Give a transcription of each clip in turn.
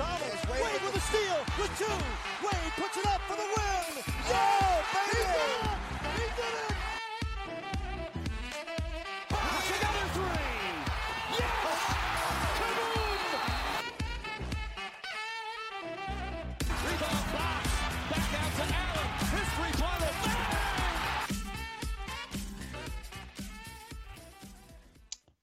Gonzalez. Wade with a steal with two. Wade puts it up for the win. Yeah, baby.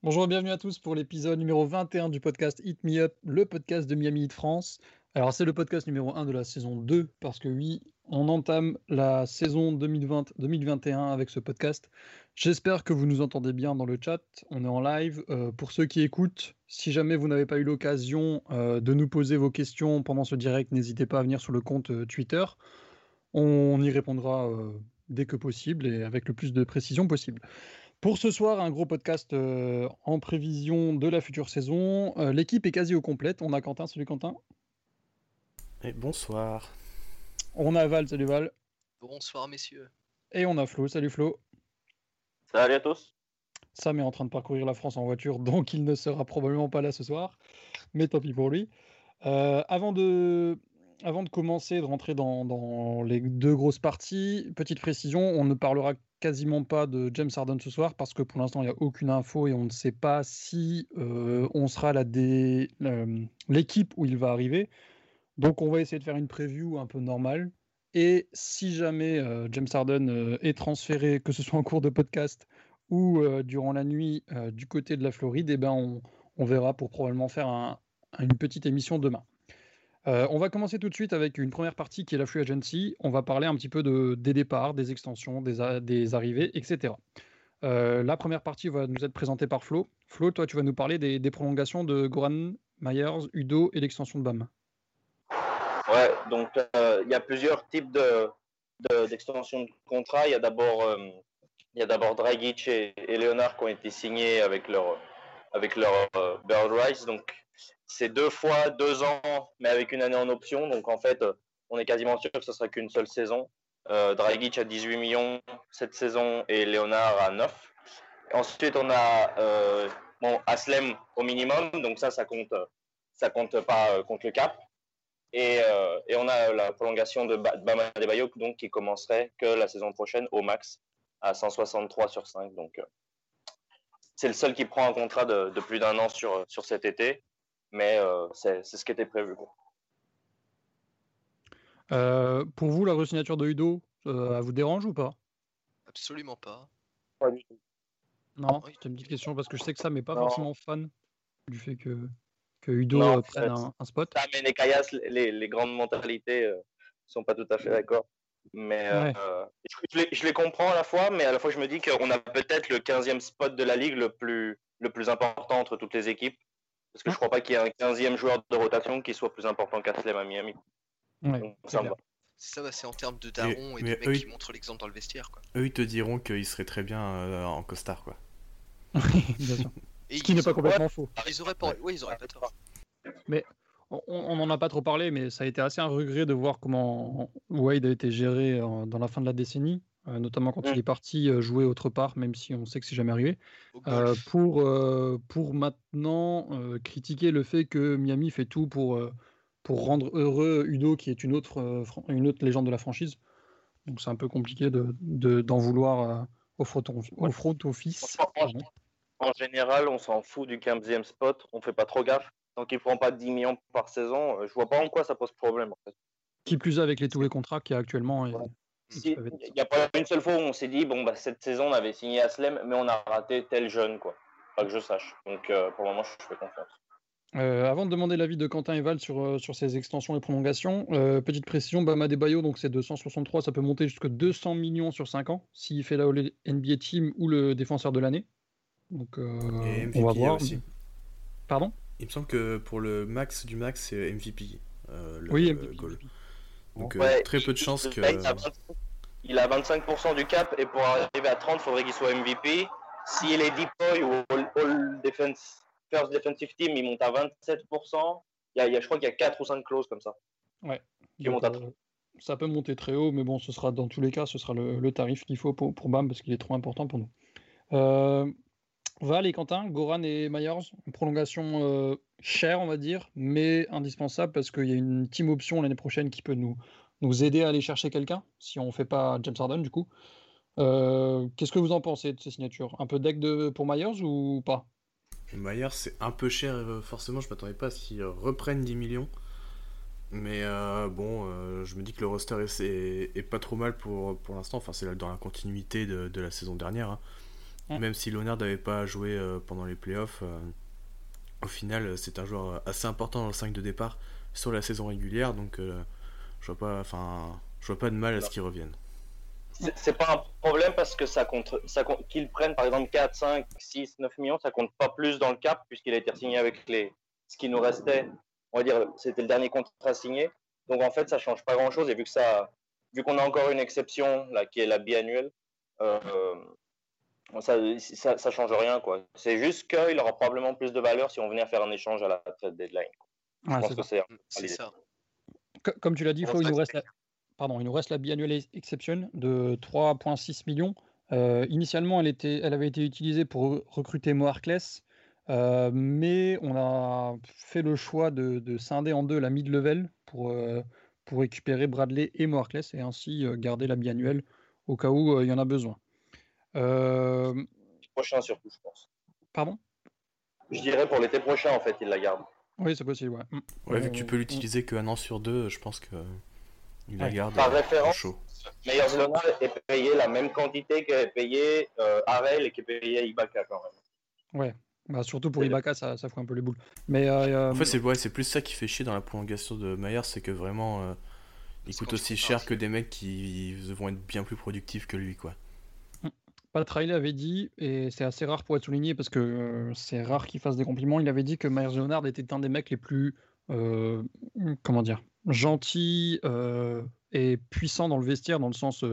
Bonjour et bienvenue à tous pour l'épisode numéro 21 du podcast Hit Me Up, le podcast de Miami Heat France. Alors c'est le podcast numéro 1 de la saison 2 parce que oui, on entame la saison 2020-2021 avec ce podcast. J'espère que vous nous entendez bien dans le chat, on est en live. Euh, pour ceux qui écoutent, si jamais vous n'avez pas eu l'occasion euh, de nous poser vos questions pendant ce direct, n'hésitez pas à venir sur le compte euh, Twitter. On y répondra dès que possible et avec le plus de précision possible. Pour ce soir, un gros podcast euh, en prévision de la future saison. Euh, L'équipe est quasi au complète. On a Quentin, salut Quentin. Et bonsoir. On a Val, salut Val. Bonsoir messieurs. Et on a Flo, salut Flo. Salut à tous. Sam est en train de parcourir la France en voiture, donc il ne sera probablement pas là ce soir. Mais tant pis pour lui. Euh, avant, de, avant de commencer, de rentrer dans, dans les deux grosses parties, petite précision, on ne parlera quasiment pas de James Harden ce soir parce que pour l'instant il n'y a aucune info et on ne sait pas si euh, on sera euh, l'équipe où il va arriver. Donc on va essayer de faire une preview un peu normale. Et si jamais euh, James Harden est transféré, que ce soit en cours de podcast ou durant la nuit du côté de la Floride, eh ben on, verra pour probablement faire un- une petite émission demain. Euh, on va commencer tout de suite avec une première partie qui est la Free Agency. On va parler un petit peu de, des départs, des extensions, des, arrivées, etc. Euh, la première partie va nous être présentée par Flo. Flo, toi, tu vas nous parler des, prolongations de Goran Myers, Udo et l'extension de BAM. Ouais, donc euh, il y a plusieurs types de de- d'extensions de, contrat. Il y a d'abord il Dragic et, et Leonard qui ont été signés avec leur avec leur bird rights. C'est deux fois deux ans, mais avec une année en option. Donc en fait, euh, on est quasiment sûr que ce sera qu'une seule saison. Euh, Dragic a 18 millions cette saison et Leonard à 9. Ensuite, on a euh, bon, Aslem au minimum, donc ça, ça compte, ça compte pas euh, contre le cap. Et, et on a la prolongation de Ba- Adebayo donc qui commencerait que la saison prochaine au max à 163 sur 5. Donc c'est le seul qui prend un contrat de, de plus d'un an sur, sur cet été, mais euh, c'est c'est ce qui était prévu. Euh, pour vous, la resignature de Udo, euh, elle vous dérange ou pas? Absolument pas. Pas du tout. Non, Oui. c'était une petite question parce que je sais que Sam n'est pas Non. forcément fan du fait que, que Udo Non, prenne un, un spot. Sam et Nekayas, les, les grandes mentalités euh, sont pas tout à fait d'accord. Mais Ouais. euh, je, je les, je les comprends à la fois, mais à la fois je me dis qu'on a peut-être le 15e spot de la ligue le plus, le plus important entre toutes les équipes. Parce que je crois pas qu'il y ait un 15e joueur de rotation qui soit plus important qu'Aslem à Miami. Ouais, Donc, c'est ça me clair. va. C'est ça, bah, c'est en termes de daron et, mais de mecs eux, qui montrent l'exemple dans le vestiaire. Quoi. Eux, ils te diront qu'il serait très bien euh, en costard, quoi. Bien sûr. Et Ce qui n'est pas complètement faux. Ils auraient pas, ouais, ils auraient pas tort. On- On n'en a pas trop parlé, mais ça a été assez un regret de voir comment Wade a été géré euh, dans la fin de la décennie, notamment quand Mm. il est parti euh, jouer autre part, même si on sait que c'est jamais arrivé. Euh, pour, euh, pour maintenant euh, critiquer le fait que Miami fait tout pour, euh, pour rendre heureux Udo, qui est une autre, euh, une autre légende de la franchise. Donc c'est un peu compliqué de, de- d'en vouloir euh, au, front, au front office. En général, on s'en fout du 15e spot, on fait pas trop gaffe. Tant qu'il prend pas 10 millions par saison, euh, je vois pas en quoi ça pose problème. En fait. Qui plus est avec les tous les contrats qu'il y a actuellement. et-. Il n'y a pas une seule fois où on s'est dit, bon, bah, cette saison, on avait signé Aslem, mais on a raté tel jeune, quoi. Pas que je sache. Donc, euh, pour le moment, je fais confiance. Euh, avant de demander l'avis de Quentin et Val sur, euh, sur ces extensions et prolongations, euh, petite précision, Bama Bayo, donc c'est 263, ça peut monter jusqu'à 200 millions sur 5 ans, s'il fait la NBA Team ou le défenseur de l'année. Donc euh, Et on va MVP voir. aussi. Pardon? Il me semble que pour le max du max, c'est MVP. euh, le, Oui, le MVP. goal. Donc euh, Ouais, très peu de chances que. Il a, 25 il a 25% du cap, et pour arriver à 30, il faudrait qu'il soit MVP. S'il est deploy ou all, all defense, first defensive team, il monte à 27%. Il y a, il y a- je crois qu'il y a 4 ou 5 clauses comme ça. Qui Donc, monte à euh, ça peut monter très haut, mais bon, ce sera dans tous les cas, ce sera le, le tarif qu'il faut pour, pour BAM parce qu'il est trop important pour nous. Euh, Val et Quentin, Goran et Myers, prolongation euh, chère, on va dire, mais indispensable parce qu'il y a une team option l'année prochaine qui peut nous, aider à aller chercher quelqu'un, si on ne fait pas James Harden du coup. Euh, Qu'est-ce que vous en pensez de ces signatures? Un peu deck de, pour Myers ou pas? Myers, c'est un peu cher, euh, forcément, je m'attendais pas à ce qu'ils reprennent 10 millions. Mais bon, je me dis que le roster est, pas trop mal pour, l'instant. Enfin, c'est dans la continuité de, de la saison dernière. Hein. Ouais. Même si Leonard n'avait pas joué euh, pendant les playoffs, euh, au final, c'est un joueur assez important dans le 5 de départ sur la saison régulière. Donc, euh, je vois pas, enfin, je vois pas de mal à ce qu'il revienne. C'est pas un problème parce que ça compte, ça compte qu'ils prennent par exemple 4, 5, 6, 9 millions, ça compte pas plus dans le cap puisqu'il a été signé avec les, ce qui nous restait on va dire, c'était le dernier contrat signé. Donc en fait, ça change pas grand chose. Et vu que ça, vu qu'on a encore une exception là, qui est la biannuelle, euh, ça, ça, ça, change rien quoi. C'est juste qu'il aura probablement plus de valeur si on venait à faire un échange à la trade deadline. Ouais, Je pense que c'est ça. Comme tu l'as dit, Flo, il nous reste la, pardon, il nous reste la biannuelle exception de 3,6 millions. Euh, initialement, elle, était, elle avait été utilisée pour recruter Mo Harkless. Euh, mais on a fait le choix de, de scinder en deux la mid-level pour, euh, pour récupérer Bradley et Moarkless et ainsi euh, garder la biannuelle au cas où il y en a besoin. Prochain surtout, je pense. Pardon? Je dirais pour l'été prochain, en fait, il la garde. Oui, c'est possible, ouais. Ouais, vu que tu peux l'utiliser qu'un an sur deux, je pense que il la garde. Par référence, chaud. Leonard est payé la même quantité qu'est payé euh, Harel et qu'est payé Ibaka quand même. Ouais, bah, surtout pour Ibaka, ça, ça fout un peu les boules. Mais, euh, en fait, c'est ouais, plus ça qui fait chier dans la prolongation de Myers, c'est que vraiment, euh, il coûte aussi cher que des mecs qui vont être bien plus productifs que lui, quoi. Pat avait dit, et c'est assez rare pour être souligné parce que euh, c'est rare qu'il fasse des compliments, il avait dit que Myers Leonard était un des mecs les plus, euh, comment dire, gentils et puissants dans le vestiaire, dans le sens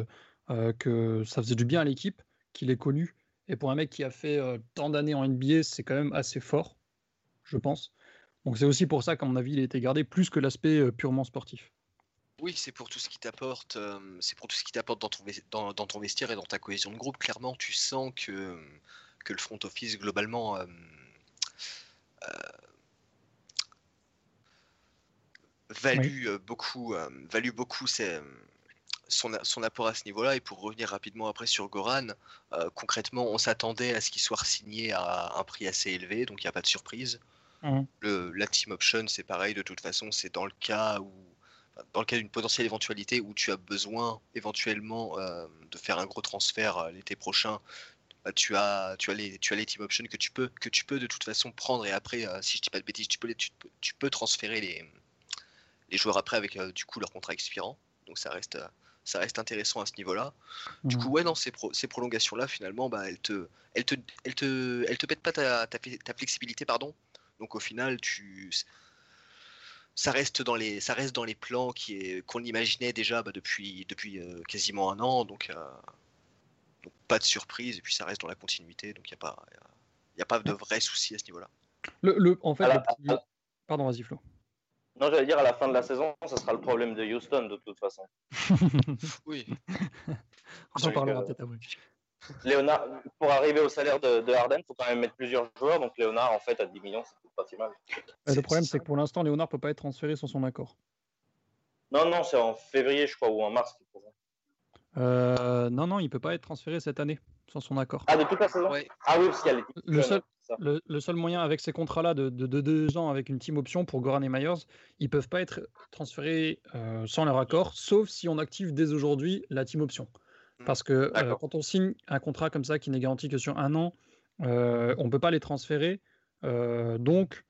que ça faisait du bien à l'équipe, qu'il est connu et pour un mec qui a fait euh, tant d'années en NBA, c'est quand même assez fort, je pense. Donc c'est aussi pour ça qu'à mon avis, il a été gardé plus que l'aspect euh, purement sportif. Oui, c'est pour tout ce qui t'apporte, euh, c'est pour tout ce qui t'apporte dans ton, dans, dans, ton vestiaire et dans ta cohésion de groupe. Clairement, tu sens que, que le front office globalement euh, value oui. beaucoup, value beaucoup ses, son, son, apport à ce niveau-là. Et pour revenir rapidement après sur Goran, euh, concrètement, on s'attendait à ce qu'il soit signé à un prix assez élevé, donc il n'y a pas de surprise. Mmh. Le, la team option, c'est pareil, de toute façon, c'est dans le cas où dans le cas d'une potentielle éventualité où tu as besoin éventuellement euh, de faire un gros transfert euh, l'été prochain, bah, tu as tu as les tu as les team options que tu peux que tu peux de toute façon prendre et après euh, si je dis pas de bêtises tu peux les, tu, tu, peux transférer les les joueurs après avec du coup leur contrat expirant donc ça reste ça reste intéressant à ce niveau-là. Mmh. Du coup, ouais, non, ces, pro ces prolongations-là, finalement, bah, elles te, elles te, elles te, elles te pètent pas ta, ta, ta, flexibilité, pardon. Donc au final, tu, ça reste dans les, ça reste dans les plans qui est qu'on imaginait déjà bah, depuis, depuis euh, quasiment un an. Donc, euh, donc, pas de surprise. Et puis ça reste dans la continuité. Donc il n'y a pas, il a pas de vrai souci à ce niveau-là. Le, le, en fait, le petit... pardon, vas-y Flo. Non, j'allais dire à la fin de la saison, ce sera le problème de Houston de toute façon. oui. On en parlera peut-être après. Léonard, pour arriver au salaire de, de Harden, il faut quand même mettre plusieurs joueurs. Donc Léonard, en fait, à 10 millions, c'est pas si mal. Le problème, c'est que pour l'instant, Léonard peut pas être transféré sans son accord. Non, non, c'est en février, je crois, ou en mars. Euh, non, non, il peut pas être transféré cette année sans son accord. Ah, de toute la saison? Ouais. Ah oui, parce qu'il y a les le seul, le, le, seul moyen avec ces contrats-là de, de, de, deux ans avec une team option pour Goran et Myers, ils peuvent pas être transférés euh, sans leur accord, sauf si on active dès aujourd'hui la team option. Parce que euh, quand on signe un contrat comme ça qui n'est garanti que sur un an, euh, on ne peut pas les transférer. Euh, donc,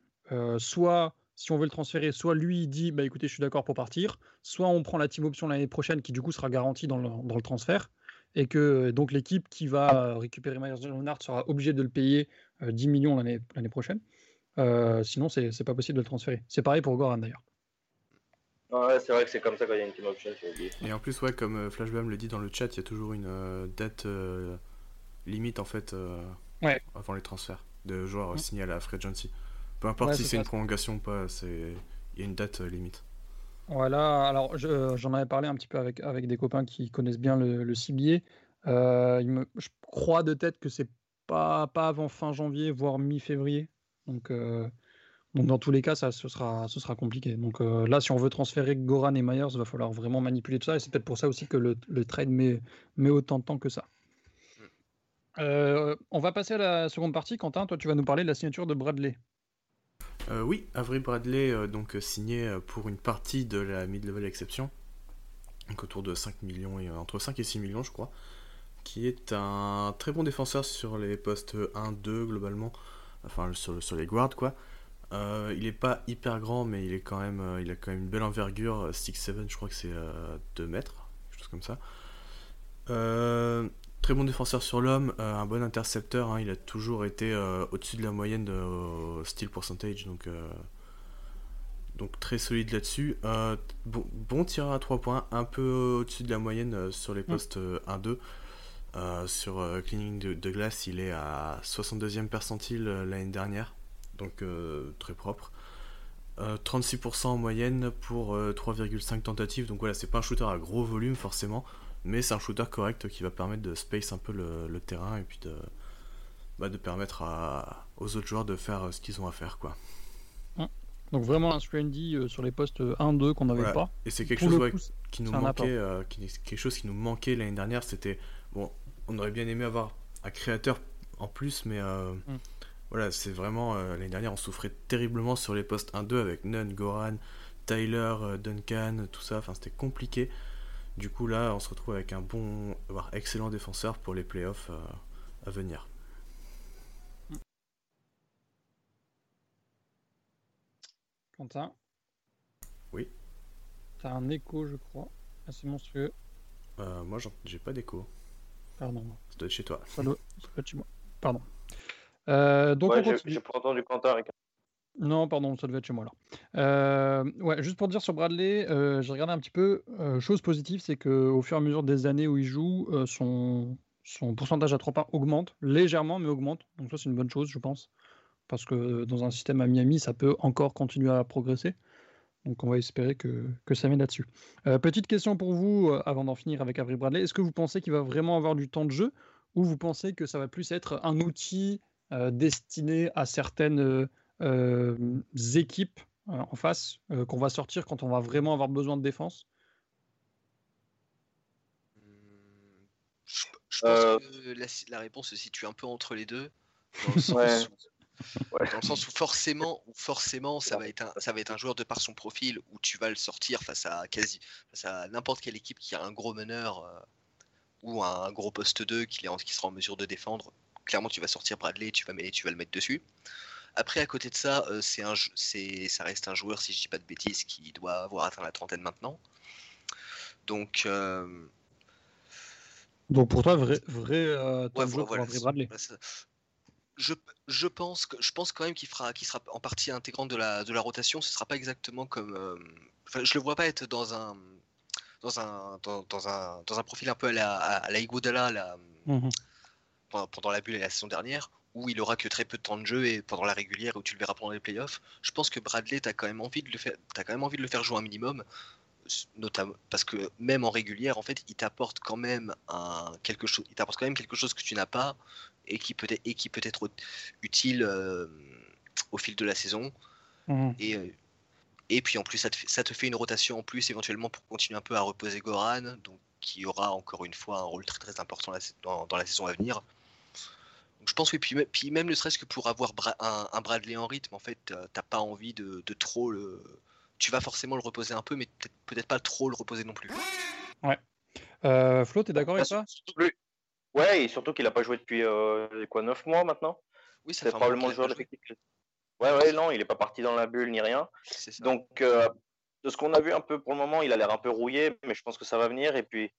soit si on veut le transférer, soit lui il dit bah écoutez, je suis d'accord pour partir, soit on prend la team option l'année prochaine qui du coup sera garantie dans le, dans le transfert et que donc l'équipe qui va récupérer Myers Leonard sera obligée de le payer 10 millions l'année prochaine. sinon, c'est pas possible de le transférer. C'est pareil pour Goran d'ailleurs. Ouais, c'est vrai que c'est comme ça quand il y a une team option. Et en plus, ouais, comme euh, Flashbam le dit dans le chat, il y a toujours une euh, date euh, limite en fait ouais. avant les transferts de joueurs ouais. signés à la free agency. Peu importe ouais, si c'est une prolongation ou pas, il y a une date limite. Voilà, alors j'en je, avais parlé un petit peu avec, avec des copains qui connaissent bien le, le CBA. Me, je crois de tête que c'est pas, pas avant fin janvier, voire mi-février. Donc, euh, donc dans tous les cas, ça, ce, sera, ce sera compliqué. Donc euh, là, si on veut transférer Goran et Myers, il va falloir vraiment manipuler tout ça. Et c'est peut-être pour ça aussi que le, le trade met, met, autant de temps que ça. Euh, on va passer à la seconde partie. Quentin, toi, tu vas nous parler de la signature de Bradley. Euh, oui, Avery Bradley, donc signé pour une partie de la mid-level exception, donc autour de 5 millions, et, entre 5 et 6 millions, je crois, qui est un très bon défenseur sur les postes 1-2 globalement, enfin sur, sur les guards quoi. Euh, il est pas hyper grand, mais il est quand même, euh, il a quand même une belle envergure. 6-7, je crois que c'est 2 euh, mètres, quelque chose comme ça. très bon défenseur sur l'homme, un bon intercepteur. Hein. il a toujours été au-dessus de la moyenne de style percentage, donc donc très solide là-dessus. bon, tireur à 3 points, un peu au-dessus de la moyenne sur les mm. postes 1-2. sur cleaning de, glace, il est à 62e percentile l'année dernière donc euh, très propre. 36% euh, en moyenne pour 3,5 euh, tentatives, donc voilà, c'est pas un shooter à gros volume forcément, mais c'est un shooter correct qui va permettre de space un peu le, terrain et puis de, bah, de permettre aux autres joueurs de faire ce qu'ils ont à faire quoi. Donc vraiment un 3 sur les postes 1-2 qu'on n'avait pas. Et c'est quelque, chose qui nous manquait, quelque chose qui nous manquait l'année dernière. C'était bon, on aurait bien aimé avoir un créateur en plus, mais mmh voilà, c'est vraiment. Euh, l'année dernière, on souffrait terriblement sur les postes 1-2 avec Nunn, Goran, Tyler, euh, Duncan, tout ça. Enfin, c'était compliqué. Du coup, là, on se retrouve avec un bon, voire excellent défenseur pour les playoffs euh, à venir. Quentin? Oui. T'as un écho, je crois, assez monstrueux. moi, j'ai pas d'écho. Pardon. Ça doit être chez toi. Ça doit, ça doit être chez moi. Pardon. Euh, donc J'ai pas entendu Quentin. Non, pardon, ça devait être chez moi là. Euh, ouais, juste pour dire sur Bradley, euh, j'ai regardé un petit peu. chose positive, c'est qu'au fur et à mesure des années où il joue, son, son pourcentage à 3 points augmente légèrement, mais augmente. Donc ça, c'est une bonne chose, je pense, parce que dans un système à Miami, ça peut encore continuer à progresser. Donc on va espérer que, que ça met là-dessus. petite question pour vous, avant d'en finir avec Avery Bradley. Est-ce que vous pensez qu'il va vraiment avoir du temps de jeu? Ou vous pensez que ça va plus être un outil euh, destiné à certaines euh, euh, équipes en face qu'on va sortir quand on va vraiment avoir besoin de défense? Je, pense que la, réponse se situe un peu entre les deux. Dans le sens, où, forcément, forcément ça, va être un, ça va être un joueur de par son profil où tu vas le sortir face à quasi face à n'importe quelle équipe qui a un gros meneur ou un gros poste 2 qui, qui sera en mesure de défendre clairement, tu vas sortir Bradley, tu vas, tu vas le mettre dessus. Après, à côté de ça, euh, c'est un, ça reste un joueur, si je dis pas de bêtises, qui doit avoir atteint la trentaine maintenant. Donc, euh, donc pour toi, vrai, vrai, euh, Bradley. Je, je, pense que, je pense quand même qu'il fera, qu'il sera en partie intégrante de la, de la rotation. Ce sera pas exactement comme. enfin, je le vois pas être dans un, dans un, dans, un, dans un profil un peu à la, à la Iguodala, la, pendant la bulle et la saison dernière, où il aura que très peu de temps de jeu et pendant la régulière où tu le verras pendant les playoffs, je pense que Bradley, tu as quand même envie de le faire, as quand même envie de le faire jouer un minimum, notamment parce que même en régulière, en fait, il t'apporte quand même un quelque chose, il t'apporte quand même quelque chose que tu n'as pas et qui peut être et qui peut être utile euh, au fil de la saison. Mmh. Et euh, et puis en plus, ça te, fait, ça te fait une rotation en plus éventuellement pour continuer un peu à reposer Goran, donc qui aura encore une fois un rôle très très important dans la saison à venir je pense oui, puis, puis même ne serait-ce que pour avoir un, Bradley en rythme, en fait, t'as pas envie de, trop le. Tu vas forcément le reposer un peu, mais peut-être pas trop le reposer non plus. Ouais. Euh, Flo, t'es d'accord avec ça? Ouais, et surtout qu'il a pas joué depuis euh, quoi 9 mois maintenant? Oui, c'est probablement le joueur d'effectif. Ouais, ouais, non, il est pas parti dans la bulle ni rien. Donc, euh, de ce qu'on a vu un peu pour le moment, il a l'air un peu rouillé, mais je pense que ça va venir. Et puis,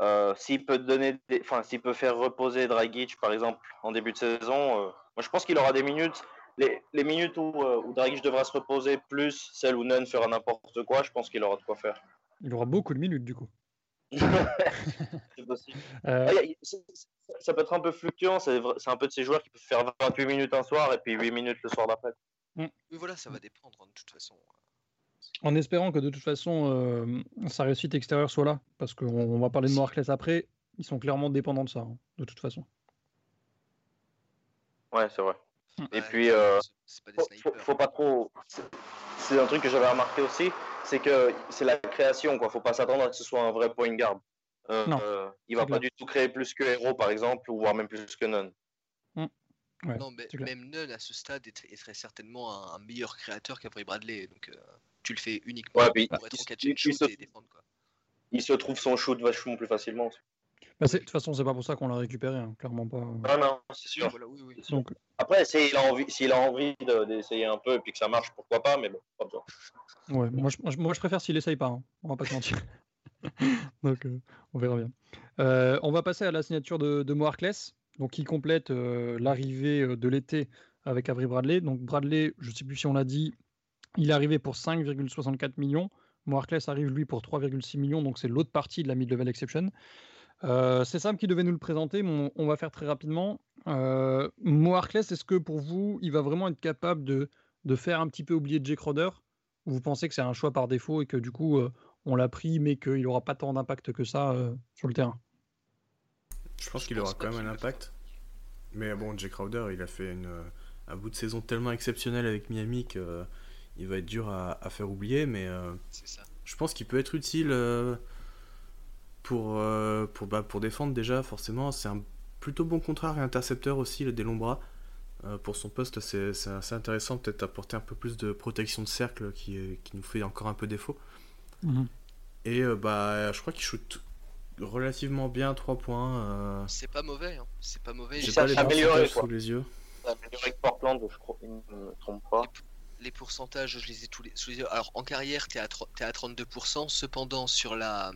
euh, s'il peut donner, enfin, s'il peut faire reposer Dragic, par exemple, en début de saison, euh, moi je pense qu'il aura des minutes. Les, les minutes où, euh, où, Dragic devra se reposer, plus celles où Nunn fera n'importe quoi, je pense qu'il aura de quoi faire. Il aura beaucoup de minutes du coup. c'est possible. Ah, ça peut être un peu fluctuant, c'est un peu de ces joueurs qui peuvent faire 28 minutes un soir et puis 8 minutes le soir d'après. Mm. voilà, ça va dépendre hein, de toute façon. En espérant que de toute façon, euh, sa réussite extérieure soit là, parce qu'on va parler de Moarclès après, ils sont clairement dépendants de ça, hein, de toute façon. Ouais, c'est vrai. Et Ouais, puis, euh, c'est- c'est pas des faut, pas trop. C'est un truc que j'avais remarqué aussi, c'est que c'est la création, quoi. Faut pas s'attendre à ce que ce soit un vrai point guard. Euh, Non, euh, il va pas clair. du tout créer plus que Hero, par exemple, ou voire même plus que None. Ouais, non, mais même Nunn à ce stade est, est très certainement un, un meilleur créateur qu'Avery Bradley. Donc euh, tu le fais uniquement Ouais, pour être en il- catch il- and il shoot se- et défendre. Quoi. Il se trouve son shoot vachement plus facilement. Bah, de toute façon, c'est pas pour ça qu'on l'a récupéré, hein, clairement pas. Non, non, c'est sûr. voilà, oui, oui. c'est sûr. Donc, Après, s'il a envie, s'il a envie de- d'essayer un peu et puis que ça marche, pourquoi pas, mais bon, pas besoin. ouais, moi, je, moi, je- préfère s'il essaye pas, hein, on va pas se mentir. Donc, euh, on verra bien. Euh, on va passer à la signature de, de Mo donc qui complète euh, l'arrivée de l'été avec Avery Bradley. Donc, Bradley, je sais plus si on l'a dit, il est arrivé pour 5,64 millions. Mo Harkless arrive lui pour 3,6 millions, donc c'est l'autre partie de la mid-level exception. Euh, c'est Sam qui devait nous le présenter, mais on, on va faire très rapidement. Euh, Mo Harkless, est-ce que pour vous, il va vraiment être capable de, de faire un petit peu oublier Jake Crowder Ou vous pensez que c'est un choix par défaut et que du coup, euh, on l'a pris, mais qu'il n'aura pas tant d'impact que ça euh, sur le terrain? Je pense qu'il aura quand même qu'il un impact. Mais bon, Jake Crowder, il a fait une, un bout de saison tellement exceptionnel avec Miami que il va être dur à, à faire oublier. Mais euh, ça. je pense qu'il peut être utile euh, pour, euh, pour, bah, pour défendre déjà, forcément. C'est un plutôt bon contrat et intercepteur aussi, le Delombra. Euh, pour son poste, c'est c'est assez intéressant, peut-être apporter un peu plus de protection de cercle qui, qui nous fait encore un peu défaut. Et euh, bah, je crois qu'il shoot relativement bien 3 points. euh, C'est pas mauvais. Hein. C'est pas mauvais. J'ai pas les quoi. sous les yeux. Ça a amélioré avec Portland, je crois, il ne me trompe pas. Les pourcentages, je les ai tous les, sous les yeux. Alors en carrière, tu es, à 32%. Cependant, sur la,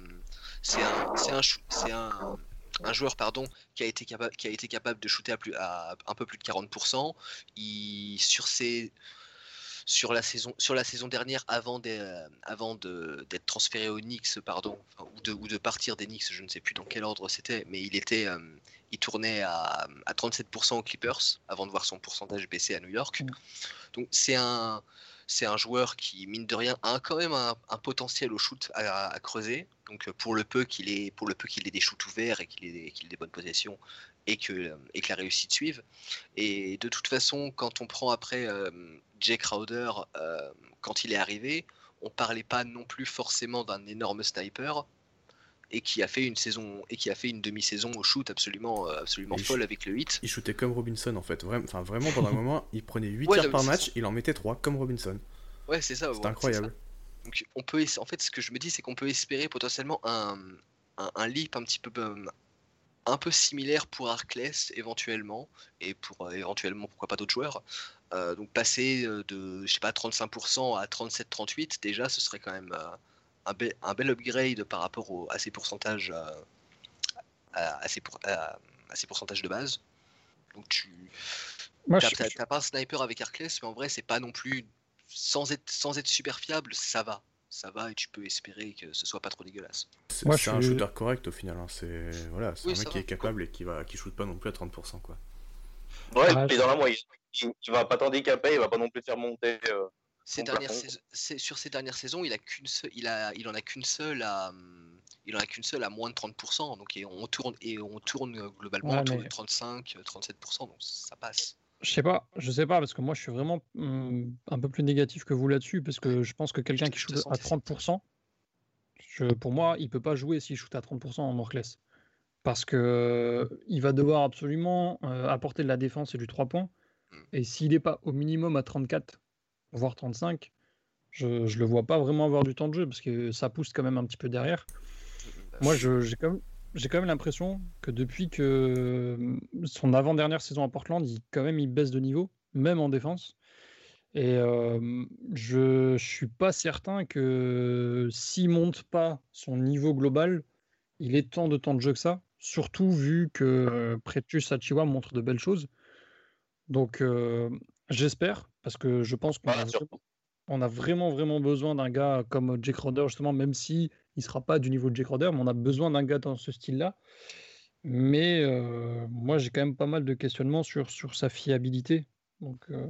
c'est un, un, un, un joueur pardon, qui, a été capable, qui a été capable de shooter à, plus, à un peu plus de 40%. Il, sur, ses, sur, la saison, sur la saison dernière, avant euh, avant d'être transféré aux Knicks, pardon, ou, de, ou de partir des Knicks, je ne sais plus dans quel ordre c'était, mais il était. euh, il tournait à, à 37% aux Clippers avant de voir son pourcentage baisser à New York. Donc c'est un, c'est un joueur qui, mine de rien, a quand même un, un potentiel au shoot à, à creuser. Donc pour le peu qu'il ait, pour le peu qu'il ait des shoots ouverts et qu'il ait, des- qu'il ait des bonnes possessions et que, et que la réussite suive. Et de toute façon, quand on prend après euh, Jay Crowder, euh, quand il est arrivé, on parlait pas non plus forcément d'un énorme sniper et qui a fait une saison et qui a fait une demi-saison au shoot absolument euh, absolument Et folle avec le 8. Il shootait comme Robinson en fait. Vraiment, enfin, vraiment pendant un moment, il prenait 8 Ouais, tirs par match, il en mettait 3 comme Robinson. Ouais, c'est ça. C'est incroyable. ça. Donc on peut, en fait, ce que je me dis, c'est qu'on peut espérer potentiellement un, un, un leap un petit peu, euh, un peu similaire pour Arclès éventuellement, et pour euh, éventuellement pourquoi pas d'autres joueurs. Euh, donc passer de, je sais pas, 35% à 37-38, déjà, ce serait quand même euh, un, bel, un bel upgrade par rapport au- à ces pourcentages, euh, à, à ces pour- à- à ces pourcentages de base. Donc tu, t'as pas un sniper avec Arclès, mais en vrai, c'est pas non plus. Sans être, sans être super fiable, ça va. Ça va et tu peux espérer que ce soit pas trop dégueulasse. C'est Moi, c'est je un shooter correct au final. hein. C'est voilà, c'est Oui, un mec qui va. est capable et qui va qui shoot pas non plus à 30% quoi. Ouais, Ah, je- dans la moyenne. Il, va pas t'handicaper, il va pas non plus te faire monter. euh, Ces dernières sur ces dernières saisons, il a qu'une il a, il en a qu'une seule à, il en a qu'une seule à moins de 30%. Donc et on tourne et on tourne euh, globalement Ouais, autour mais- de 35, euh, 37%. Donc ça passe. Je sais pas, je sais pas, parce que moi je suis vraiment hum, un peu plus négatif que vous là-dessus, parce que je pense que quelqu'un qui shoot à sentais 30%, je- pour moi, il peut pas jouer s'il shoot à 30% en Morclès. Parce que euh, il va devoir absolument euh, apporter de la défense et du 3 points. Mm. Et s'il n'est pas au minimum à 34, voire 35, je, je le vois pas vraiment avoir du temps de jeu, parce que ça pousse quand même un petit peu derrière. Moi, j'ai quand même, l'impression que depuis que son avant-dernière saison à Portland, il, quand même, il baisse de niveau, même en défense. Et euh, je suis pas certain que s'il monte pas son niveau global, il ait tant de temps de jeu que ça. Surtout vu que euh, Pretus Achiwa montre de belles choses. Donc, euh, j'espère, parce que je pense qu'on Voilà, a vraiment- on a vraiment, vraiment besoin d'un gars comme Jake Roder, justement, même si il sera pas du niveau de Jake Roder, mais on a besoin d'un gars dans ce style-là. Mais euh, moi, j'ai quand même pas mal de questionnements sur, sur sa fiabilité. Donc, euh,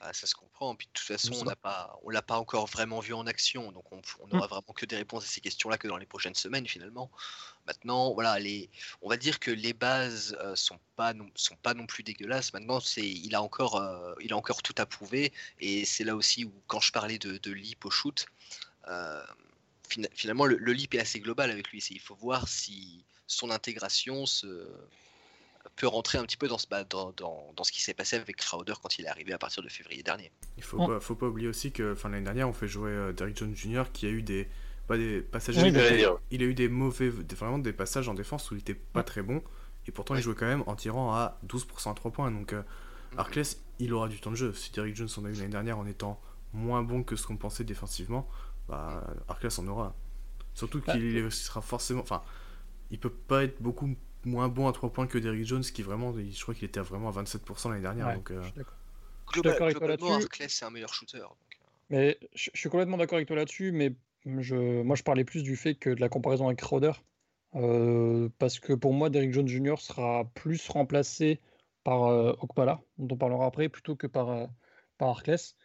Bah, ça se comprend. Puis de toute façon, on n'a pas, on l'a pas encore vraiment vu en action, donc on, on Mm. n'aura vraiment que des réponses à ces questions-là que dans les prochaines semaines finalement. Maintenant, voilà, les, on va dire que les bases euh, sont pas non, sont pas non plus dégueulasses. Maintenant, c'est, il a encore, euh, il a encore tout à prouver, et c'est là aussi où quand je parlais de, de leap au shoot, euh, fina- finalement le, le leap est assez global avec lui. Il faut voir si son intégration se peut rentrer un petit peu dans ce, bah, dans, dans, dans ce qui s'est passé avec Crowder quand il est arrivé à partir de février dernier. Il faut, Mm. pas, faut pas oublier aussi que enfin, l'année dernière, on fait jouer euh, Derrick Jones Jr. qui a eu des, pas des passages. Oui, il, a, dire. il a eu des mauvais, vraiment des passages en défense où il était pas très bon. Et pourtant, Ouais. il jouait quand même en tirant à 12% à 3 points. Donc, euh, Arclès, il aura du temps de jeu. Si Derrick Jones en a eu l'année dernière en étant moins bon que ce qu'on pensait défensivement, bah, Arclès en aura. Surtout Bah, qu'il est- sera forcément. Enfin, il peut pas être beaucoup moins bon à 3 points que Derrick Jones, qui vraiment, je crois qu'il était vraiment à 27% l'année dernière. Ouais, donc, euh, je suis d'accord. Global- d'accord avec toi globalement, là-dessus. Arclès, c'est un meilleur shooter. donc, euh, Mais je, je suis complètement d'accord avec toi là-dessus, mais je, moi je parlais plus du fait que de la comparaison avec Crowder. Euh, parce que pour moi, Derrick Jones Jr. sera plus remplacé par euh, Okpala, dont on parlera après, plutôt que par, euh, par Arclès.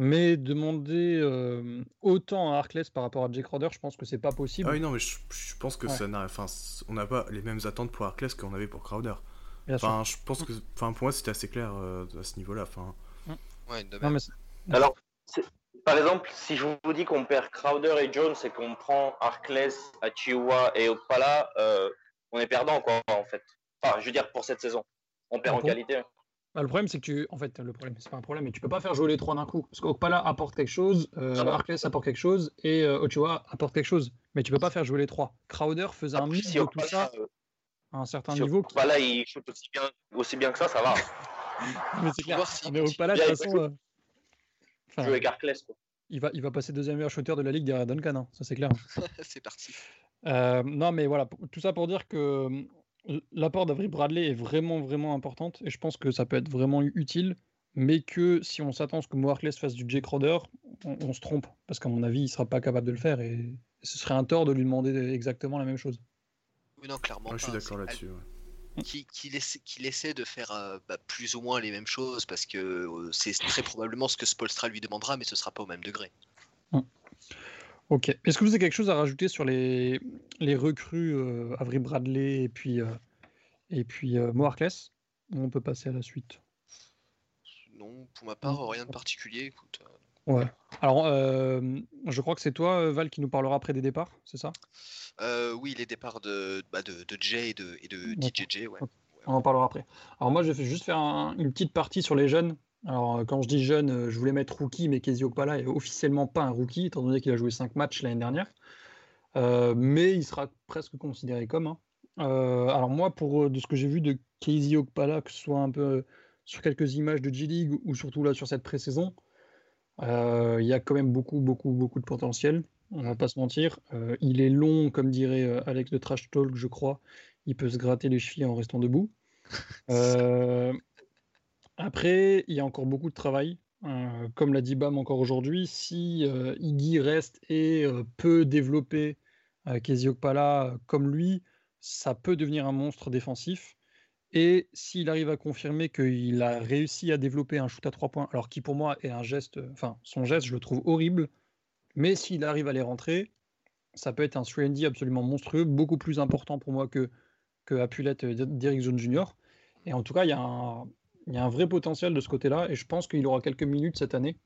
Mais demander euh, autant à Arclès par rapport à Jake Crowder, je pense que c'est pas possible. Ah oui, non, mais je, je pense que Ouais. ça n'a. Enfin, on n'a pas les mêmes attentes pour Arclès qu'on avait pour Crowder. bien sûr. Enfin, je pense que. Enfin, pour moi, c'était assez clair euh, à ce niveau-là. Enfin, ouais, de Non, mais c'est- Alors, par exemple, si je vous dis qu'on perd Crowder et Jones et qu'on prend Arclès, Achiuwa et Okpala, euh, on est perdant, quoi, en fait. Enfin, je veux dire, pour cette saison. On perd Ah en bon qualité. Bah, le problème, c'est que tu. En fait, le problème, c'est pas un problème, mais tu peux pas faire jouer les trois d'un coup. Parce qu'Okpala apporte quelque chose, euh. Arclès apporte quelque chose, et euh, Ochoa apporte quelque chose. Mais tu peux pas faire jouer les trois. Crowder faisait un mix si de tout Okpala, ça euh, à un certain si niveau. Okpala, il shoot aussi bien, aussi bien que ça, ça va. Mais c'est clair. s'il mais. Okpala, de toute il façon. euh, enfin, Jouer avec Arclès, quoi. il, va, il va passer deuxième meilleur shooter de la ligue derrière Duncan, hein, ça c'est clair. c'est parti. Euh, non, mais voilà, tout ça pour dire que l'apport d'Avery Bradley est vraiment, vraiment importante et je pense que ça peut être vraiment utile, mais que si on s'attend à ce que Mo Harkless fasse du Jake Crowder, on, on se trompe parce qu'à mon avis, il sera pas capable de le faire et ce serait un tort de lui demander exactement la même chose. Oui, non, clairement. moi, je suis d'accord là-dessus. ouais. Qui, qui, essaie, qu'il essaie de faire euh, bah, plus ou moins les mêmes choses parce que euh, c'est très probablement ce que Spolstra lui demandera, mais ce sera pas au même degré. Ok. Est-ce que vous avez quelque chose à rajouter sur les, les recrues euh, Avery Bradley et puis, euh, et puis euh, Mo Harkless? Ou On peut passer à la suite? Non, pour ma part, rien de particulier. Écoute, euh, Ouais. Alors, je crois que c'est toi, Val, qui nous parlera après des départs, c'est ça? Euh, oui, les départs de, bah, de, de Jay et de, et de. DJJ, ouais. On en parlera après. Alors moi, je vais juste faire un- une petite partie sur les jeunes. Alors euh, quand je dis jeune, euh, je voulais mettre rookie, mais Kezio Okpala est officiellement pas un rookie, étant donné qu'il a joué 5 matchs l'année dernière. Euh, mais il sera presque considéré comme un. Euh, alors moi, pour de ce que j'ai vu de Casey Okpala, que ce soit un peu sur quelques images de G-League ou surtout là sur cette pré-saison, euh, il y a quand même beaucoup, beaucoup, beaucoup de potentiel. On va pas se mentir. Il est long, comme dirait Alex de Trash Talk, je crois. Il peut se gratter les chevilles en restant debout. Euh, après, il y a encore beaucoup de travail. Euh, comme l'a dit Bam encore aujourd'hui, si euh, Iggy reste et euh, peut développer euh, Kezio Okpala comme lui, ça peut devenir un monstre défensif. Et s'il arrive à confirmer qu'il a réussi à développer un shoot à trois points, alors qui pour moi est un geste, enfin son geste je le trouve horrible, mais s'il arrive à les rentrer, ça peut être un 3D absolument monstrueux, beaucoup plus important pour moi que, que Apulette euh, d'Eric Jones Jr. Et en tout cas, il y, a un, il y a un vrai potentiel de ce côté-là, et je pense qu'il aura quelques minutes cette année,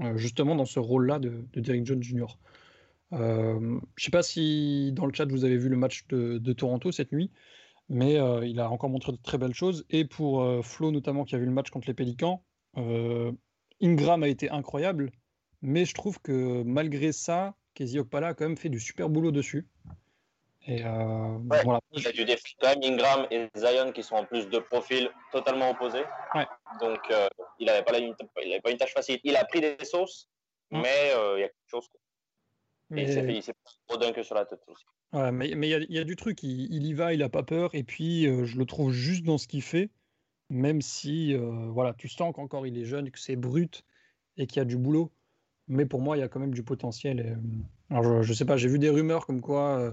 euh, justement dans ce rôle-là de, de Derrick Jones Jr. Euh, je ne sais pas si dans le chat vous avez vu le match de, Toronto cette nuit, mais euh, il a encore montré de très belles choses. Et pour euh, Flo notamment qui a vu le match contre les Pélicans, Ingram a été incroyable, mais je trouve que malgré ça, Okpala a quand même fait du super boulot dessus. Et euh, Ouais, voilà. Il a du défi quand même Ingram et Zion qui sont en plus de profils totalement opposés. Ouais. Donc euh, il n'avait pas, pas une tâche facile. Il a pris des sauces, mais euh, il y a quelque chose. quoi. Et Mais- il s'est fait, il s'est pris un gros dunk sur la tête aussi. Mais mais il y, a- il y a du truc, il, il y va, il a pas peur, et puis euh, je le trouve juste dans ce qu'il fait, même si euh, voilà, tu sens qu'encore il est jeune, que c'est brut et qu'il y a du boulot. Mais pour moi, il y a quand même du potentiel. et, euh, alors je, je sais pas, j'ai vu des rumeurs comme quoi euh,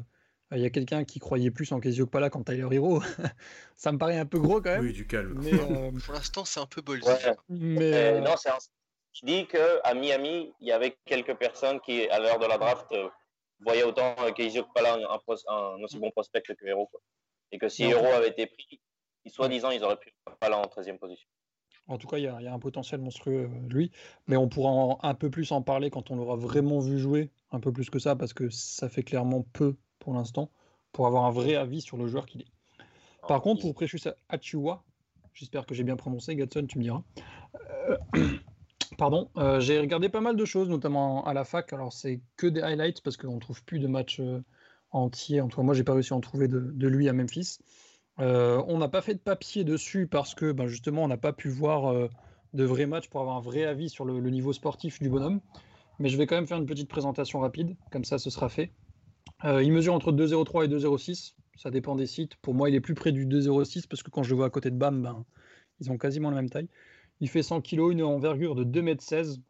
il y a quelqu'un qui croyait plus en Casey Okpala qu'en Tyler Hero. Ça me paraît un peu gros quand même. Oui, du calme. Mais, euh, Pour l'instant, c'est un peu. Ouais. mais, Euh, euh, non, c'est un, qui dit qu'à Miami, il y avait quelques personnes qui, à l'heure de la draft, euh, voyaient autant euh, qu'Izio Pala un, un, un, aussi bon prospect que Hero. Quoi. Et que si Hero avait été pris, soi-disant, ils auraient pu Pala en 13e position. En tout cas, il y, y, a un potentiel monstrueux, lui. Mais on pourra en, un peu plus en parler quand on l'aura vraiment vu jouer, un peu plus que ça, parce que ça fait clairement peu pour l'instant, pour avoir un vrai avis sur le joueur qu'il est. Par oh, contre, pour Precious Achua, j'espère que j'ai bien prononcé, Gatson, tu me diras. Euh, pardon, euh, j'ai regardé pas mal de choses, notamment à la fac. Alors, c'est que des highlights parce qu'on ne trouve plus de matchs euh, entiers. En tout cas, moi, j'ai pas réussi à en trouver de, de lui à Memphis. On n'a pas fait de papier dessus parce que ben, justement on n'a pas pu voir de vrais matchs pour avoir un vrai avis sur le, le, niveau sportif du bonhomme. Mais je vais quand même faire une petite présentation rapide, comme ça ce sera fait. Euh, il mesure entre 2,03 et 2,06, ça dépend des sites. Pour moi il est plus près du 2,06 parce que quand je le vois à côté de Bam, ben, ils ont quasiment la même taille. Il fait 100 kg, une envergure de 2,16 m,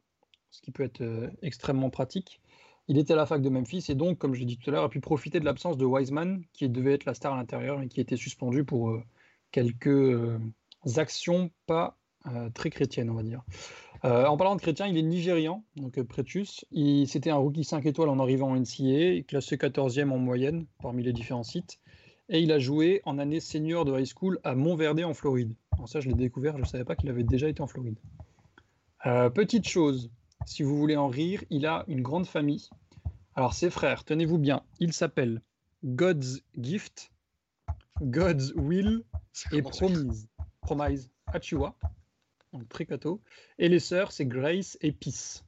ce qui peut être extrêmement pratique. Il était à la fac de Memphis et donc, comme je l'ai dit tout à l'heure, a pu profiter de l'absence de Wiseman, qui devait être la star à l'intérieur et qui était suspendu pour euh, quelques euh, actions pas euh, très chrétiennes, on va dire. Euh, en parlant de chrétien, il est nigérian, donc Pretius. C'était un rookie 5 étoiles en arrivant en NCAA, classé 14e en moyenne parmi les différents sites. Et il a joué en année senior de high school à Montverde en Floride. Alors ça, je l'ai découvert, je ne savais pas qu'il avait déjà été en Floride. petite chose, si vous voulez en rire, il a une grande famille. Alors ses frères, tenez-vous bien, ils s'appellent God's Gift, God's Will et Promise. Promise Achua, donc Tricato. Et les sœurs, c'est Grace et Peace.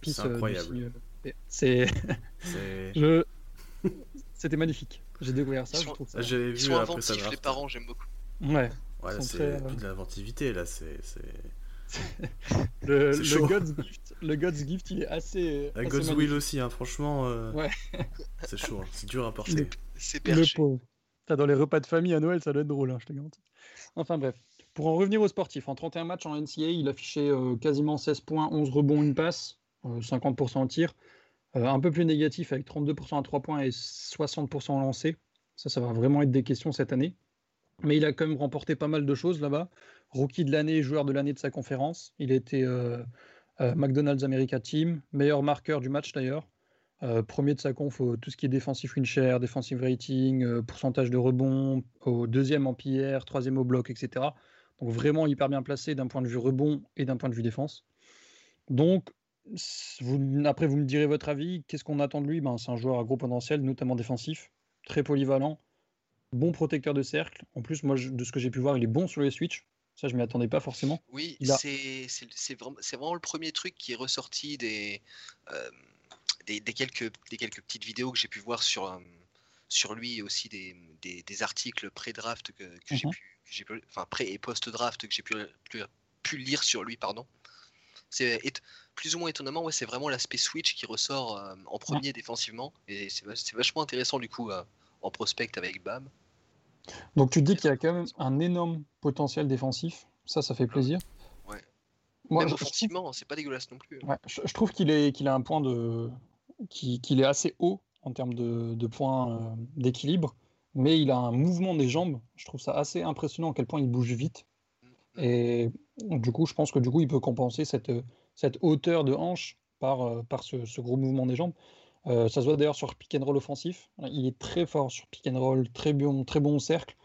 Peace c'est incroyable. Euh, c'est. Je... C'était magnifique. J'ai découvert ça. Ils sont, ça... J'avais vu inventifs, les parents, j'aime beaucoup. Ouais. Ouais, c'est très... Euh, de l'inventivité là. C'est le, le, God's Gift, le, God's Gift, il est assez. La God's Will aussi, hein, franchement. Euh... Ouais. c'est chaud, hein. c'est dur à porter. C'est perché. Le pauvre. dans les repas de famille à Noël, ça doit être drôle, hein, je te garantis. Enfin bref. Pour en revenir aux sportifs, en 31 matchs en NCAA, il affichait euh, quasiment 16 points, 11 rebonds, une passe, euh, 50% en tir. Euh, un peu plus négatif avec 32% à 3 points et 60% en lancé. Ça, ça va vraiment être des questions cette année. Mais il a quand même remporté pas mal de choses là-bas rookie de l'année, joueur de l'année de sa conférence. Il était euh, euh, McDonald's America Team, meilleur marqueur du match d'ailleurs. Euh, premier de sa conf tout ce qui est défensif win share, defensive rating, euh, pourcentage de rebond, au deuxième en PR, troisième au bloc, etc. Donc vraiment hyper bien placé d'un point de vue rebond et d'un point de vue défense. Donc vous, après vous me direz votre avis, qu'est-ce qu'on attend de lui? Ben, C'est un joueur à gros potentiel, notamment défensif, très polyvalent, bon protecteur de cercle. En plus, moi de ce que j'ai pu voir, il est bon sur les switches. Ça, je m'y attendais pas forcément. Oui, a... c'est vraiment, vraiment, le premier truc qui est ressorti des, euh, des, des, quelques, des quelques petites vidéos que j'ai pu voir sur, euh, sur lui aussi des, des, des articles pré-draft que, que mm -hmm. j'ai pu, enfin pré et post-draft que j'ai pu, pu, pu, lire sur lui, pardon. C'est plus ou moins étonnamment, ouais, c'est vraiment l'aspect switch qui ressort euh, en premier défensivement et c'est vachement intéressant du coup euh, en prospect avec Bam. Donc tu te dis qu'il y a quand même un énorme potentiel défensif. Ça, ça fait plaisir. Ouais. Moi, même offensivement, c'est pas dégueulasse non plus. Ouais, je, je, trouve qu'il est qu'il a un point de qu'il qu est assez haut en termes de, de points euh, d'équilibre, mais il a un mouvement des jambes. Je trouve ça assez impressionnant à quel point il bouge vite. Mm-hmm. Et du coup, je pense que du coup, il peut compenser cette, cette hauteur de hanche par, euh, par ce, ce gros mouvement des jambes. Euh, ça se voit d'ailleurs sur pick and roll offensif. Il est très fort sur pick and roll, très bon, très bon au cercle.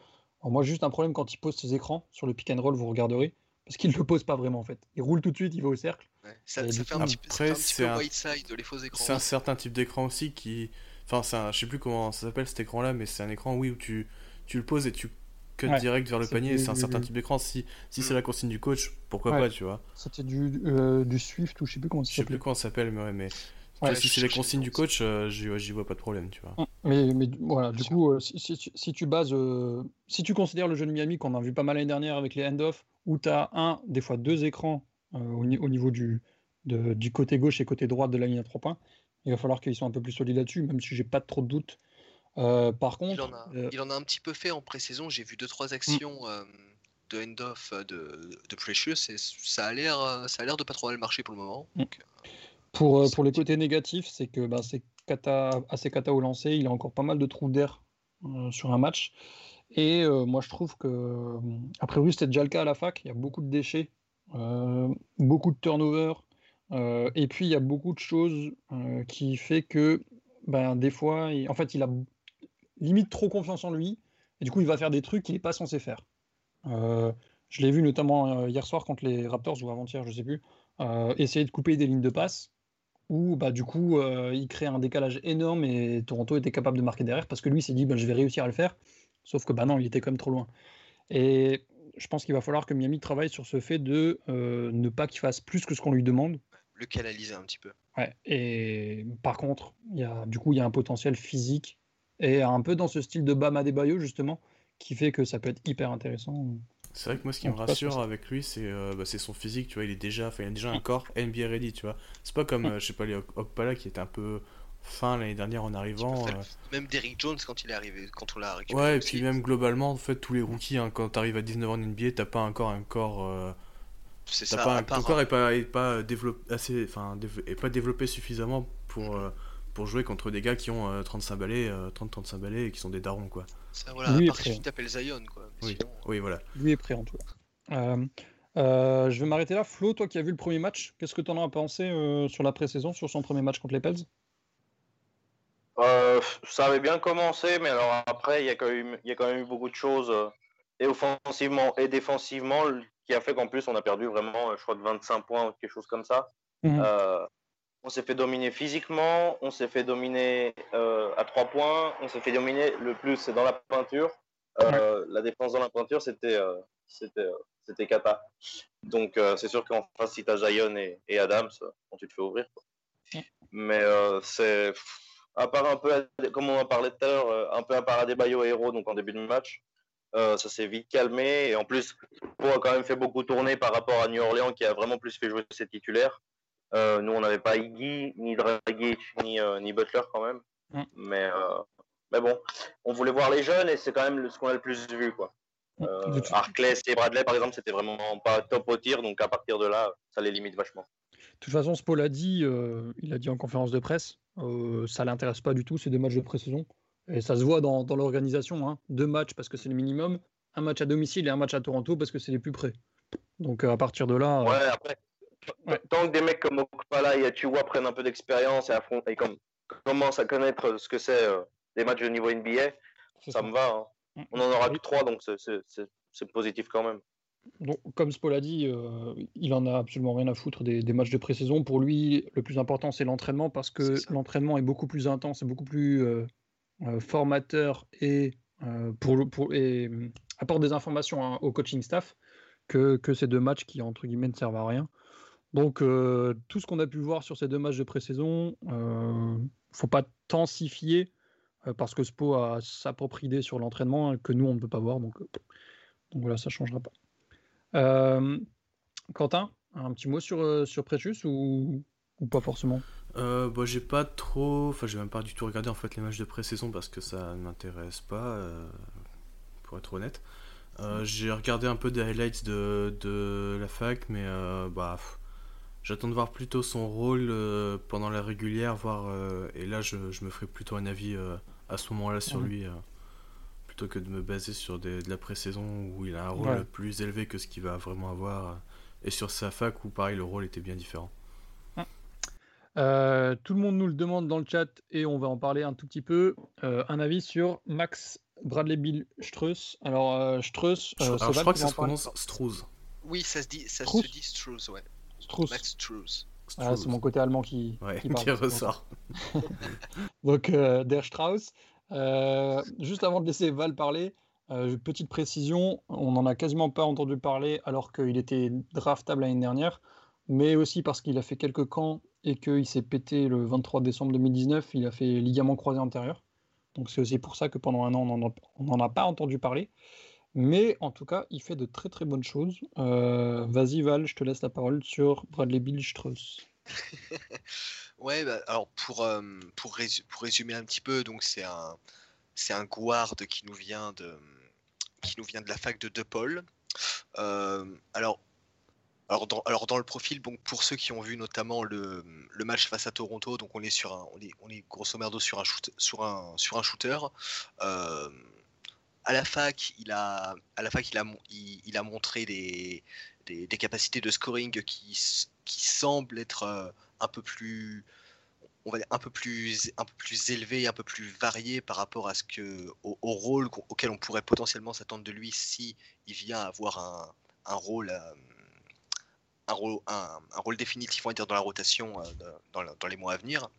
Alors moi, juste un problème quand il pose ses écrans sur le pick and roll, vous regarderez, parce qu'il ne le pose pas vraiment en fait. Il roule tout de suite, il va au cercle. Ouais, ça, ça, fait un petit, Après, un, white side, les faux écrans. C'est un certain type d'écran aussi qui. Enfin, un... je sais plus comment ça s'appelle cet écran là, mais c'est un écran, oui, où tu, tu le poses et tu cut ouais, direct vers le panier. C'est un certain type d'écran. Si, si c'est la consigne du coach, pourquoi ouais. pas, tu vois. C'était du, euh, du Swift ou je sais plus comment ça s'appelle. Je sais plus comment ça s'appelle, mais ouais, mais Ouais, si c'est les consignes du coach, euh, j'y vois pas de problème, tu vois. Mm. Mais, mais voilà, du coup, euh, si, si, si, tu bases, euh, si tu considères le jeu de Miami qu'on a vu pas mal l'année dernière avec les end-off, où tu as un, des fois deux écrans au, au, niveau du, de, du côté gauche et côté droit de la ligne à trois points, il va falloir qu'ils soient un peu plus solides là-dessus, même si j'ai pas trop de doutes. par contre, il en, a, il en, a, un petit peu fait en pré-saison. J'ai vu deux trois actions. Mm. de end-off de, de Precious et ça a l'air ça a l'air de pas trop mal marcher pour le moment. Mm. Donc, pour, euh, pour les côtés négatifs, c'est que bah, c'est kata, assez kata au lancer. Il a encore pas mal de trous d'air euh, sur un match. Et euh, moi, je trouve que, après oui, c'était déjà le cas à la fac. Il y a beaucoup de déchets euh, beaucoup de turnover, euh, et puis il y a beaucoup de choses euh, qui fait que ben, des fois, il- en fait, il a limite trop confiance en lui, et du coup, il va faire des trucs qu'il n'est pas censé faire. Euh, je l'ai vu notamment hier soir contre les Raptors ou avant-hier, je sais plus, essayer de couper des lignes de passe où bah, du coup il crée un décalage énorme et Toronto était capable de marquer derrière parce que lui s'est dit bah, je vais réussir à le faire, sauf que bah non, il était quand même trop loin. Et je pense qu'il va falloir que Miami travaille sur ce fait de ne pas qu'il fasse plus que ce qu'on lui demande. Le canaliser un petit peu. Ouais. Et par contre, il y a, du coup, il y a un potentiel physique et un peu dans ce style de Bam Adebayo justement qui fait que ça peut être hyper intéressant. C'est vrai que moi, ce qui En me rassure avec lui, c'est euh, bah, c'est son physique, tu vois, il est déjà, enfin, il a déjà un corps NBA ready, tu vois. C'est pas comme, euh, je sais pas, les Ok- Okpala qui était un peu fin l'année dernière en arrivant. Euh, Même Derrick Jones quand il est arrivé, quand on l'a récupéré. Ouais, et puis même globalement, en fait, tous les rookies, hein, quand t'arrives à 19 ans en NBA, t'as pas encore un corps. Euh, C'est ça. pas ton corps est pas, est pas développé assez, enfin, est pas développé suffisamment pour, euh, pour jouer contre des gars qui ont euh, 35 balais, 30-35 balais et qui sont des darons, quoi. ça, voilà, Lui à est part si prêt. tu t'appelles Zion, quoi. Mais Oui, sinon, oui, voilà. Lui est prêt en tout cas. Euh, euh, je vais m'arrêter là. Flo, toi qui as vu le premier match, qu'est-ce que tu en as pensé euh, sur la pré-saison, sur son premier match contre les Pels? Euh, ça avait bien commencé, mais alors après, il y, a quand même, il y a quand même eu beaucoup de choses, euh, et offensivement et défensivement, qui a fait qu'en plus, on a perdu vraiment, euh, je crois, de 25 points, quelque chose comme ça. Mhm. Euh, on s'est fait dominer physiquement, on s'est fait dominer euh, à 3 points, on s'est fait dominer le plus, c'est dans la peinture. Euh, La défense dans la peinture, c'était c'était cata. Donc, c'est sûr qu'en face, si tu as Zion et, et Adams, bon, tu te fais ouvrir. quoi. Mais c'est à part un peu, comme on en parlait tout à l'heure, un peu à part Adebayo et Hero, donc en début de match, euh, ça s'est vite calmé. Et en plus, Pau a quand même fait beaucoup tourner par rapport à New Orleans, qui a vraiment plus fait jouer ses titulaires. Euh, nous, on n'avait pas Iggy, ni Dragic, ni, euh, ni Butler quand même. Mm. Mais, euh, mais bon, on voulait voir les jeunes et c'est quand même ce qu'on a le plus vu. Quoi. Euh, De toute- Harkless et Bradley, par exemple, c'était vraiment pas top au tir. Donc à partir de là, ça les limite vachement. De toute façon, Spo l'a dit, euh, il a dit en conférence de presse, euh, ça l'intéresse pas du tout ces deux matchs de pré-saison. Et ça se voit dans, dans l'organisation. hein. Deux matchs parce que c'est le minimum, un match à domicile et un match à Toronto parce que c'est les plus près. Donc euh, à partir de là, euh, Ouais, après, Ouais. tant que des mecs comme Okpala et Achua prennent un peu d'expérience et, affrontent- et comme, commencent à connaître ce que c'est euh, des matchs de niveau NBA, ça ça. me va. hein. Mm. On en aura que trois, donc c'est- positif quand même. Donc, comme l'a dit, euh, il en a absolument rien à foutre des, des matchs de pré-saison. Pour lui, le plus important, c'est l'entraînement parce que l'entraînement est beaucoup plus intense et beaucoup plus formateur et, euh, euh, apporte des informations au coaching staff que, ces deux matchs qui, entre guillemets, ne servent à rien. Donc, euh, tout ce qu'on a pu voir sur ces deux matchs de pré-saison, euh, faut pas tant euh, parce que Spo a sa propre idée sur l'entraînement hein, que nous, on ne peut pas voir. Donc, euh, voilà, ça ne changera pas. Euh, Quentin, un petit mot sur, euh, sur ou pas forcément? Euh, bah, j'ai pas trop. Enfin, j'ai même pas du tout regardé en fait les matchs de pré-saison parce que ça ne m'intéresse pas, euh, pour être honnête. Euh, j'ai regardé un peu des highlights de, de la fac, mais euh, bah, j'attends de voir plutôt son rôle pendant la régulière, voir. et là, je, je me ferai plutôt un avis à ce moment-là sur Mhm. lui, plutôt que de me baser sur des- de la pré-saison où il a un rôle Ouais. plus élevé que ce qu'il va vraiment avoir, et sur sa fac où pareil le rôle était bien différent. Euh, Tout le monde nous le demande dans le chat et on va en parler un tout petit peu. Euh, un avis sur Max Bradley Bill Strauss. Alors, euh, Strauss, Je, euh, alors, je crois que ça se prononce Strauss. Oui, ça se dit, ça Strauss se dit Strauss, ouais. Strauss. Max Strauss. Ah, Strauss. c'est mon côté allemand qui, Ouais, qui qui, parle. ressort. Donc, euh, Der Strauss. Euh, juste avant de laisser Val parler, euh, petite précision, on n'en a quasiment pas entendu parler alors qu'il était draftable l'année dernière, mais aussi parce qu'il a fait quelques camps et qu'il s'est pété le 23 décembre 2019, il a fait ligament croisé antérieur. Donc c'est aussi pour ça que pendant un an, on n'en a pas entendu parler. Mais en tout cas, il fait de très très bonnes choses. Euh, Vas-y Val, je te laisse la parole sur Bradley Bill Strauss. Ouais, bah, alors pour, euh, pour, pour résumer un petit peu, c'est un, un guard qui nous vient de, qui nous vient de la fac de DePaul. Euh, alors, alors, dans, le profil, bon, pour ceux qui ont vu notamment le, match face à Toronto, donc on est sur un, on est, grosso merdo sur un shooter. À la fac, il a, à la fac, il a, montré des, capacités de scoring qui, semblent être euh, un peu plus, on va dire un peu plus, un peu plus élevé, un peu plus varié par rapport à ce que, au, rôle auquel on pourrait potentiellement s'attendre de lui si il vient avoir un, un rôle. Euh, un rôle, un, définitif dire, dans la rotation dans, dans les mois à venir.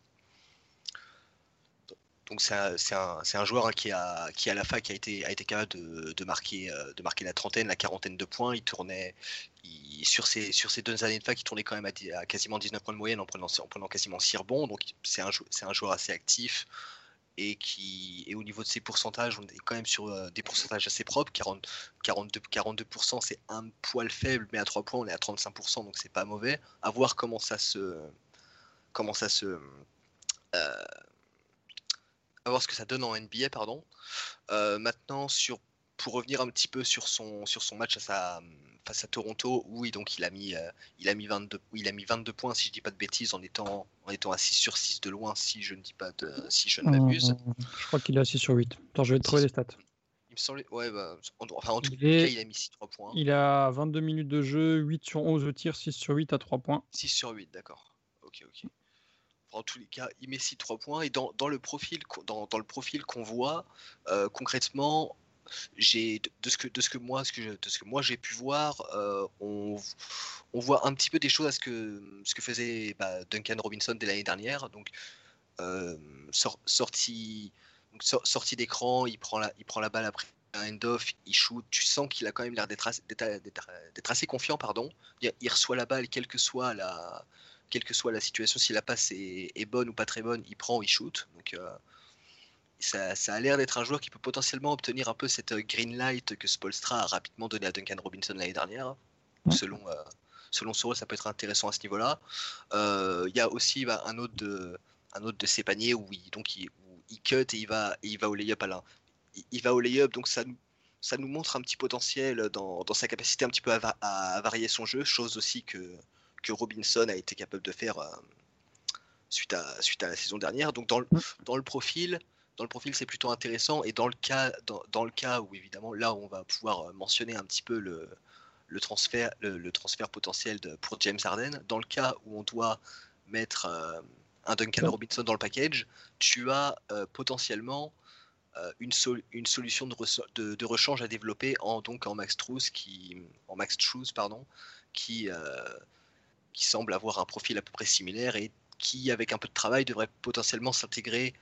Donc c'est un, joueur hein, qui, a, qui à la fac a été, a été capable de, marquer, euh, de marquer la trentaine, la quarantaine de points. Il tournait sur, ces, sur ces deux années de fac, il tournait quand même à, quasiment 19 points de moyenne en prenant, en prenant quasiment 6 rebonds. Donc c'est un, un, joueur assez actif et qui au niveau de ses pourcentages, on est quand même sur euh, des pourcentages assez propres. 40, 42, 42% c'est un poil faible, mais à 3 points on est à 35%, donc c'est pas mauvais. À voir comment ça se comment ça se euh, voir ce que ça donne en NBA, pardon. Euh, maintenant, sur, pour revenir un petit peu sur son, sur son match à sa, face à Toronto, oui, donc il a mis, euh, il a mis 22, il a mis 22 points, si je dis pas de bêtises, en étant, en étant à 6 sur 6 de loin, si je ne dis pas de, si je ne m'abuse. je crois qu'il est à 6 sur 8. Attends, je vais te trouver les stats. Il me ouais, bah, en, enfin, en tout cas, il a mis 6 3 points. Il a 22 minutes de jeu, 8 sur 11 de tir, 6 sur 8 à 3 points. 6 sur 8, d'accord. Ok, ok en tous les cas, il met 6 3 points. Et dans, le profil, dans, le profil qu'on voit, euh, concrètement, de ce que de ce que moi de ce que moi j'ai pu voir euh, on, voit un petit peu des choses à ce que ce que faisait bah, Duncan Robinson dès l'année dernière donc euh, sortie sortie d'écran il prend la il prend la balle après un end-off, il shoot, tu sens qu'il a quand même l'air d'être assez, confiant, pardon. il, reçoit la balle, quelle que soit la, quelle que soit la situation, si la passe est, bonne ou pas très bonne, il prend il shoot. Donc euh, ça, a l'air d'être un joueur qui peut potentiellement obtenir un peu cette euh, green light que Spolstra a rapidement donné à Duncan Robinson l'année dernière. Selon, euh, selon son rôle, ça peut être intéressant à ce niveau-là. Il y a aussi bah, un, autre de, un autre de ses paniers où il, donc, il, cut et il va, et il va au lay-up à Il, va au lay-up, donc ça nous, ça nous montre un petit potentiel dans, dans sa capacité un petit peu à, à, varier son jeu, chose aussi que, que Robinson a été capable de faire euh, suite, à, suite à la saison dernière. Donc dans le, dans le profil, dans le profil c'est plutôt intéressant. Et dans le cas, dans, dans, le cas où évidemment là on va pouvoir euh, mentionner un petit peu le, le transfert, le, transfert potentiel de, pour James Harden, dans le cas où on doit mettre euh, un Duncan Robinson dans le package, tu as potentiellement une, une, solution de, de, de, rechange à développer en, donc en Max Truss qui, en Max Truss, pardon, qui, qui semble avoir un profil à peu près similaire et qui, avec un peu de travail, devrait potentiellement s'intégrer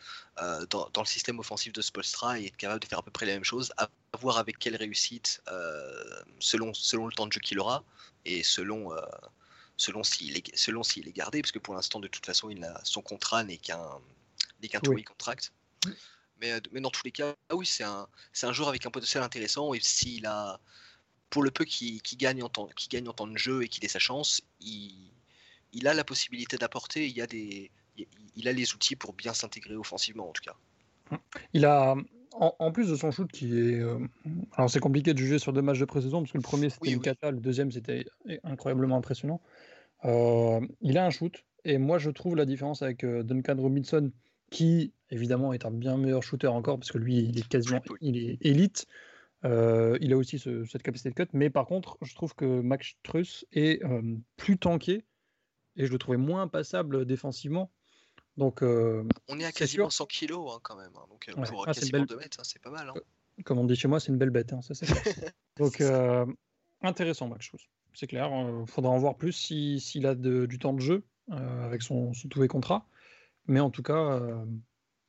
euh, dans, le système offensif de Spolstra et être capable de faire à peu près la même chose, à voir avec quelle réussite, euh, selon, selon le temps de jeu qu'il aura et selon, euh, selon s'il est, selon s'il est gardé, parce que pour l'instant, de toute façon, il a, son contrat n'est qu'un n'est qu'un oui. contract. Mais, mais dans tous les cas, ah oui, c'est un, c'est un joueur avec un potentiel intéressant et s'il a pour le peu qu'il gagne, en temps, gagne en temps de jeu et qu'il ait sa chance, il, il a la possibilité d'apporter, il, a des, il a les outils pour bien s'intégrer offensivement en tout cas. Il a, en, plus de son shoot qui est... Euh, alors c'est compliqué de juger sur deux matchs de pré-saison parce que le premier c'était une cata, le deuxième c'était incroyablement impressionnant. Euh, il a un shoot et moi je trouve la différence avec euh, Duncan Robinson qui évidemment est un bien meilleur shooter encore parce que lui il est quasiment il est élite euh, il a aussi cette capacité de cut, mais par contre, je trouve que Max Truss est plus tanké et je le trouvais moins passable défensivement. Donc, euh, on est à quasiment 100 kilos hein, quand même, hein, donc pour ah, quasiment 2 mètres, hein, c'est pas mal. Comme on dit chez moi, c'est une belle bête, ça c'est Donc intéressant Max Truss, c'est clair. Il faudra en voir plus s'il a du temps de jeu avec son, son tout contrat, mais en tout cas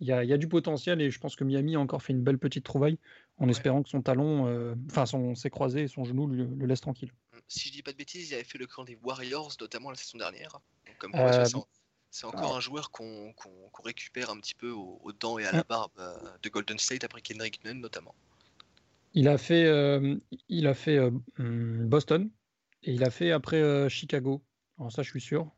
il y, a, du potentiel et je pense que Miami a encore fait une belle petite trouvaille en espérant que son talon, euh, enfin son s'est croisé et son genou le, laisse tranquille. Si je dis pas de bêtises, il avait fait le camp des Warriors notamment la saison dernière. comme euh, c'est encore un joueur qu'on récupère un petit peu aux, dents et à la barbe euh, de Golden State après Kendrick Nunn notamment. Il a fait, il a fait hmm, Boston et il a fait après Chicago. Alors ça, je suis sûr.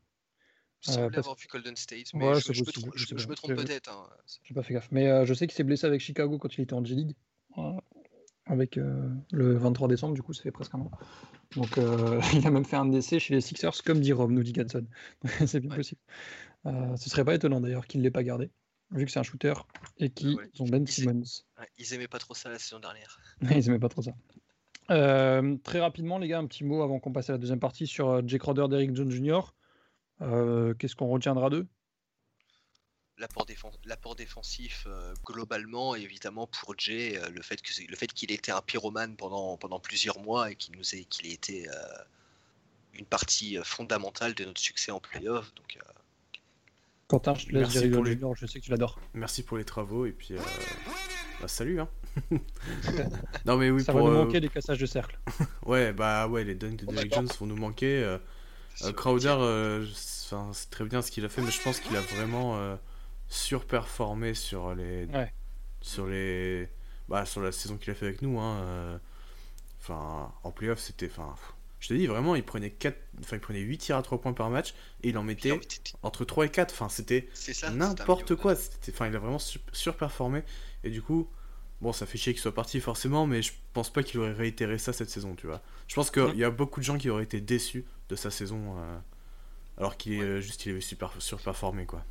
Je semblais avoir vu Golden State, mais je, me trompe peut-être. Hein. J'ai pas fait gaffe. Mais je sais qu'il s'est blessé avec Chicago quand il était en G-League. Avec euh, le 23 décembre, du coup, ça fait presque un an. Donc, euh, il a même fait un essai chez les Sixers, comme dit Rob, nous dit Gadson. c'est bien possible. ce serait pas étonnant d'ailleurs qu'il ne l'ait pas gardé. vu que c'est un shooter, et qui Ouais. ont Ben Ils- Simmons. Ils aimaient pas trop ça la saison dernière. Ils aimaient pas trop ça. Euh, très rapidement, les gars, un petit mot avant qu'on passe à la deuxième partie sur euh, Jake Crowder, Derrick Jones Jr. Euh, Qu'est-ce qu'on retiendra d'eux? L'apport défen- l'apport défensif euh, globalement, évidemment pour Jay, euh, le fait que le fait qu'il était un pyromane pendant pendant plusieurs mois et qu'il nous ait qu'il ait été euh, une partie fondamentale de notre succès en playoff. Donc euh, Quentin, je te laisse Merci pour les- je sais que tu l'adores. Merci pour les travaux et puis. euh, bah, salut, hein. non, mais oui, Ça pour. va nous euh, manquer des cassages de cercle. Ouais, bah ouais, les dunks de Bon, Derrick. Jones vont nous manquer. Crowder, euh, c'est enfin, c'est très bien ce qu'il a fait, mais je pense qu'il a vraiment euh, surperformé sur les. Ouais. Sur les. Bah, sur la saison qu'il a fait avec nous. Hein, euh, Enfin, en playoff, c'était. Enfin, je te dis, vraiment, il prenait, 4... enfin, il prenait 8 tirs à 3 points par match et il en mettait t'es- entre 3 et 4. Enfin, c'était n'importe quoi. C'était, enfin, il a vraiment su- surperformé. Et du coup, bon, ça fait chier qu'il soit parti forcément, mais je pense pas qu'il aurait réitéré ça cette saison, tu vois. Je pense qu'il Mm. y a beaucoup de gens qui auraient été déçus de sa saison, euh, alors qu'il est Ouais. euh, juste, il avait super surperformé, quoi.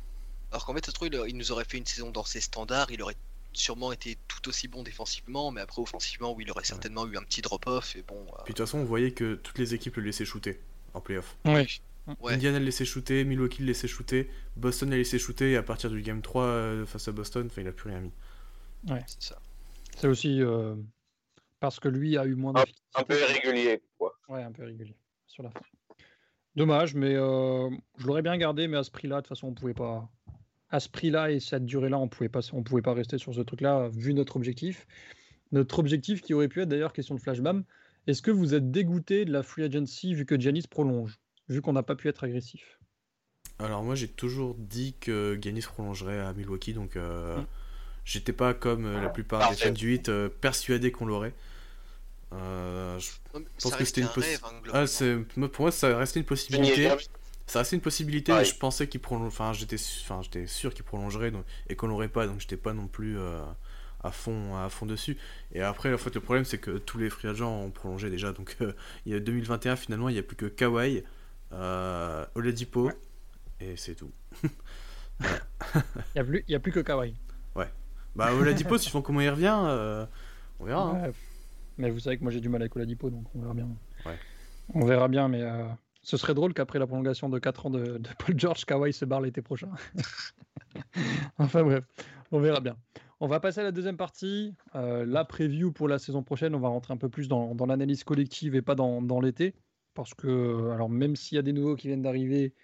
Alors qu'en fait, ça se trouve, il, il nous aurait fait une saison dans ses standards, il aurait sûrement été tout aussi bon défensivement, mais après offensivement, oui, il aurait certainement eu un petit drop-off. Et bon, euh, Puis de toute façon, on voyait que toutes les équipes le laissaient shooter en playoff. Oui. ouais, Indiana le laissait shooter, Milwaukee le laissait shooter, Boston le laissait shooter, et à partir du game 3 euh, face à Boston, enfin, il a plus rien mis. c'est ça. C'est aussi euh, parce que lui a eu moins Un- d'efficacité. Un peu irrégulier, quoi. Ouais, un peu régulier sur la fin. Dommage, mais euh, je l'aurais bien gardé, mais à ce prix-là, de toute façon, on pouvait pas. À ce prix-là et cette durée-là, on pouvait pas, on pouvait pas rester sur ce truc-là, vu notre objectif. Notre objectif qui aurait pu être d'ailleurs question de flashbam. Est-ce que vous êtes dégoûté de la free agency vu que Giannis prolonge, vu qu'on n'a pas pu être agressif? Alors moi j'ai toujours dit que Giannis prolongerait à Milwaukee, donc euh, Mm. j'étais pas comme euh, la plupart des fans du 8 euh, persuadé qu'on l'aurait. Euh, je Non, pense que c'était une un possi- rêve, hein, ah, pour moi ça restait une possibilité. Ça restait une possibilité, je pensais qu'il prolonge. Enfin j'étais, enfin j'étais sûr qu'il prolongerait donc... et qu'on l'aurait pas, donc j'étais pas non plus euh, à fond, à fond dessus. Et après en fait le problème c'est que tous les free agents ont prolongé déjà, donc euh, il y a 2021 finalement il y a plus que Kawhi, euh, Oladipo Ouais. et c'est tout. Il n'y a, plus- il y a plus que Kawhi. Bah Oladipo, si font comment il revient, euh, on verra. hein. Ouais. Mais vous savez que moi j'ai du mal avec Oladipo, donc on verra bien. Ouais. On verra bien, mais euh, ce serait drôle qu'après la prolongation de 4 ans de, de Paul George, Kawhi se barre l'été prochain. enfin bref, on verra bien. On va passer à la deuxième partie. Euh, la preview pour la saison prochaine, on va rentrer un peu plus dans, dans l'analyse collective et pas dans, dans l'été. Parce que, alors même s'il y a des nouveaux qui viennent d'arriver,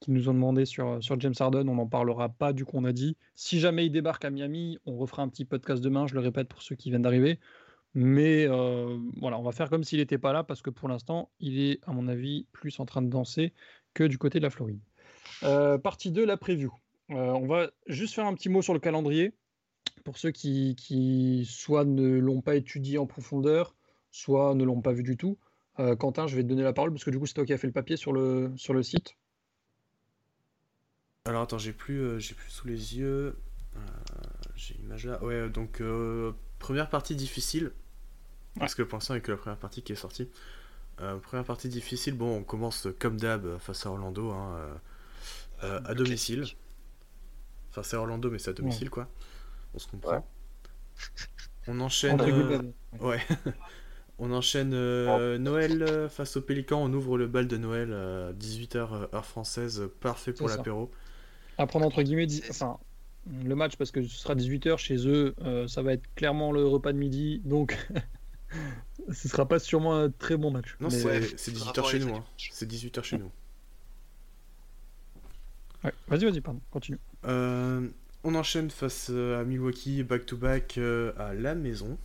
qui nous ont demandé sur, sur James Harden, on n'en parlera pas du coup on a dit. Si jamais il débarque à Miami, on refera un petit podcast demain, je le répète pour ceux qui viennent d'arriver. Mais voilà, on va faire comme s'il n'était pas là parce que pour l'instant, il est, à mon avis, plus en train de danser que du côté de la Floride. Partie 2, la preview. On va juste faire un petit mot sur le calendrier pour ceux qui, qui soit ne l'ont pas étudié en profondeur, soit ne l'ont pas vu du tout. Quentin, je vais te donner la parole parce que du coup, c'est toi qui as fait le papier sur le, sur le site. Alors attends, j'ai plus, j'ai plus sous les yeux. J'ai l'image là. Ouais, donc première partie difficile. Parce que pour l'instant, il n'y a que la première partie qui est sortie. Euh, première partie difficile, bon, on commence comme d'hab face à Orlando, hein, euh, euh, à Le domicile. classique. Enfin, c'est Orlando, mais c'est à domicile, quoi. On se comprend. Ouais. On enchaîne. Euh. Ouais. On enchaîne euh, Noël euh, face au Pélican. On ouvre le bal de Noël, 18h heure française, parfait pour l'apéro. À prendre entre guillemets, enfin, le match parce que ce sera 18h chez eux, euh, ça va être clairement le repas de midi, donc ce sera pas sûrement un très bon match. Non, Mais- c'est ouais, c'est par 18h rapport à chez nous. hein. C'est 18h chez nous. Ouais, Vas-y, vas-y, pardon, continue. Euh, on enchaîne face euh, à Milwaukee, back-to-back euh, à la maison.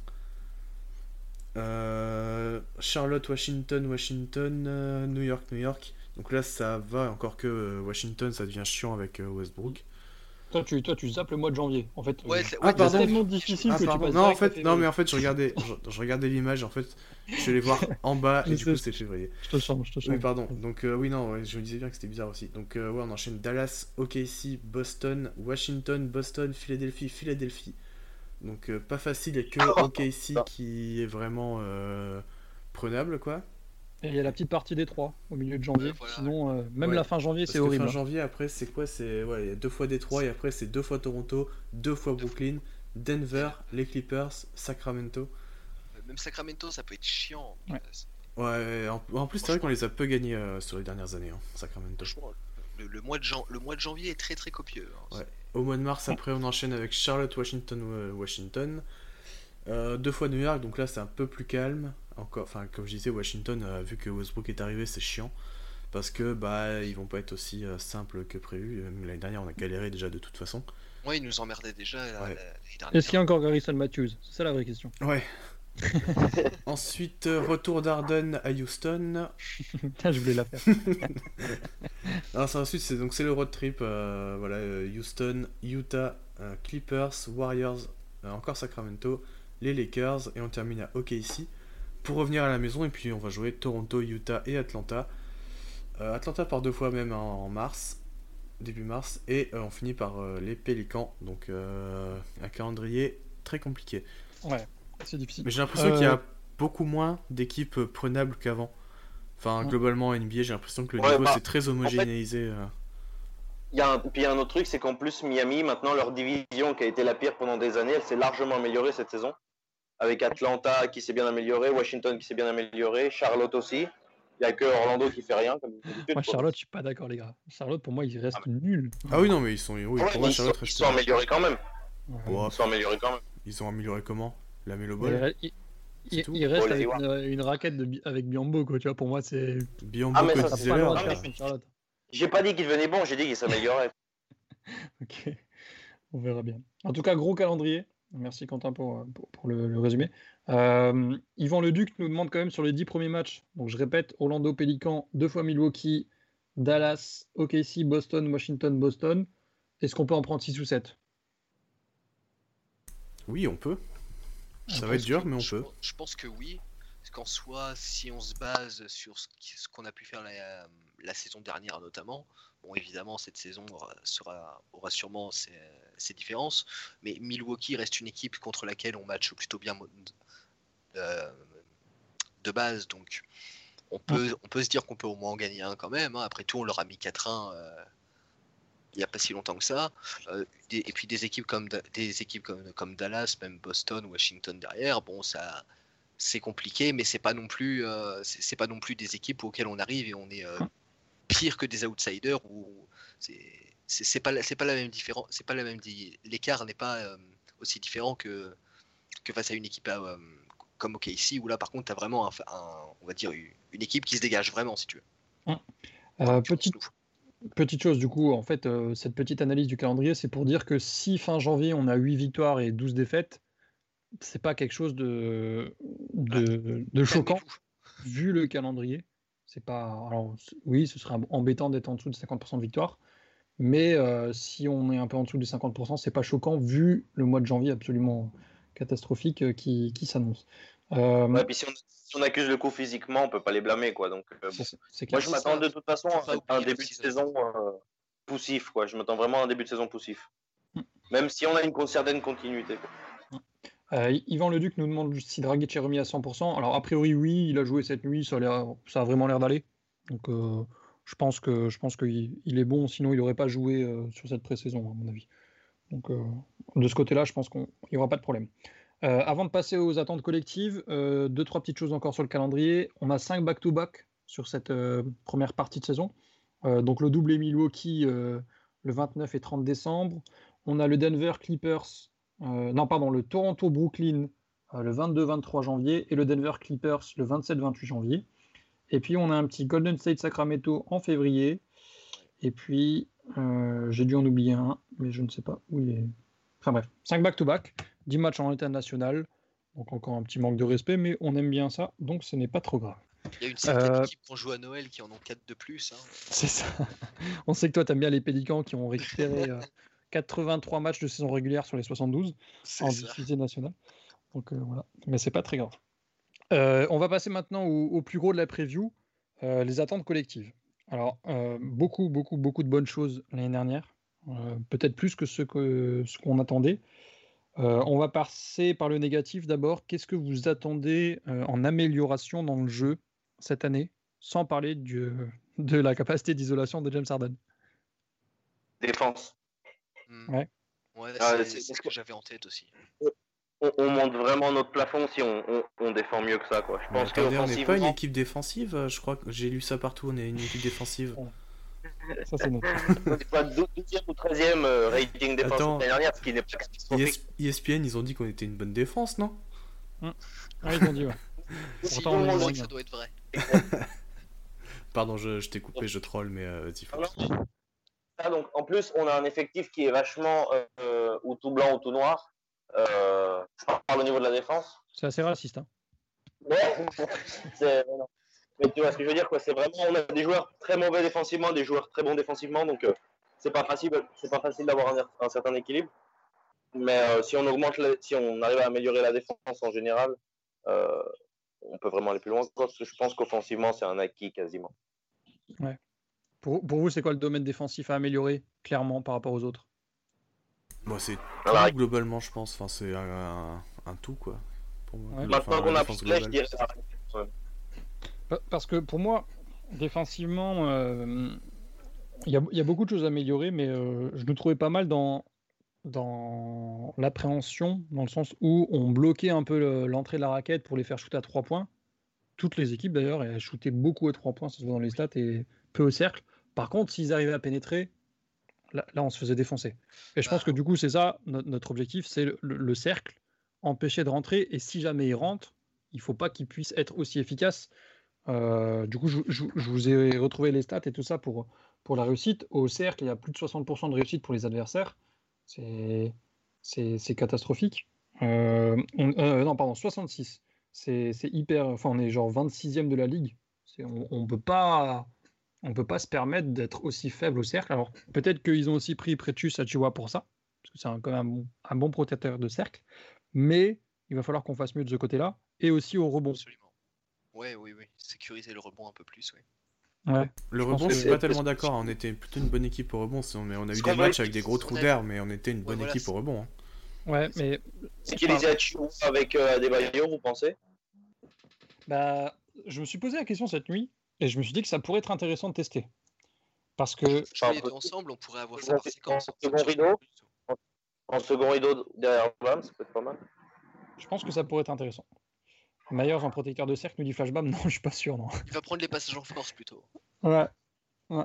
Euh, Charlotte, Washington, Washington, euh, New York, New York. Donc là, ça va, encore que Washington, ça devient chiant avec euh, Westbrook. Toi, tu, toi, tu zappes le mois de janvier. En fait, Ouais, euh, c'est- Ah, tellement difficile Ah, que tu passes Non, en fait, non, mais en fait, je regardais, je, je regardais l'image, en fait, je suis allé voir en bas et du coup, c'est février. Je te sens, je te sens. Oui, pardon. Donc, euh, oui, non, ouais, je me disais bien que c'était bizarre aussi. Donc, euh, ouais, on enchaîne Dallas, OKC, Boston, Washington, Boston, Philadelphie, Philadelphie. Donc, euh, pas facile, il n'y a que OKC qui est vraiment euh, prenable, quoi. Et il y a la petite partie des trois au milieu de janvier. Ouais, voilà. Sinon, euh, même Ouais, la fin janvier, c'est horrible. Fin janvier, après, c'est quoi C'est ouais, il y a deux fois Détroit et après, c'est deux fois Toronto, deux fois Brooklyn, Denver, les Clippers, Sacramento. Même Sacramento, ça peut être chiant. Ouais. Ouais, en, en plus, c'est vrai qu'on les a peu gagnés euh, sur les dernières années, hein, Sacramento. Le, le mois de jan- le mois de janvier est très très copieux. hein. Ouais. Au mois de mars, après, on enchaîne avec Charlotte, Washington, euh, Washington. Euh, deux fois New York, donc là, c'est un peu plus calme. Encore, enfin, comme je disais, Washington, euh, vu que Westbrook est arrivé, c'est chiant. Parce que bah ils vont pas être aussi euh, simples que prévu. L'année dernière, on a galéré déjà de toute façon. Ouais, ils nous emmerdaient déjà Ouais. la- l'année dernière. Est-ce qu'il y a encore Garrison Matthews? C'est ça la vraie question. Ouais. Ensuite, retour d'Arden à Houston. Putain, je voulais la faire. Alors, ça, ensuite, c'est donc c'est le road trip. euh, voilà, Houston, Utah, euh, Clippers, Warriors, euh, encore Sacramento, les Lakers et on termine à OKC pour revenir à la maison et puis on va jouer Toronto, Utah et Atlanta. Euh, Atlanta par deux fois même en, en mars, début mars et euh, on finit par euh, les Pélicans. Donc euh, un calendrier très compliqué. Ouais, c'est difficile. Mais j'ai l'impression Euh, qu'il y a beaucoup moins d'équipes prenables qu'avant. Enfin, Ouais. globalement, en NBA, j'ai l'impression que le Ouais, niveau bah, c'est très homogénéisé. Il y a un, puis il y a un autre truc, c'est qu'en plus, Miami, maintenant, leur division qui a été la pire pendant des années, elle s'est largement améliorée cette saison. Avec Atlanta qui s'est bien amélioré, Washington qui s'est bien amélioré, Charlotte aussi. Il n'y a que Orlando qui fait rien, comme. Moi. Charlotte, je suis pas d'accord, les gars. Charlotte, pour moi, il reste Ah nul. Ah oui, non, mais ils sont. Oui, Ouais, pour moi, ils, Charlotte sont, ils sont améliorés quand même. Ouais. Ils sont améliorés quand même. Ils ont amélioré comment? La Melo Il, il- il- tout. il reste avec une, une raquette de, avec Biombo, quoi. Tu vois, pour moi, c'est Biombo Ah, mais ça, c'est pas Charlotte. J'ai pas dit qu'il devenait bon, j'ai dit qu'il s'améliorait. Ok, on verra bien. En tout cas, gros calendrier. Merci Quentin pour, pour, pour le, le résumé. Euh, Yvan Leduc nous demande quand même sur les 10 premiers matchs. Donc je répète, Orlando Pélican, deux fois Milwaukee, Dallas, OKC, Boston, Washington, Boston. Est-ce qu'on peut en prendre 6 ou 7 Oui, on peut. On Ça va être dur, mais on je, peut. Je pense que oui. Parce qu'en soi, si on se base sur ce qu'on a pu faire la, la saison dernière notamment, bon évidemment cette saison aura, sera- aura sûrement ses, ses différences, mais Milwaukee reste une équipe contre laquelle on match plutôt bien euh, de base, donc on peut, on peut se dire qu'on peut au moins en gagner un quand même. hein. Après tout, on leur a mis 4-1 euh, il n'y a pas si longtemps que ça. Euh, des- et puis des équipes comme des équipes comme, comme Dallas, même Boston, Washington derrière, bon ça c'est compliqué, mais c'est pas non plus euh, c'est c'est pas non plus des équipes auxquelles on arrive et on est euh, pire que des outsiders ou c'est pas la- c'est pas la même différence c'est pas la même l'écart n'est pas euh, aussi différent que que face à une équipe euh, comme OKC où là par contre tu as vraiment un, un- on va dire une, équipe qui se dégage vraiment si tu veux. Euh, Tu petite, petite chose, du coup, en fait, euh, cette petite analyse du calendrier, c'est pour dire que si fin janvier, on a 8 victoires et 12 défaites, c'est pas quelque chose de, de, de choquant. Vu le calendrier, c'est pas. Alors, oui, ce serait embêtant d'être en dessous de 50% de victoire, mais euh, si on est un peu en dessous des 50%, c'est pas choquant vu le mois de janvier absolument catastrophique euh, qui, qui s'annonce. Euh, Ouais, puis si on, si on accuse le coup physiquement, on peut pas les blâmer, quoi. Donc, euh, c'est- bon. c'est Moi, je m'attends de toute façon à un début de saison euh, poussif, quoi. Je m'attends vraiment à un début de saison poussif. Mm. Même si on a une certaine continuité. quoi. Euh, Yvan Leduc nous demande si Dragic est remis à 100%. Alors, a priori, oui, il a joué cette nuit, ça a, vraiment l'air d'aller. Donc, euh, je pense qu'il il est bon, sinon il n'aurait pas joué euh, sur cette pré-saison, à mon avis. Donc, euh, de ce côté-là, je pense qu'il n'y aura pas de problème. Avant de passer aux attentes collectives, deux, trois petites choses encore sur le calendrier. On a cinq back-to-back sur cette première partie de saison. Donc, le double est Milwaukee le 29 et 30 décembre. On a le Denver Clippers euh, non, pardon, le Toronto-Brooklyn euh, le 22-23 janvier et le Denver Clippers le 27-28 janvier. Et puis on a un petit Golden State Sacramento en février. Et puis euh, j'ai dû en oublier un, mais je ne sais pas où il est. Enfin bref, 5 back-to-back, 10 matchs en international. Donc encore un petit manque de respect, mais on aime bien ça, donc ce n'est pas trop grave. Il y a une certaine équipe qui ont joué à Noël qui en ont 4 de plus. hein. C'est ça. On sait que toi, tu aimes bien les Pélicans qui ont récupéré 83 matchs de saison régulière sur les 72 C'est en diffusée nationale. Donc euh, voilà, mais c'est pas très grave. Euh, on va passer maintenant au, au plus gros de la preview, euh, les attentes collectives. Alors, euh, beaucoup, beaucoup, beaucoup de bonnes choses l'année dernière, euh, peut-être plus que ce que ce qu'on attendait. Euh, on va passer par le négatif d'abord. Qu'est-ce que vous attendez euh, en amélioration dans le jeu cette année, sans parler du, de la capacité d'isolation de James Harden? Défense. Hmm. Ouais. Ouais, Ah, c'est c'est- c'est ce que j'avais en tête aussi. On, on monte vraiment notre plafond si on, on- on défend mieux que ça, quoi. Je pense attendez, on n'est pas une équipe défensive, euh, je crois que j'ai lu ça partout, on est une équipe défensive. Ça, c'est notre. on n'est pas 12e ou 13e euh, rating défense l'année dernière, ce qui n'est pas catastrophique. ES ESPN, ils ont dit qu'on était une bonne défense, non? Ah, ils ont dit, ouais. Si, Pourtant, on loin, sais que ça doit être vrai. Pardon, je, je t'ai coupé, je troll, mais euh, vas-y, Donc, en plus, on a un effectif qui est vachement euh, ou tout blanc ou tout noir. Euh, je parle au niveau de la défense. C'est assez raciste. Hein. Ouais. Mais tu vois ce que je veux dire, quoi. C'est vraiment, on a des joueurs très mauvais défensivement, des joueurs très bons défensivement, donc euh, c'est pas facile, c'est pas facile d'avoir un, un certain équilibre. Mais euh, si on augmente, la- si on arrive à améliorer la défense en général, euh, on peut vraiment aller plus loin. Parce que je pense qu'offensivement, c'est un acquis quasiment. Pour, pour vous, c'est quoi le domaine défensif à améliorer, clairement, par rapport aux autres? Moi, c'est Voilà. tout globalement, je pense. Enfin, c'est un, un- un tout, quoi. Pour moi. Ouais. Enfin, Maintenant qu'on a plus je globale. dirais ça. Pa- Parce que pour moi, défensivement, euh, il y, a, il y a beaucoup de choses à améliorer, mais euh, je nous trouvais pas mal dans, dans l'appréhension, dans le sens où on bloquait un peu le- l'entrée de la raquette pour les faire shooter à 3 points. Toutes les équipes d'ailleurs, elles shootaient beaucoup à 3 points, ça se voit dans les stats, et au cercle. Par contre, s'ils arrivaient à pénétrer, là, on se faisait défoncer. Et je pense que du coup, c'est ça, no- notre objectif, c'est le, le- le cercle, empêcher de rentrer, et si jamais ils rentrent, il faut pas qu'ils puissent être aussi efficaces. Euh, du coup, je, vous ai retrouvé les stats et tout ça pour, pour la réussite. Au cercle, il y a plus de 60% de réussite pour les adversaires. C'est catastrophique. Euh, euh, non, pardon, 66. C'est hyper. Enfin, on est genre 26e de la ligue. On, on peut pas. On peut pas se permettre d'être aussi faible au cercle. Alors, peut-être qu'ils ont aussi pris Pretus Achua pour ça, parce que c'est un- quand même un bon, un bon protecteur de cercle. Mais il va falloir qu'on fasse mieux de ce côté-là, et aussi au rebond. Absolument. Ouais, oui, oui. Sécuriser le rebond un peu plus, oui. Ouais. Le Je rebond, je suis pas tellement d'accord. On était plutôt une bonne équipe au rebond, sinon- mais on a eu des matchs avec des gros trous on a- d'air, mais on était une Ouais, bonne voilà, équipe au rebond. hein. Ouais, mais C'est qui les Achou avec euh, Adebayo, vous pensez? Bah, je me suis posé la question cette nuit et je me suis dit que ça pourrait être intéressant de tester. Parce que Jouer Enfin, les deux peut- ensemble, on pourrait avoir ça par séquence. en second rideau. En second rideau derrière Bam, ça peut être pas mal. je pense que ça pourrait être intéressant. Myers en protecteur de cercle nous dit flashbam, non, je suis pas sûr, non. Il va prendre les passages en force plutôt. Ouais. ouais.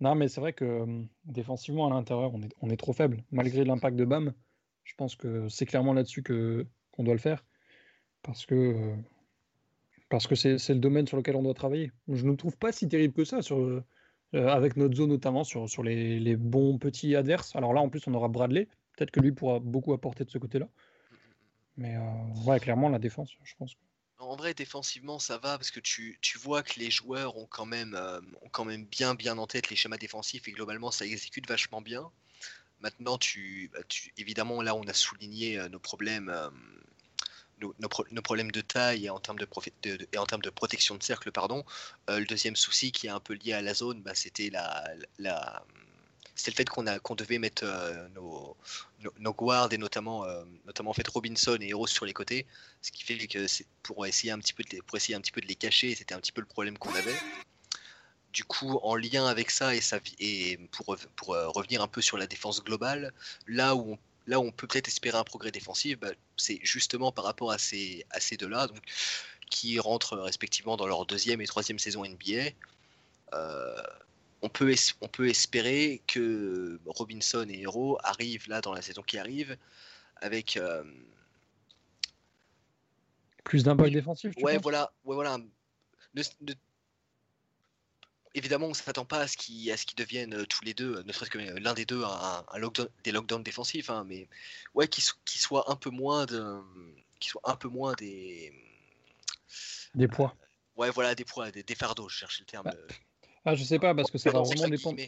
Non, mais c'est vrai que euh, défensivement à l'intérieur, on est, on est trop faible. Malgré l'impact de Bam, je pense que c'est clairement là-dessus que qu'on doit le faire. Parce que euh, parce que c'est le domaine sur lequel on doit travailler. Je ne trouve pas si terrible que ça sur, euh, avec notre zone notamment sur, sur les, les bons petits adverses. Alors là, en plus, on aura Bradley. Peut-être que lui pourra beaucoup apporter de ce côté-là. Mais euh, ouais, clairement, la défense, je pense. En vrai, défensivement, ça va parce que tu, tu vois que les joueurs ont quand, même, euh, ont quand même bien, bien en tête les schémas défensifs et globalement, ça exécute vachement bien. Maintenant, tu, bah, tu- évidemment, là, on a souligné euh, nos problèmes, euh, nos, nos pro- nos problèmes de taille et en termes de, et en termes de protection de cercle. Pardon. Euh, le deuxième souci qui est un peu lié à la zone, bah, c'était la, la, le fait qu'on qu'on devait mettre euh, nos, nos, guards et notamment, euh, notamment en fait Robinson et Heroes sur les côtés, ce qui fait que pour essayer un petit peu de les, pour essayer un petit peu de les cacher, c'était un petit peu le problème qu'on avait. Du coup, en lien avec ça et, ça, et pour, pour revenir un peu sur la défense globale, là où on, là où on peut peut-être espérer un progrès défensif, bah, c'est justement par rapport à ces, à ces deux-là, donc qui rentrent respectivement dans leur deuxième et troisième saison NBA. Euh, on peut, es- on peut espérer que Robinson et Hero arrivent là dans la saison qui arrive avec euh, Plus d'impact défensif, tu ouais penses? voilà ouais voilà. Ne- ne- évidemment on s'attend pas à ce qu'ils deviennent euh, tous les deux euh, ne serait-ce que euh, l'un des deux un, un lockdown, des lockdowns défensifs hein, mais ouais qu'ils so- qu'ils soient un peu moins de qu'ils soient un peu moins des Des poids. ouais voilà des poids des, des fardeaux je cherchais le terme Bah, euh, Ah, je sais pas, parce que ça va vraiment dépendre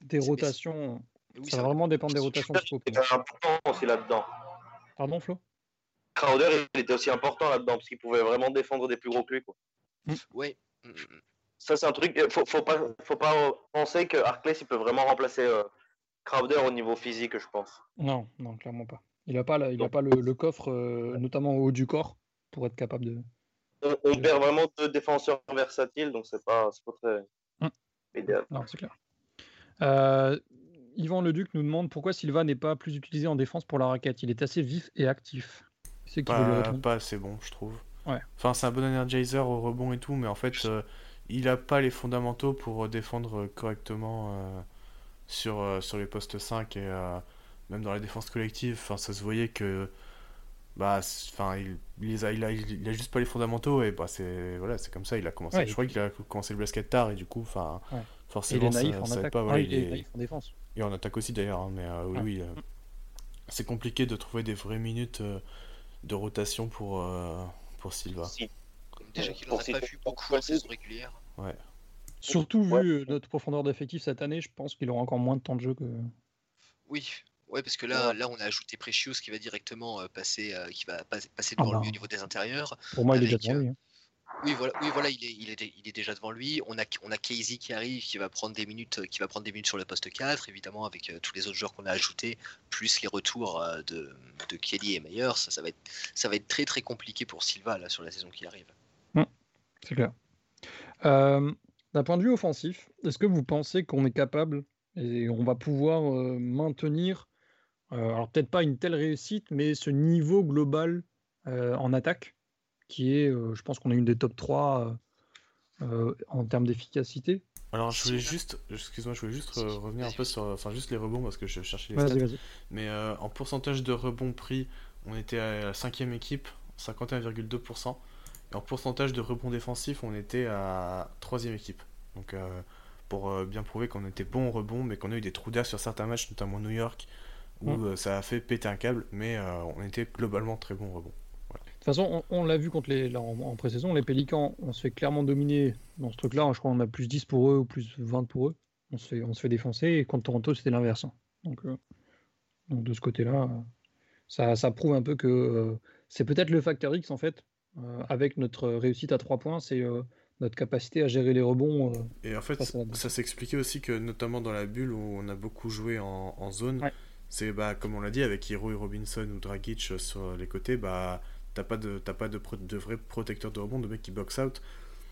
des rotations. Oui, Ça va vraiment dépendre des rotations. C'est important aussi là-dedans. Pardon, Flo? Crowder, il était aussi important là-dedans parce qu'il pouvait vraiment défendre des plus gros que lui. quoi. ouais Mm, mm, mm. Ça, c'est un truc. euh, Faut, faut pas, faut pas penser que Harkless, il peut vraiment remplacer euh, Crowder au niveau physique, je pense. Non, non, clairement pas. Il n'a pas, la- il a pas le, le coffre, euh, notamment au haut du corps, pour être capable de, on, perd vraiment deux défenseurs versatiles, donc c'est pas, pas très hum. idéal. Non, c'est clair. Euh, Yvan Leduc nous demande pourquoi Silva n'est pas plus utilisé en défense pour la raquette. Il est assez vif et actif. C'est pas, pas assez bon, je trouve. Ouais. Enfin, c'est un bon energizer au rebond et tout, mais en fait, euh, il a pas les fondamentaux pour défendre correctement euh, sur, euh, sur les postes 5 et même dans la défense collective. Enfin, ça se voyait que bah enfin il, il, a, il, a, il, a, juste pas les fondamentaux et bah c'est voilà c'est comme ça. Il a commencé je crois qu'il a commencé le basket tard et du coup enfin forcément il est naïf ça, en attaque. pas, il, est... naïf en défense. Et en attaque aussi d'ailleurs hein, mais euh, oui, oui euh, c'est compliqué de trouver des vraies minutes euh, de rotation pour pour Silva. Si. Déjà qu'il n'en a pas vu beaucoup en saison régulière ouais surtout vu notre profondeur d'effectif cette année je pense qu'il aura encore moins de temps de jeu que oui Ouais, parce que là, là, on a ajouté Precious qui va directement euh, passer, euh, qui va passer devant ah lui bah. au niveau des intérieurs. Pour moi, il est déjà devant lui. Hein. Oui, voilà, oui, voilà il, est, il, est, il est déjà devant lui. On a, on a Casey qui arrive, qui va prendre des minutes, qui va prendre des minutes sur le poste 4, évidemment, avec euh, tous les autres joueurs qu'on a ajoutés, plus les retours de, de, Kelly et Meyer. Ça, ça, va être, ça va être très très compliqué pour Silva là, sur la saison qui arrive. C'est clair. D'un point de vue offensif, est-ce que vous pensez qu'on est capable et on va pouvoir maintenir euh, alors peut-être pas une telle réussite, mais ce niveau global euh, en attaque, qui est, euh, je pense qu'on est une des top 3 en termes d'efficacité? Alors je voulais juste, excuse-moi, je voulais juste revenir un peu sur, enfin juste les rebonds parce que je cherchais les stats. Mais en pourcentage de rebonds pris, on était à la cinquième équipe, 51,2%. Et en pourcentage de rebonds défensifs, on était à troisième équipe. Donc pour bien prouver qu'on était bon au rebond, mais qu'on a eu des trous d'air sur certains matchs, notamment New York, où mm. euh, ça a fait péter un câble, mais euh, on était globalement très bon rebond. De toute façon, on, l'a vu contre les, en, pré-saison, les Pélicans, on se fait clairement dominer dans ce truc-là. Je crois qu'on a plus 10 pour eux ou plus 20 pour eux. On se fait, on se fait défoncer. Et contre Toronto, c'était l'inverse. Hein. Donc, euh, donc, de ce côté-là, ça, ça, prouve un peu que c'est peut-être le facteur X en fait, avec notre réussite à 3 points, c'est notre capacité à gérer les rebonds. et en fait, ça s'expliquait aussi que, notamment dans la bulle où on a beaucoup joué en, en zone, c'est bah, comme on l'a dit avec Hiro et Robinson ou Dragic euh, sur les côtés, bah t'as pas de pas de, de vrai protecteur de rebond, de mecs qui box out.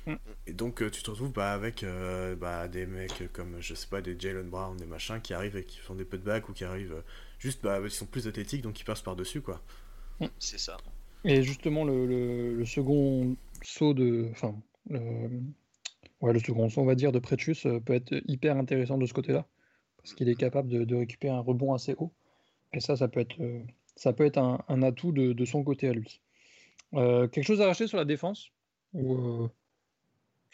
Mm. Et donc euh, tu te retrouves bah, avec euh, bah, des mecs comme je sais pas des Jalen Brown, des machins qui arrivent et qui font des putbacks ou qui arrivent juste bah ils sont plus athlétiques donc ils passent par dessus quoi. Mm. C'est ça. Et justement le, le, second saut de enfin ouais, le second saut on va dire de Precious peut être hyper intéressant de ce côté-là parce qu'il est capable de, récupérer un rebond assez haut. Et ça, ça peut être, euh, ça peut être un, atout de, son côté à lui. Euh, quelque chose à racheter sur la défense euh,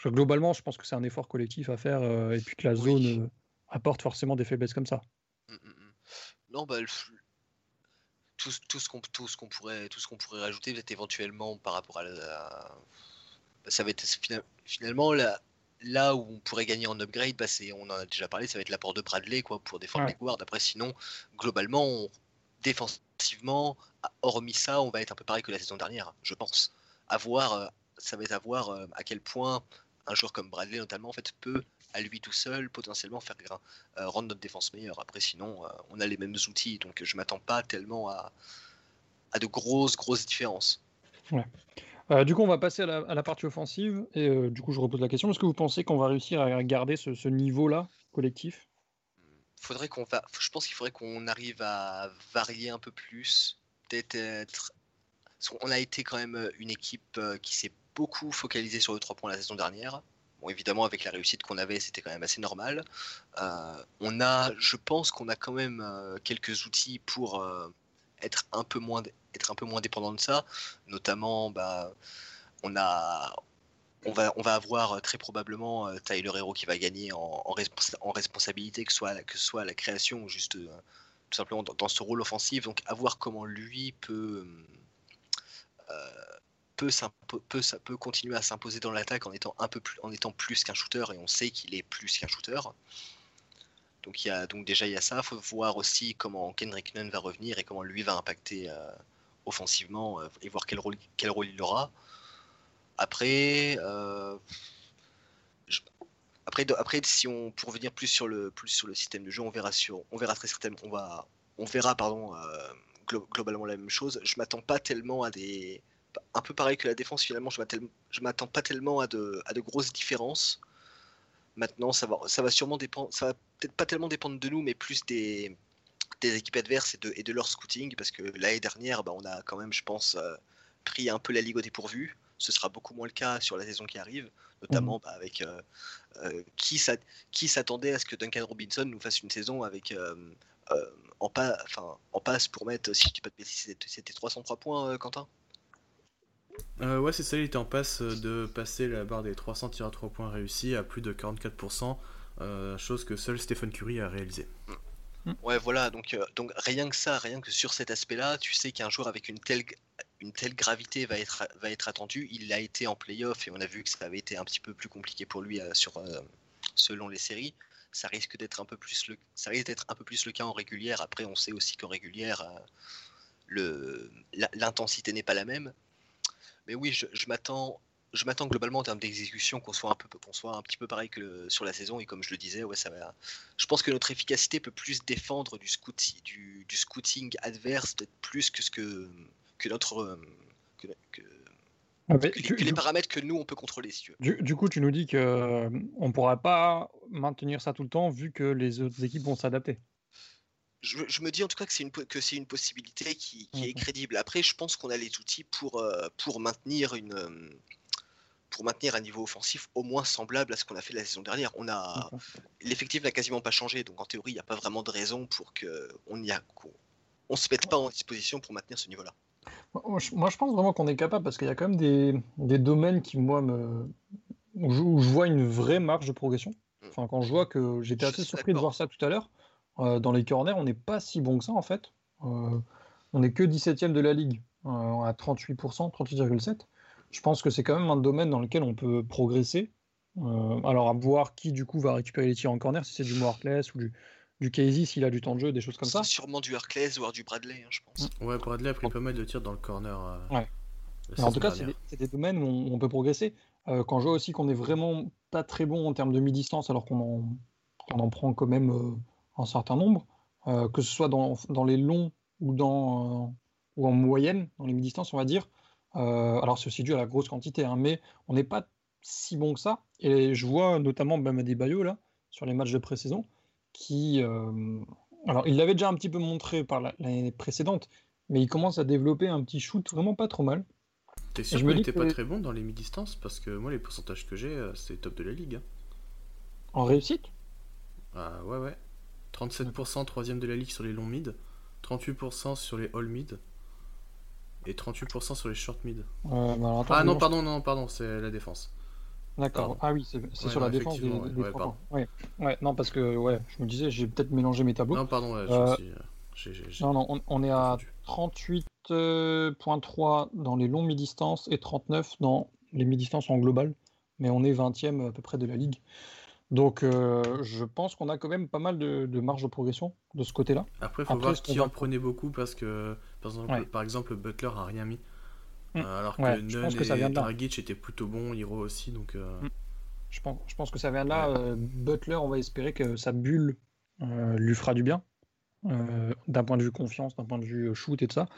Globalement, je pense que c'est un effort collectif à faire et puis que la zone apporte forcément des faiblesses comme ça. Mmh, mmh, mmh. Non, bah, tout, tout, ce qu'on pourrait, tout ce qu'on pourrait rajouter, peut-être éventuellement par rapport à la... ça va être finalement la, là où on pourrait gagner en upgrade, bah on en a déjà parlé, ça va être l'apport de Bradley quoi, pour défendre les guards. Après, sinon, globalement, défensivement, hormis ça, on va être un peu pareil que la saison dernière, je pense. À voir, euh, ça va être à voir euh, à quel point un joueur comme Bradley, notamment, en fait, peut à lui tout seul potentiellement faire euh, rendre notre défense meilleure. Après, sinon, on a les mêmes outils, donc je m'attends pas tellement à, à de grosses, grosses différences. Ouais. Euh, du coup, on va passer à la, partie offensive. Et euh, du coup, je repose la question est-ce que vous pensez qu'on va réussir à garder ce, niveau-là collectif? Faudrait qu'on va. Je pense qu'il faudrait qu'on arrive à varier un peu plus. Peut-être. On a été quand même une équipe euh, qui s'est beaucoup focalisée sur le 3 points la saison dernière. Bon, évidemment, avec la réussite qu'on avait, c'était quand même assez normal. on a, je pense qu'on a quand même quelques outils pour être un peu moins être un peu moins dépendant de ça. Notamment, bah, on a on va, on va avoir très probablement euh, Tyler Hero qui va gagner en, en, responsabilité, que ce, soit, que soit la création ou juste euh, tout simplement dans, ce rôle offensif. Donc, à voir comment lui peut, euh, peut, continuer à s'imposer dans l'attaque en étant un peu plus, qu'un shooter, et on sait qu'il est plus qu'un shooter. Donc, il y a, déjà il y a ça. Il faut voir aussi comment Kendrick Nunn va revenir et comment lui va impacter offensivement euh, et voir quel rôle, il aura. Après, euh, après, si on pour revenir plus sur le système de jeu, on verra très certainement, on verra pardon, euh, globalement la même chose. Je m'attends pas tellement à des un peu pareil que la défense, finalement, je m'attends pas tellement à de, à de grosses différences. Maintenant, ça va, ça va sûrement dépendre, ça va peut-être pas tellement dépendre de nous, mais plus des, des équipes adverses et de, et de leur scouting, parce que l'année dernière, bah, on a quand même, je pense, euh, pris un peu la ligue au dépourvu. Ce sera beaucoup moins le cas sur la saison qui arrive, notamment mmh. bah, avec euh, euh, qui s'attendait à ce que Duncan Robinson nous fasse une saison avec en, pas, en passe pour mettre, si je dis pas de c'était 303 points, Quentin? Ouais, c'est ça, il était en passe de passer la barre des 300 tirs à 3 points réussis à plus de 44%, chose que seul Stephen Curry a réalisé. Mmh. Mm. Ouais, voilà, donc, euh, donc rien que ça, rien que sur cet aspect-là, tu sais qu'un joueur avec une telle, une telle gravité va être, va être attendu. Il l'a été en playoff et on a vu que ça avait été un petit peu plus compliqué pour lui euh, sur, euh, selon les séries. Ça risque d'être un peu plus le, ça risque d'être un peu plus le cas en régulière. Après, on sait aussi qu'en régulière, le, l'intensité n'est pas la même. Mais oui, je, je m'attends je m'attends globalement en termes d'exécution qu'on soit un peu qu'on soit un petit peu pareil que sur la saison et comme je le disais ouais ça va je pense que notre efficacité peut plus défendre du scouting du, du scouting adverse peut-être plus que ce que que notre euh, que, ah, les paramètres que nous on peut contrôler si tu veux. Du, coup tu nous dis que euh, on pourra pas maintenir ça tout le temps vu que les autres équipes vont s'adapter. Je, me dis en tout cas que c'est une, que c'est une possibilité qui, qui est crédible. Après, je pense qu'on a les outils pour, euh, pour maintenir une, pour maintenir un niveau offensif au moins semblable à ce qu'on a fait la saison dernière. On a l'effectif n'a quasiment pas changé, donc en théorie, il n'y a pas vraiment de raison pour que on y a on se mette pas en disposition pour maintenir ce niveau-là. Moi, je pense vraiment qu'on est capable parce qu'il y a quand même des, des domaines qui moi me où je, vois une vraie marge de progression. Mm. Enfin, quand je vois que j'étais assez surpris de voir ça tout à l'heure, euh, dans les corners, on n'est pas si bon que ça en fait. Euh, on n'est que 17ème de la ligue euh, à 38%, 38,7% je pense que c'est quand même un domaine dans lequel on peut progresser. Euh, alors à voir qui du coup va récupérer les tirs en corner, si c'est du Moarkless ou du, du Casey, s'il a du temps de jeu, des choses comme ça. Sûrement du Harkless, voire du Bradley, hein, je pense. Ouais, Bradley a pris pas mal de tirs dans le corner. Euh, ouais. en tout cas, c'est des, domaines où on, peut progresser. Euh, quand je vois aussi qu'on est vraiment pas très bon en termes de mi-distance, alors qu'on en, en, prend quand même un certain nombre, que ce soit dans, dans les longs ou, dans, ou en moyenne, dans les mi-distances, on va dire, euh, alors c'est aussi dû à la grosse quantité, hein, mais on n'est pas si bon que ça. Et je vois notamment Bamadi Bayo là, sur les matchs de pré-saison, qui... Euh, alors il l'avait déjà un petit peu montré par l'année précédente, mais il commence à développer un petit shoot vraiment pas trop mal. T'es sûr qu'il n'était pas très bon dans les mi-distances? Parce que moi les pourcentages que j'ai, euh, c'est top de la ligue. Hein. En réussite? Ah ouais ouais. 37% troisième de la ligue sur les longs mid, 38% sur les all mid, et 38% sur les short mid. Euh, bah ah non, pardon, non, pardon, c'est la défense. D'accord. Ah oui, c'est sur la défense des, des ouais, non, parce que ouais, je me disais, j'ai peut-être mélangé mes tableaux. Non, pardon, euh, non, non, on, est à 38.3 dans les longs mi-distance et 39 dans les mi-distances en global, mais on est 20e à peu près de la ligue. Donc, euh, je pense qu'on a quand même pas mal de, marge de progression de ce côté-là. Après, il faut voir qui en prenait beaucoup parce que, par exemple, par exemple Butler a rien mis. Mm. Euh, alors que Nunn et Dragic étaient plutôt bons, Hiro aussi. Donc, euh, mm. je, pense, je pense que ça vient de là. Butler, on va espérer que sa bulle lui fera du bien. d'un point de vue confiance, d'un point de vue shoot et tout ça.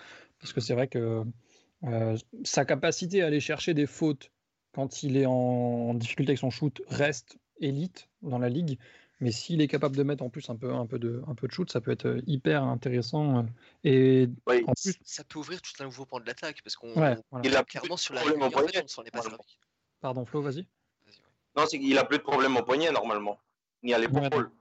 Parce que c'est vrai que sa capacité à aller chercher des fautes quand il est en difficulté avec son shoot reste élite dans la ligue. Mais s'il est capable de mettre en plus un peu, un peu, de, un peu de shoot, ça peut être euh, hyper intéressant. Euh, et en plus... ça peut ouvrir tout un nouveau point de l'attaque parce qu'on il a clairement sur la ligne, en fait, on s'en est pas Pardon, Flo, vas-y. non, c'est qu'il a plus de problème au poignet normalement, ni à l'épaule.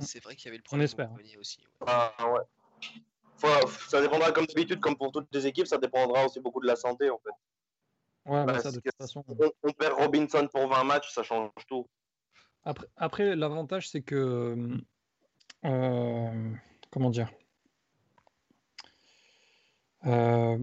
c'est vrai qu'il y avait le problème au poignet aussi. Ah, ouais. ça dépendra comme d'habitude, comme pour toutes les équipes, ça dépendra aussi beaucoup de la santé en fait. Ouais, bah, ça, de toute façon. on, perd Robinson pour 20 matchs, ça change tout. Après, après l'avantage, c'est que. Euh, comment dire euh,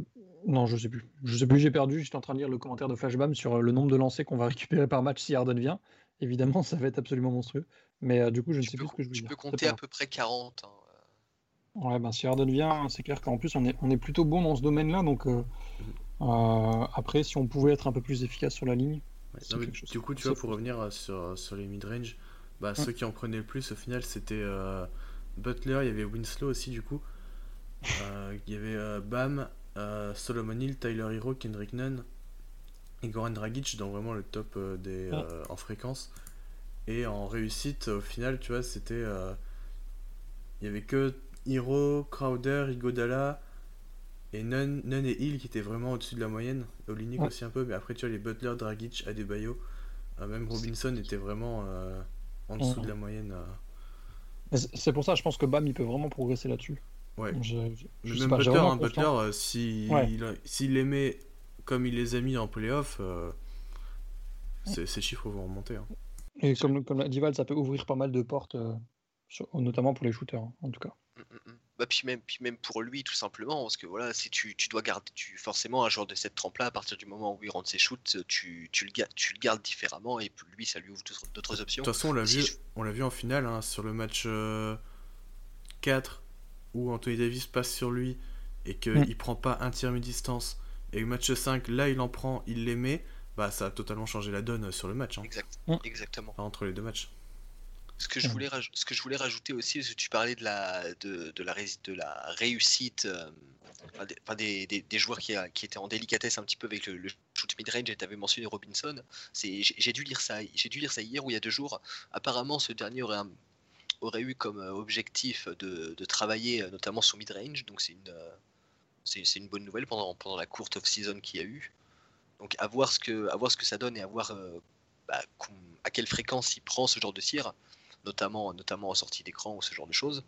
Non, je sais plus. Je sais plus, j'ai perdu. J'étais en train de lire le commentaire de Flashbam sur le nombre de lancers qu'on va récupérer par match si Harden vient. Évidemment, ça va être absolument monstrueux. Mais euh, du coup, je ne sais plus ce que je veux dire. Tu peux compter à peu près 40. Hein, ouais, ben, si Harden vient, c'est clair qu'en plus, on est, on est plutôt bon dans ce domaine-là. Donc, après, si on pouvait être un peu plus efficace sur la ligne, du coup, tu vois, pour revenir euh, sur, sur les mid-range, bah, ceux qui en prenaient le plus au final, c'était euh, Butler, il y avait Winslow aussi, du coup. Euh, il y avait Bam, euh, Solomon Hill, Tyler Hero, Kendrick Nunn et Goran Dragic dans vraiment le top euh, des, euh, en fréquence. Et en réussite, au final, tu vois, c'était. euh, Il y avait que Hero, Crowder, Igodala et Nunn, Nunn et Hill qui étaient vraiment au-dessus de la moyenne. Olinik Ouais. aussi un peu, mais après, tu vois, les Butler, Dragic, Adebayo, euh, même Robinson était vraiment euh, en dessous Mhm. de la moyenne. euh. C'est- pour ça, je pense que Bam, il peut vraiment progresser là-dessus. Ouais. Je, je- je Même pas, Butler, hein. Butler si Ouais. il- s'il les met comme il les a mis en playoff, ces chiffres vont remonter. hein. Et comme, comme l'a dit Val, ça peut ouvrir pas mal de portes, sur- notamment pour les shooters, hein, en tout cas. Mm, mm, mm. Bah, puis, même, puis même pour lui, tout simplement, parce que voilà, si tu, tu dois garder, tu, forcément, un joueur de cette trempe-là, à partir du moment où il rentre ses shoots, tu, tu, le, tu le gardes différemment et puis lui, ça lui ouvre d'autres- d'autres De options. toute façon, on l'a Si vu, je- on l'a vu en finale hein, sur le match euh, 4 où Anthony Davis passe sur lui et qu'il il prend pas un tir mi-distance. Et le match 5, là il en prend, il les met. Bah ça a totalement changé la donne sur le match. hein, Exact. Exactement. enfin, entre les deux matchs. Ce que, je Mhm. voulais ce que je voulais rajouter aussi, parce que tu parlais de la, de, de la, rés- de la réussite, euh, enfin, des, joueurs qui, étaient en délicatesse un petit peu avec le, le shoot mid-range, et tu avais mentionné Robinson. J'ai dû, lire ça- j'ai dû lire ça hier ou il y a deux jours. Apparemment, ce dernier aurait, un- aurait eu comme euh, objectif de, de travailler euh, notamment son mid-range, donc c'est une, c'est une bonne nouvelle pendant, pendant la courte off-season qu'il y a eu. Donc à voir ce que, à voir ce que ça donne et à voir euh, bah, à quelle fréquence il prend ce genre de tir notamment, notamment en sortie d'écran ou ce genre de choses,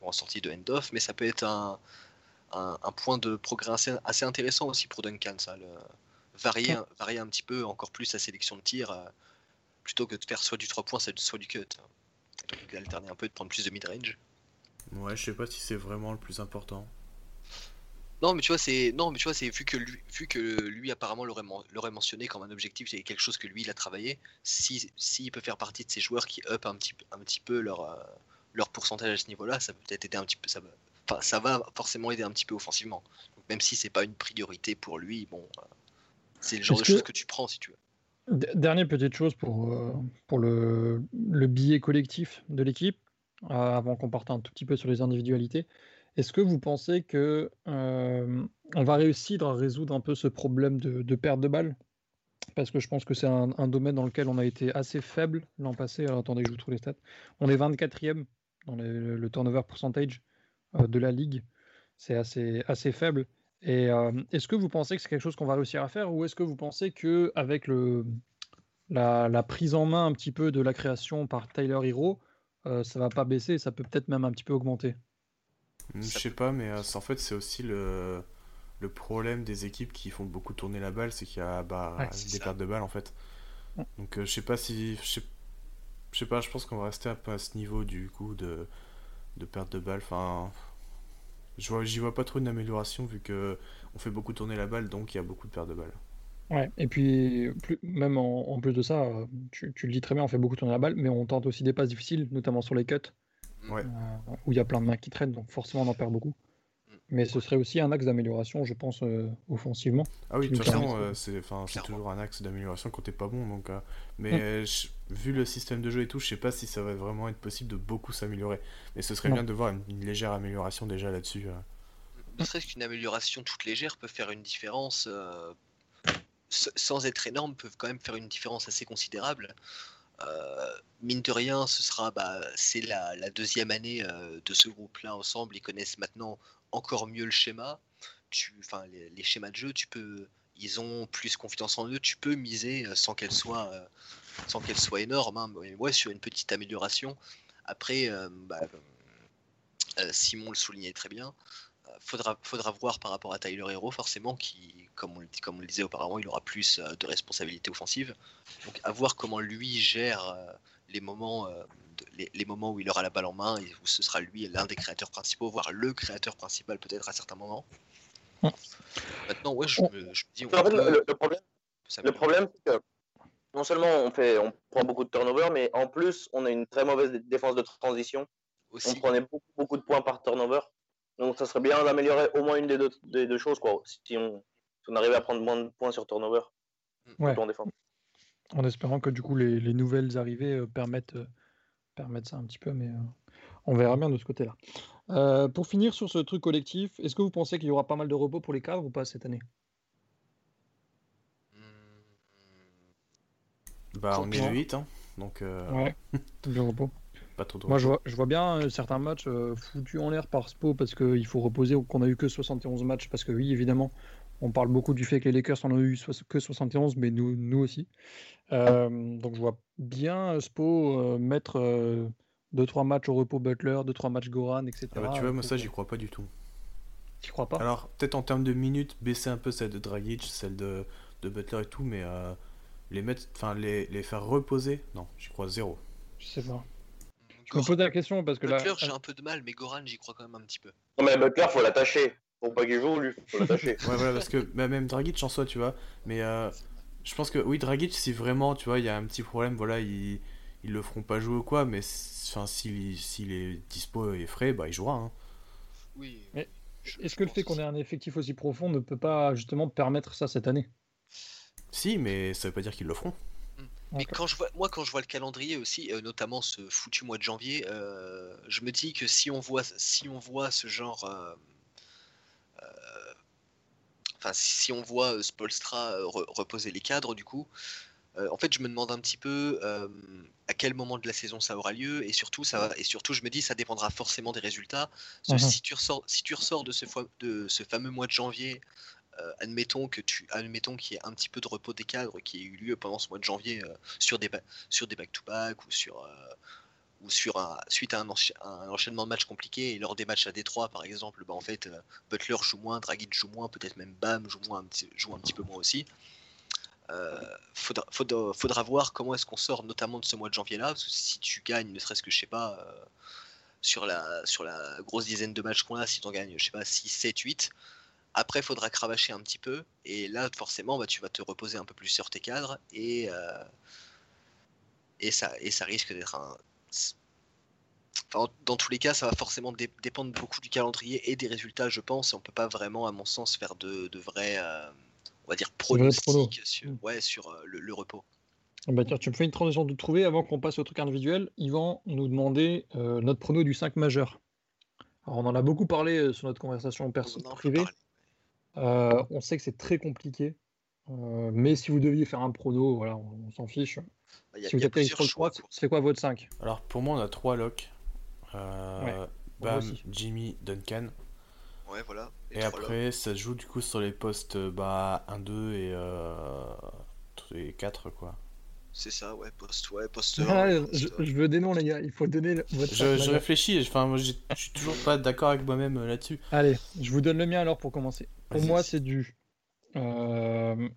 ou en sortie de end-off, mais ça peut être un, un, un point de progrès assez, assez intéressant aussi pour Duncan, ça, le, varier, un- varier un petit peu encore plus sa sélection de tir, euh, plutôt que de faire soit du 3 points, soit soit du cut. Donc d'alterner un peu, de prendre plus de mid-range. Ouais, je sais pas si c'est vraiment le plus important. Non, mais tu vois, c'est non, mais tu vois, c'est vu que lui, vu que lui apparemment l'aurait men- l'aurait mentionné comme un objectif, c'est quelque chose que lui il a travaillé. Si s'il peut faire partie de ces joueurs qui up un petit peu- un petit peu leur euh, leur pourcentage à ce niveau-là, ça peut peut-être aider un petit peu. Ça va, enfin, ça va forcément aider un petit peu offensivement. Donc, même si c'est pas une priorité pour lui, bon, euh, c'est le genre de choses que- tu prends si tu veux. Dernière petite chose pour, euh, pour le, le billet collectif de l'équipe, euh, avant qu'on parte un tout petit peu sur les individualités. Est-ce que vous pensez que euh, on va réussir à résoudre un peu ce problème de, perte de balles? Parce que je pense que c'est un, domaine dans lequel on a été assez faible l'an passé. Alors, attendez je vous trouve les stats. On est 24e dans le turnover percentage de la ligue. C'est assez, assez faible. Et est-ce que vous pensez que c'est quelque chose qu'on va réussir à faire? Ou est-ce que vous pensez que avec la, la prise en main un petit peu de la création par Tyler Hero, ça va pas baisser, ça peut peut-être même un petit peu augmenter? Je Ça sais pas, mais euh, en fait, c'est aussi le, le problème des équipes qui font beaucoup tourner la balle, c'est qu'il y a bah, Ouais, des ça. pertes de balles en fait. Ouais. Donc euh, je sais pas si. Je sais, je sais pas, je pense qu'on va rester un peu à ce niveau du coup de, de perte de balles. Enfin. je vois- J'y vois pas trop une amélioration vu que on fait beaucoup tourner la balle, donc il y a beaucoup de pertes de balles. Ouais, et puis plus, même en, en plus de ça, tu, tu le dis très bien, on fait beaucoup tourner la balle, mais on tente aussi des passes difficiles, notamment sur les cuts, Ouais. euh, où il y a plein de mains qui traînent, donc forcément on en perd beaucoup. Mais ce serait aussi un axe d'amélioration, je pense, euh, offensivement. Ah oui, de toute façon, euh, c'est toujours un axe d'amélioration quand t'es pas bon. Donc, euh, mais je- vu le système de jeu et tout, je sais pas si ça va vraiment être possible de beaucoup s'améliorer. Mais ce serait Non. bien de voir une, une légère amélioration déjà là-dessus. euh. Ne serait-ce qu'une amélioration toute légère peut faire une différence, euh, sans être énorme, peut quand même faire une différence assez considérable. Euh, mine de rien, ce sera, bah, c'est la, la deuxième année euh, de ce groupe-là ensemble. Ils connaissent maintenant encore mieux le schéma. Tu, enfin, les, les schémas de jeu, tu peux, ils ont plus confiance en eux. Tu peux miser euh, sans qu'elle soit, sans qu'elle soit énorme. hein, mais sur une petite amélioration. Après, bah, Simon le soulignait très bien. Faudra, faudra voir par rapport à Tyler Hero, forcément, qui, comme on, le- comme on le disait auparavant, il aura plus euh, de responsabilités offensives. Donc, à voir comment lui gère euh, les, moments, euh, de- les, les moments où il aura la balle en main et où ce sera lui l'un des créateurs principaux, voire le créateur principal peut-être à certains moments. Mm. Maintenant, ouais, je, On- me, je me dis, on En fait, peut- le, le- problème, le problème, c'est que non seulement on, fait, on prend beaucoup de turnover, mais en plus, on a une très mauvaise dé- défense de transition. On aussi. prenait beaucoup, beaucoup de points par turnover. Donc, ça serait bien d'améliorer au moins une des deux, des deux choses, quoi. Si on, si on arrivait à prendre moins de points sur turnover, Ouais. surtout en défense. En espérant que du coup les, les nouvelles arrivées euh, permettent, euh, permettent ça un petit peu, mais euh, on verra bien de ce côté-là. Euh, pour finir sur ce truc collectif, est-ce que vous pensez qu'il y aura pas mal de repos pour les cadres ou pas cette année? Bah, on est Non. le 8, hein, donc euh, Ouais, de repos. Pas trop de Moi, je vois, je vois bien euh, certains matchs euh, foutus en l'air par Spo parce qu'il faut reposer ou qu'on a eu que 71 matchs. Parce que, oui, évidemment, on parle beaucoup du fait que les Lakers en ont eu que 71, mais nous, nous aussi. Euh, donc, je vois bien Spo mettre 2-3 matchs au repos Butler, 2-3 matchs Goran, etc. Ah bah, tu vois, moi ça, j'y crois pas du tout. T'y crois pas? Alors, peut-être en termes de minutes, baisser un peu celle de Dragic, celle de, de Butler et tout, mais les mettre, enfin les, les faire reposer, non, j'y crois zéro. Je sais pas. Je me pose la question parce que là. Butler, j'ai un peu de mal, mais Goran, j'y crois quand même un petit peu. Non, mais Butler, faut l'attacher. Faut pas qu'il joue, lui. Faut l'attacher. Ouais, voilà, parce que bah, même Dragic en soi, tu vois, mais euh, je pense que oui, Dragic, si vraiment, tu vois, il y a un petit problème, voilà, ils, ils le feront pas jouer ou quoi, mais s'il s'il est dispo et frais, bah il jouera. Hein. Oui. Mais Est-ce que le fait qu'on ait un effectif aussi profond ne peut pas justement permettre ça cette année? Si, mais ça veut pas dire qu'ils le feront. Mais quand je vois, moi, quand je vois le calendrier aussi, euh, notamment ce foutu mois de janvier, euh, je me dis que si on voit, si on voit ce genre, euh, enfin, si on voit Spolstra re- reposer les cadres, du coup, en fait, je me demande un petit peu à quel moment de la saison ça aura lieu, et surtout, ça va, et surtout, je me dis, ça dépendra forcément des résultats. Mhm. si tu ressors, si tu ressors de ce, fois- de ce fameux mois de janvier, euh, admettons que tu, admettons qu'il y ait un petit peu de repos des cadres qui ait eu lieu pendant ce mois de janvier euh, sur des sur des back-to-back ou sur euh, ou sur un suite à un, encha- un enchaînement de matchs compliqués et lors des matchs à Détroit par exemple, bah, en fait Butler joue moins, Dragic joue moins, peut-être même Bam joue moins un petit, joue un petit peu moins aussi. Faudra, faudra, voir comment est-ce qu'on sort notamment de ce mois de janvier là, si tu gagnes, ne serait-ce que je sais pas, sur, la, sur la grosse dizaine de matchs qu'on a, si tu en gagnes, je sais pas, 6, 7, 8, après il faudra cravacher un petit peu, et là forcément bah, tu vas te reposer un peu plus sur tes cadres, et, euh, et, ça, et ça risque d'être un. Enfin, dans tous les cas, ça va forcément dé- dépendre beaucoup du calendrier et des résultats, je pense. Et on peut pas vraiment, à mon sens, faire de, de vrais, euh, on va dire, pronostics sur, Mm. ouais, sur euh, le, le repos. Ah Bah tiens, tu me fais une transition de trouver avant qu'on passe au truc individuel. Yvan nous demandait notre prono du 5 majeur. Alors on en a beaucoup parlé sur notre conversation perso privée. Euh, on sait que c'est très compliqué. Euh, mais si vous deviez faire un prono, voilà, on, on s'en fiche. Bah, Il y a, si vous y a êtes plusieurs sur le choix. 3, c'est quoi votre 5 Alors pour moi, on a trois locks. Euh, Ouais, Bam. Jimmy, Duncan. Ouais, voilà. Et après, ça se joue du coup sur les postes bah, 1, 2 et, euh, et 4 quoi. C'est ça, ouais, poste, ouais, poste. Ah, je, poste- je veux des noms, les gars. Il faut donner votre 5 Je, je réfléchis, enfin, moi, je suis toujours pas d'accord avec moi-même euh, là-dessus. Allez, je vous donne le mien alors pour commencer. Pour moi, c'est du euh,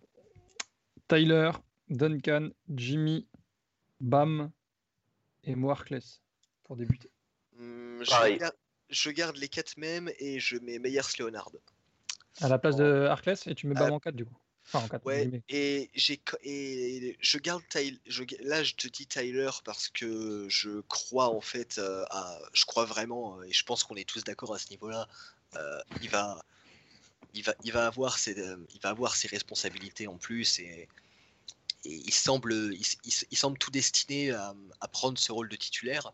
Tyler, Duncan, Jimmy, Bam et moi Harkless pour débuter. Hmm, je, garde, je garde les quatre mêmes et je mets Meyers Leonard. À la place de Harkless et tu mets Bam Euh, en 4 du coup. Enfin en 4. Ouais, et j'ai et je garde Tyler. Je, là, je te dis Tyler parce que je crois en fait euh, à, je crois vraiment euh, et je pense qu'on est tous d'accord à ce niveau-là. euh, il va, il va, il va avoir ses, il va avoir ses responsabilités en plus et, et il semble, il, il- il semble tout destiné à, à prendre ce rôle de titulaire.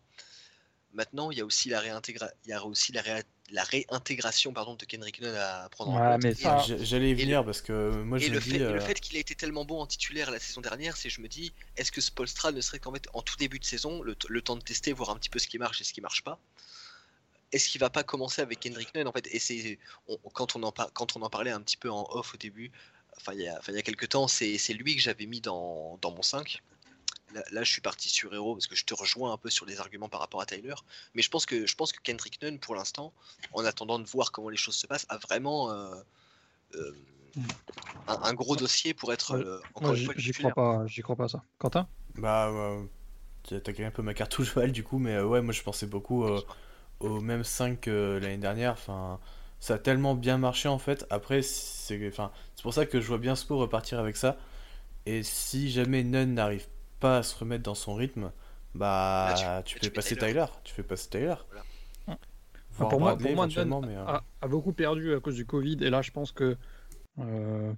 Maintenant, il y a aussi la réintégra, il y a aussi la, réa- la réintégration pardon de Kendrick Nunn à prendre en compte. mais ça- J'allais y et le- venir parce que moi je le, dis. fait, et le euh, fait qu'il a été tellement bon en titulaire la saison dernière, c'est je me dis, est-ce que Spolstra ne serait qu'en fait en tout début de saison, le, temps de tester, voir un petit peu ce qui marche et ce qui marche pas Est-ce qu'il va pas commencer avec Kendrick Nunn en fait? Et c'est on- quand on en par- quand on en parlait un petit peu en off au début, enfin il y a, enfin, il y a quelques temps, c'est c'est lui que j'avais mis dans, dans mon 5. Là, là, je suis parti sur Hero parce que je te rejoins un peu sur les arguments par rapport à Tyler. Mais je pense que, je pense que Kendrick Nunn, pour l'instant, en attendant de voir comment les choses se passent, a vraiment euh, euh, un, un gros dossier pour être Ouais. euh, encore Moi une j'y fois j'y crois pas, j'y crois pas à ça. Quentin? Bah, euh, t'as gagné un peu ma cartouche Val du coup, mais euh, ouais, moi je pensais beaucoup euh, au même 5 que l'année dernière. Enfin, ça a tellement bien marché en fait. Après, c'est enfin, c'est pour ça que je vois bien Spo repartir avec ça. Et si jamais Nunn n'arrive pas à se remettre dans son rythme, bah Là, tu, tu- fais tu passer Tyler. Tyler. Tu fais passer Tyler. Voilà. Pour moi, pour moi mais, euh, a, a beaucoup perdu à cause du Covid. Et là, je pense que euh,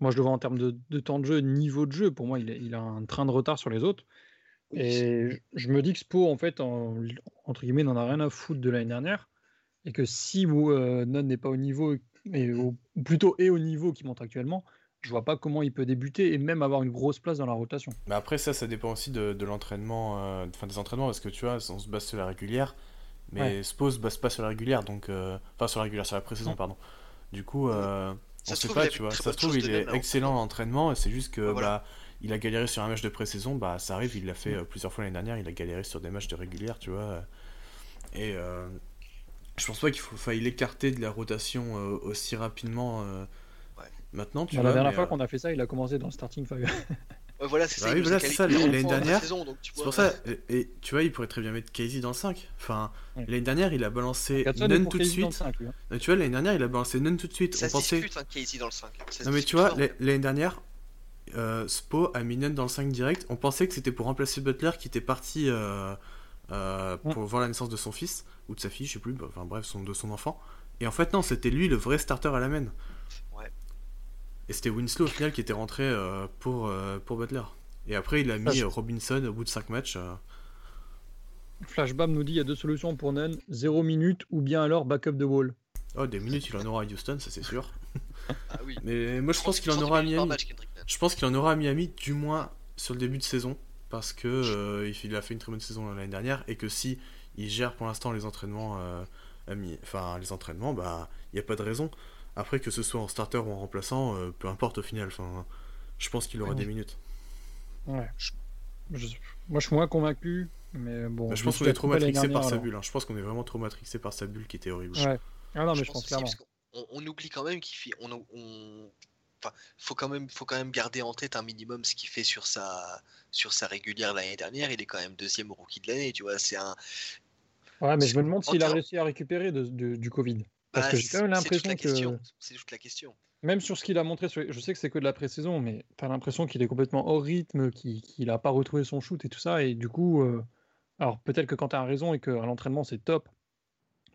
moi, je le vois en termes de, de temps de jeu, niveau de jeu. Pour moi, il, a un train de retard sur les autres. Et je- me dis que Spo, en fait, en- entre guillemets, n'en a rien à foutre de l'année dernière. Et que si euh, Nunn n'est pas au niveau, et plutôt est au niveau qu'il montre actuellement, je vois pas comment il peut débuter et même avoir une grosse place dans la rotation. Mais après, ça, ça dépend aussi de, l'entraînement, euh, enfin des entraînements, parce que tu vois, on se base sur la régulière, mais Spo se base pas sur la régulière, donc. Euh, enfin, sur la régulière, sur la pré-saison, pardon. Du coup, on sait pas, tu vois. Ça se trouve, il est excellent en entraînement, et c'est juste que. Bah, il a galéré sur un match de pré-saison, bah ça arrive, il l'a fait mm. plusieurs fois l'année dernière, il a galéré sur des matchs de régulière, tu vois. Et je pense pas qu'il faut, faille l'écarter de la rotation euh, aussi rapidement euh, maintenant. Tu bah, vois, la dernière fois euh, qu'on a fait ça, il a commencé dans le starting five. voilà, c'est bah ça. l'année dernière. C'est pour ça. Et, tu vois, il pourrait très bien mettre Casey dans le 5. Enfin, l'année dernière, il a balancé None tout de suite. Hein. Tu vois, l'année dernière, il a balancé None tout de suite. Ça On pensait... discute, hein, Casey dans le 5. non, mais tu vois, l'année dernière, Spo a mis None dans le 5 direct. On pensait que c'était pour remplacer Butler qui était parti pour voir la naissance de son fils ou de sa fille, je sais plus, bah, enfin bref, son, de son enfant. Et en fait, non, c'était lui le vrai starter à la main. Ouais. Et c'était Winslow au final qui était rentré euh, pour, euh, pour Butler. Et après, il a mis euh, Robinson au bout de 5 matchs. Flashbam nous dit il y a deux solutions pour Nunn 0 minutes ou bien alors backup de wall. Oh, des minutes, il en aura à Houston, ça c'est sûr. ah oui. Mais moi, je pense qu'il en aura à Miami. Je pense qu'il en aura à Miami, du moins sur le début de saison. Parce que il a fait une très bonne saison l'année dernière. Et que si il gère pour l'instant les entraînements, euh, enfin les entraînements, bah il n'y a pas de raison. Après que ce soit en starter ou en remplaçant, euh, peu importe au final. Enfin, je pense qu'il aura des minutes. Ouais. Moi je suis moins convaincu, mais bon. Bah, je pense qu'on est trop matrixé par sa bulle. Hein. Je pense qu'on est vraiment trop matrixé par sa bulle qui était horrible. Ouais. Ah non mais je, pense, clairement. on, oublie quand même qu'il fait, on, on, Enfin, faut quand même, faut quand même garder en tête un minimum ce qu'il fait sur sa, sur sa régulière l'année dernière. Il est quand même deuxième rookie de l'année, tu vois. C'est un, Ouais, mais je me demande s'il a réussi à récupérer de, du Covid. Parce bah, que j'ai quand même l'impression que. C'est toute la question. Même sur ce qu'il a montré, je sais que c'est que de la pré-saison, mais tu as l'impression qu'il est complètement hors rythme, qu'il n'a pas retrouvé son shoot et tout ça. Et du coup, euh, alors peut-être que quand tu as raison et qu'à l'entraînement c'est top,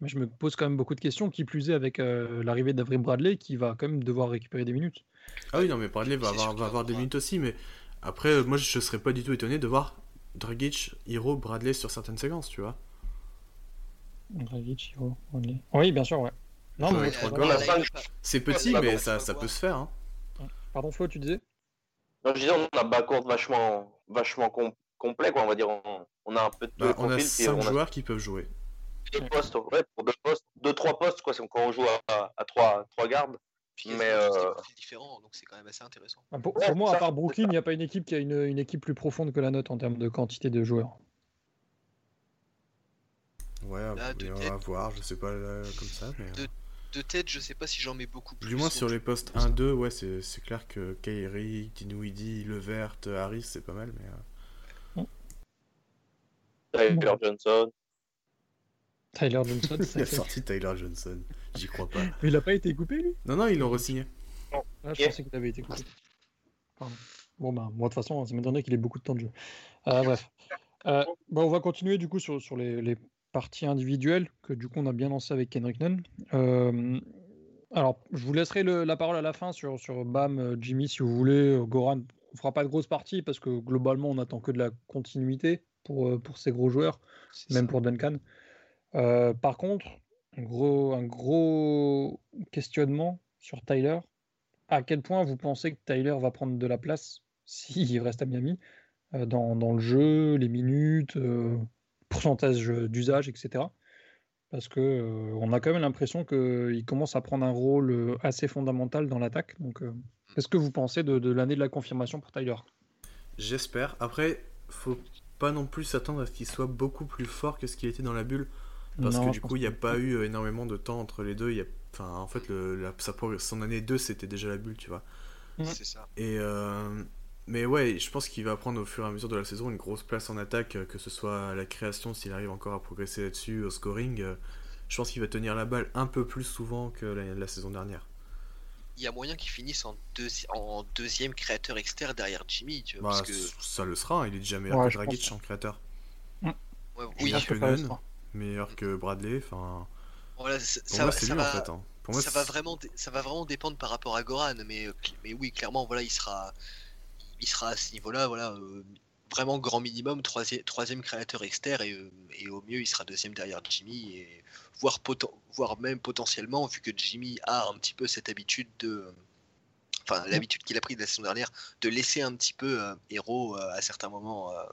mais je me pose quand même beaucoup de questions, qui plus est avec euh, l'arrivée d'Avril Bradley qui va quand même devoir récupérer des minutes. Ah oui, non, mais Bradley va avoir, va avoir des minutes aussi, mais après, moi je serais pas du tout étonné de voir Dragic, Hero, Bradley sur certaines séquences, tu vois. Oui, bien sûr, ouais. Non, mais c'est petit, mais ça, ça peut se faire. Hein. Pardon, Flo, tu disais? Non, je disais, on a un backcourt vachement, vachement complet, quoi. On va dire, on, a un peu de bah, On a 5 joueurs qui peuvent jouer. Deux postes, ouais, pour deux postes, deux, trois postes, quoi. Quand on joue à, à, trois, trois gardes. mais euh... des différents, donc c'est quand même assez intéressant. Ah, pour, moi, à part Brooklyn, il n'y a pas une équipe qui a une, une, équipe plus profonde que la note en termes de quantité de joueurs. Ouais, on va voir, je sais pas comme ça. Mais... De, de, tête, je sais pas si j'en mets beaucoup plus. Du moins sur les postes 1-2, ouais, c'est clair que Kairi, Dinwiddie, Levert, Harris, c'est pas mal, mais. Euh... Tyler Johnson. Tyler Johnson, Il a sorti Tyler Johnson, j'y crois pas. Mais il a pas été coupé lui? Non, non, ils l'ont re-signé. Ah, je pensais qu'il avait été coupé. Bon, bah, moi de toute façon, ça m'étonnerait qu'il ait beaucoup de temps de jeu. Euh, bref. Euh, bon, on va continuer du coup sur, sur les, les partie individuelle que du coup on a bien lancé avec Kendrick Nunn. Euh, alors, je vous laisserai la parole à la fin sur, sur Bam, euh, Jimmy, si vous voulez. Euh, Goran, on fera pas de grosses parties parce que globalement, on attend que de la continuité pour, pour ces gros joueurs, même pour Duncan. par contre, un gros, un gros questionnement sur Tyler. À quel point vous pensez que Tyler va prendre de la place s'il reste à Miami dans, dans, le jeu, les minutes pourcentage d'usage, etc. Parce que euh, on a quand même l'impression qu'il commence à prendre un rôle euh, assez fondamental dans l'attaque. Donc, euh, qu'est-ce que vous pensez de, l'année de la confirmation pour Tyler? J'espère. Après, faut pas non plus s'attendre à ce qu'il soit beaucoup plus fort que ce qu'il était dans la bulle. Parce que du coup, il n'y a pas eu énormément de temps entre les deux. Il y a... enfin, en fait, le, la, son année 2, c'était déjà la bulle, tu vois. C'est ça. Et, mais ouais, je pense qu'il va prendre au fur et à mesure de la saison une grosse place en attaque, euh, que ce soit à la création, s'il arrive encore à progresser là-dessus, au scoring. Euh, je pense qu'il va tenir la balle un peu plus souvent que la, saison dernière. Il y a moyen qu'il finisse en, en, deuxième créateur externe derrière Jimmy. Tu vois, bah, que... Ça le sera, il est déjà meilleur que Dragic en créateur. Ouais, oui, meilleur que Nunn, meilleur que Bradley. Enfin, voilà, ça, moi, ça, va, en fait, hein. ça, va vraiment, ça va vraiment dépendre par rapport à Goran, mais, mais oui, clairement, voilà, il sera il sera à ce niveau-là, voilà, euh, vraiment grand minimum troisième, créateur externe et, euh, et, au mieux il sera deuxième derrière Jimmy et voire, voire même potentiellement vu que Jimmy a un petit peu cette habitude de enfin l'habitude qu'il a pris de la saison dernière de laisser un petit peu euh, Hero euh, à certains moments euh,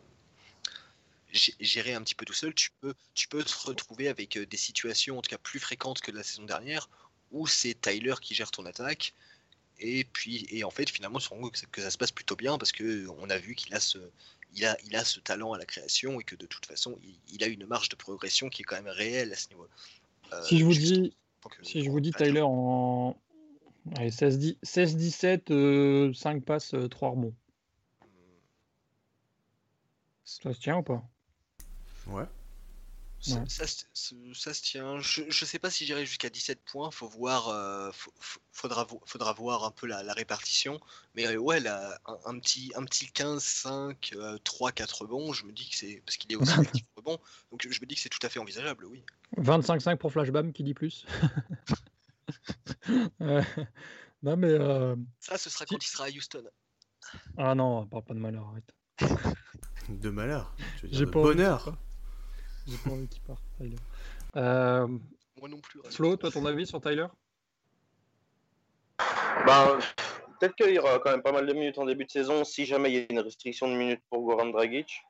gérer un petit peu tout seul. Tu peux tu peux te retrouver avec des situations en tout cas plus fréquentes que la saison dernière où c'est Tyler qui gère ton attaque et puis et en fait finalement que, que ça se passe plutôt bien parce que on a vu qu'il a ce il a, il a ce talent à la création et que de toute façon, il, a une marge de progression qui est quand même réelle à ce niveau. Euh, si je vous dis, si je vous dis Tyler en 16-17, 5 euh, passes, 3 euh, rebonds. Ça se tient ou pas? Ouais. Ça, se tient. Je, ne sais pas si j'irai jusqu'à 17 points. Faut voir. Euh, faudra, faudra voir un peu la, répartition. Mais euh, ouais, un, petit, un petit 15, 5, 3, 4 rebonds. Je me dis que c'est parce qu'il est aussi actif rebond. Donc je me dis que c'est tout à fait envisageable, oui. 25-5 pour Flashbam qui dit plus. non mais. Euh, Ça, ce sera quand il sera à Houston. Ah non, on parle pas de malheur, arrête. de malheur. J'ai pas bonheur. J'ai pas envie qu'il parte, Tyler. Euh... Moi non plus. Flo, toi, ton avis sur Tyler? Ben, Peut-être qu'il y aura quand même pas mal de minutes en début de saison si jamais il y a une restriction de minutes pour Goran Dragic.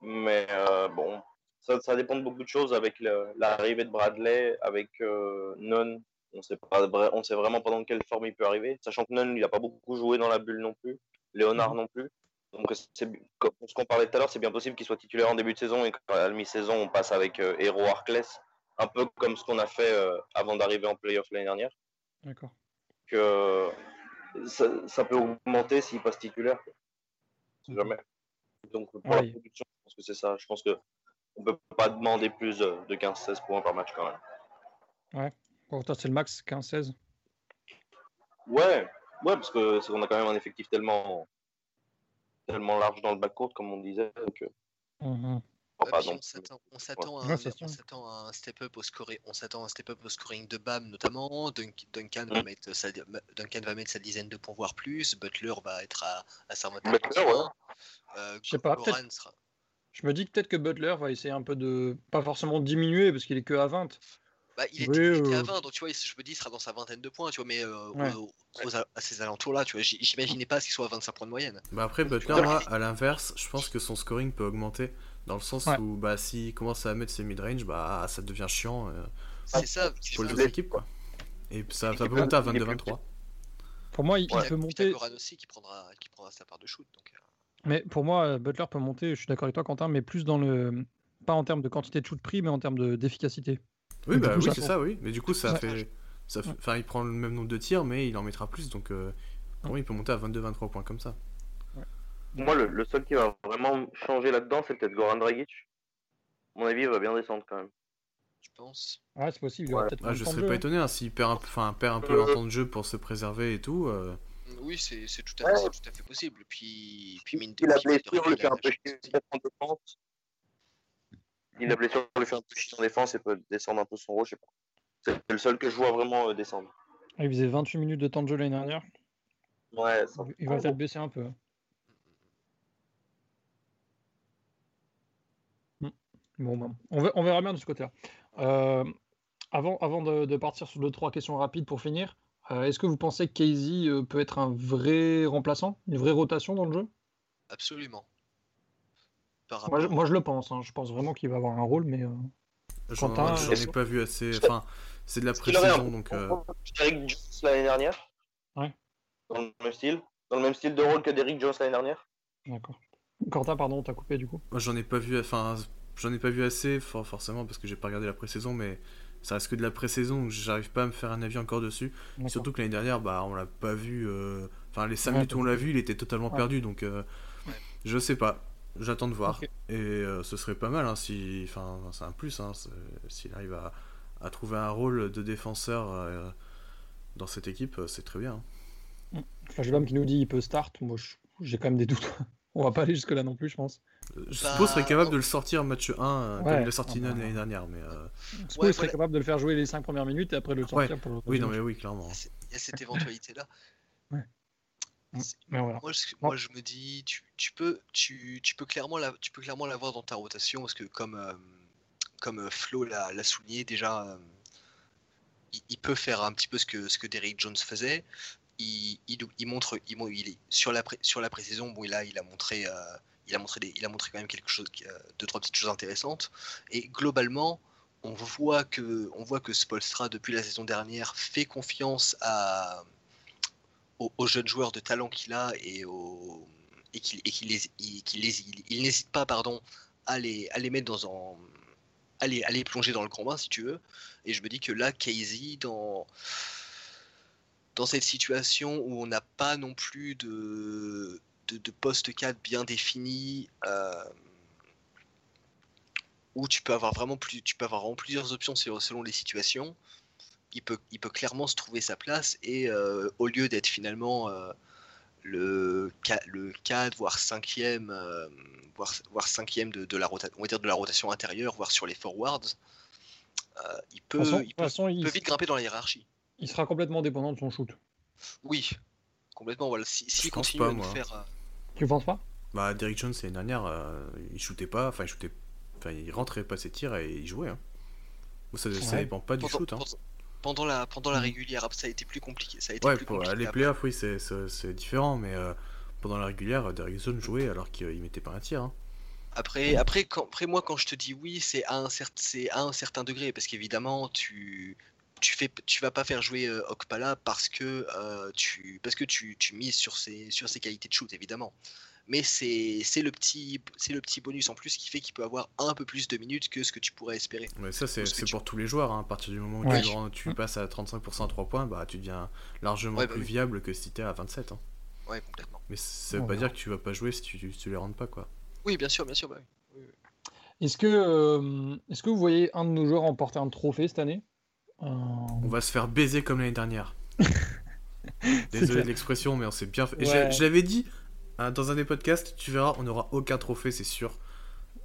Mais euh, bon, ça, ça, dépend de beaucoup de choses avec l'arrivée de Bradley, avec euh, Non. On sait pas, on sait vraiment pas dans quelle forme il peut arriver, sachant que Non, il n'a pas beaucoup joué dans la bulle non plus, Léonard mhm. non plus. Donc, comme ce qu'on parlait tout à l'heure, c'est bien possible qu'il soit titulaire en début de saison et qu'à la mi-saison, on passe avec euh, Hero Arclès, un peu comme ce qu'on a fait euh, avant d'arriver en playoff l'année dernière. D'accord. Que ça, peut augmenter s'il passe titulaire. Jamais. Donc, pour la production, je pense que c'est ça. Je pense qu'on ne peut pas demander plus de 15-16 points par match quand même. Ouais. Pour toi, c'est le max 15-16 Ouais. Ouais, parce qu'on a quand même un effectif tellement tellement large dans le backcourt, comme on disait. Donc, mmh on s'attend à, un step-up au scoring, on s'attend un step-up au scoring de Bam notamment. Duncan, va mmh. mettre sa, Duncan va mettre sa dizaine de points voire plus. Butler va être à, à sa moitié. Euh, je sais pas. Je me dis peut-être que Butler va essayer un peu de pas forcément diminuer parce qu'il est que à 20, bah, il, était, à 20, donc tu vois, je me dis, il sera dans sa vingtaine de points, tu vois, mais euh, à ces alentours-là, tu vois, j'imaginais pas qu'il soit à 25 points de moyenne. Bah après, Butler, moi, à l'inverse, je pense que son scoring peut augmenter, dans le sens où, bah, s'il commence à mettre ses mid-range, bah, ça devient chiant euh, c'est ça, pour les autres équipes, quoi. Et ça, ça peut monter à 22-23. Pour moi, il, peut monter. aussi qui prendra, qui prendra sa part de shoot, donc. Euh. Mais pour moi, Butler peut monter, je suis d'accord avec toi, Quentin, mais plus dans le. Pas en termes de quantité de shoot pris, mais en termes d'efficacité. Oui, bah, oui c'est ça, oui. Mais du coup, ça fait. Ça Enfin, il prend le même nombre de tirs, mais il en mettra plus. Donc, euh... il peut monter à 22-23 points comme ça. Moi, le, seul qui va vraiment changer là-dedans, c'est peut-être Goran Dragic. À mon avis, il va bien descendre quand même. Je pense. Ouais, c'est possible. Ah, je serais pas étonné hein, s'il perd un, enfin, perd un peu euh, temps de jeu pour se préserver et tout. Euh. Oui, c'est tout, à fait, tout à fait possible. Puis, puis mine de la blessure, il fait un peu chier en défense. Il la blessure lui fait un peu chier en défense et peut descendre un peu son rôle, je sais pas. C'est le seul que je vois vraiment euh, descendre. Ah, il faisait 28 minutes de temps de jeu l'année dernière. Ouais, Il va peut-être baisser un peu. Hmm. Bon, ben, on, verra bien de ce côté-là. Euh, avant avant de, partir sur deux, trois questions rapides pour finir, euh, est-ce que vous pensez que Casey peut être un vrai remplaçant, une vraie rotation dans le jeu? Absolument. Moi, je, le pense. Hein. Je pense vraiment qu'il va avoir un rôle, mais. Euh... J'en ai pas vu assez. Enfin, c'est de la pré-saison donc. Euh... Jones l'année dernière? Ouais. Dans le même style? Dans le même style de rôle que Derrick Jones l'année dernière? D'accord. Quentin, pardon, t'as coupé du coup. Moi, j'en ai pas vu. Enfin, j'en ai pas vu assez, forcément, parce que j'ai pas regardé la pré-saison, mais ça reste que de la pré-saison, j'arrive pas à me faire un avis encore dessus. Surtout que l'année dernière, bah, on l'a pas vu. Euh, enfin, les 5 minutes où on l'a vu, il était totalement perdu, donc euh, je sais pas. J'attends de voir. Et euh, ce serait pas mal hein, si. Enfin, c'est un plus, hein, s'il arrive à, à, trouver un rôle de défenseur euh, dans cette équipe, euh, c'est très bien. Hein. Flashbam qui nous dit il peut start. Moi, j'ai quand même des doutes. On va pas aller jusque-là non plus, je pense. Je suppose serait capable de le sortir match 1 comme il l'a sorti l'année dernière. Mais euh... serait capable de le faire jouer les 5 premières minutes et après le sortir pour Oui, non, mais oui, clairement. Il y a cette éventualité-là. ouais. Mais voilà. Moi, je, Non. moi, je me dis, tu, tu peux, tu, tu peux clairement la, tu peux clairement l'avoir dans ta rotation parce que comme, euh, comme euh, Flo l'a souligné déjà, euh, il, il peut faire un petit peu ce que, ce que Derrick Jones faisait. Il, il, il montre, il, est sur la, pré- sur la pré-saison, bon, il a, il a montré, euh, il a montré, des- il a montré quand même quelque chose, deux trois petites choses intéressantes. Et globalement, on voit que, on voit que Spolstra depuis la saison dernière fait confiance à aux, jeunes joueurs de talent qu'il a et, et qu'il n'hésite pas pardon, à, les, mettre dans un. À les, plonger dans le bain si tu veux. Et je me dis que là, Casey, dans, dans cette situation où on n'a pas non plus de, de, poste 4 bien défini, euh, où tu peux avoir vraiment plus, tu peux avoir vraiment plusieurs options selon les situations il peut, il peut clairement se trouver sa place et euh, au lieu d'être finalement euh, le, le 4 voire 5e euh, voire, voire 5e de, de la on va dire de la rotation intérieure voire sur les forwards euh, il peut, façon, il peut, façon, il il, peut vite grimper dans la hiérarchie il sera complètement dépendant de son shoot. oui complètement voilà si, pense continue pas, à nous moi. faire euh, Tu penses pas? Bah, Derrick Jones, l'année dernière, euh, il shootait pas, enfin, il shootait. Enfin, il rentrait pas ses tirs et il jouait. Hein. Ça, ça Ouais. dépend pas du pendant, shoot. Hein. pendant- pendant la, pendant la Mhm. régulière ça a été plus compliqué ça a été Ouais, plus pour compliqué les après. playoffs, oui, c'est- différent, mais euh, pendant la régulière, Derrick Jones jouait alors qu'il mettait pas un tir. Hein. Après, après, quand, après, moi, quand je te dis oui, c'est à un, c'est à un certain degré, parce qu'évidemment, tu, tu, fais, tu vas pas faire jouer euh, Okpala parce que, euh, tu, parce que tu, tu mises sur ses, sur ses qualités de shoot, évidemment. Mais c'est c'est le, petit- c'est le petit bonus en plus qui fait qu'il peut avoir un peu plus de minutes que ce que tu pourrais espérer. Mais ça, c'est tu- pour tous les joueurs. hein. À partir du moment où Ouais. tu, rends- tu passes à 35% à 3 points, bah, tu deviens largement Ouais, bah plus oui. viable que si t'es à 27. Hein. Ouais, complètement. Mais ça veut On pas dire que tu vas pas jouer si tu, tu les rentres pas, quoi. Oui, bien sûr, bien sûr. bah oui. Est-ce que, euh, est-ce que vous voyez un de nos joueurs remporter un trophée cette année? Euh, On va se faire baiser comme l'année dernière. Désolé de l'expression, mais on s'est bien fait. Et Ouais. je, l'avais dit dans un des podcasts, tu verras, on n'aura aucun trophée, c'est sûr.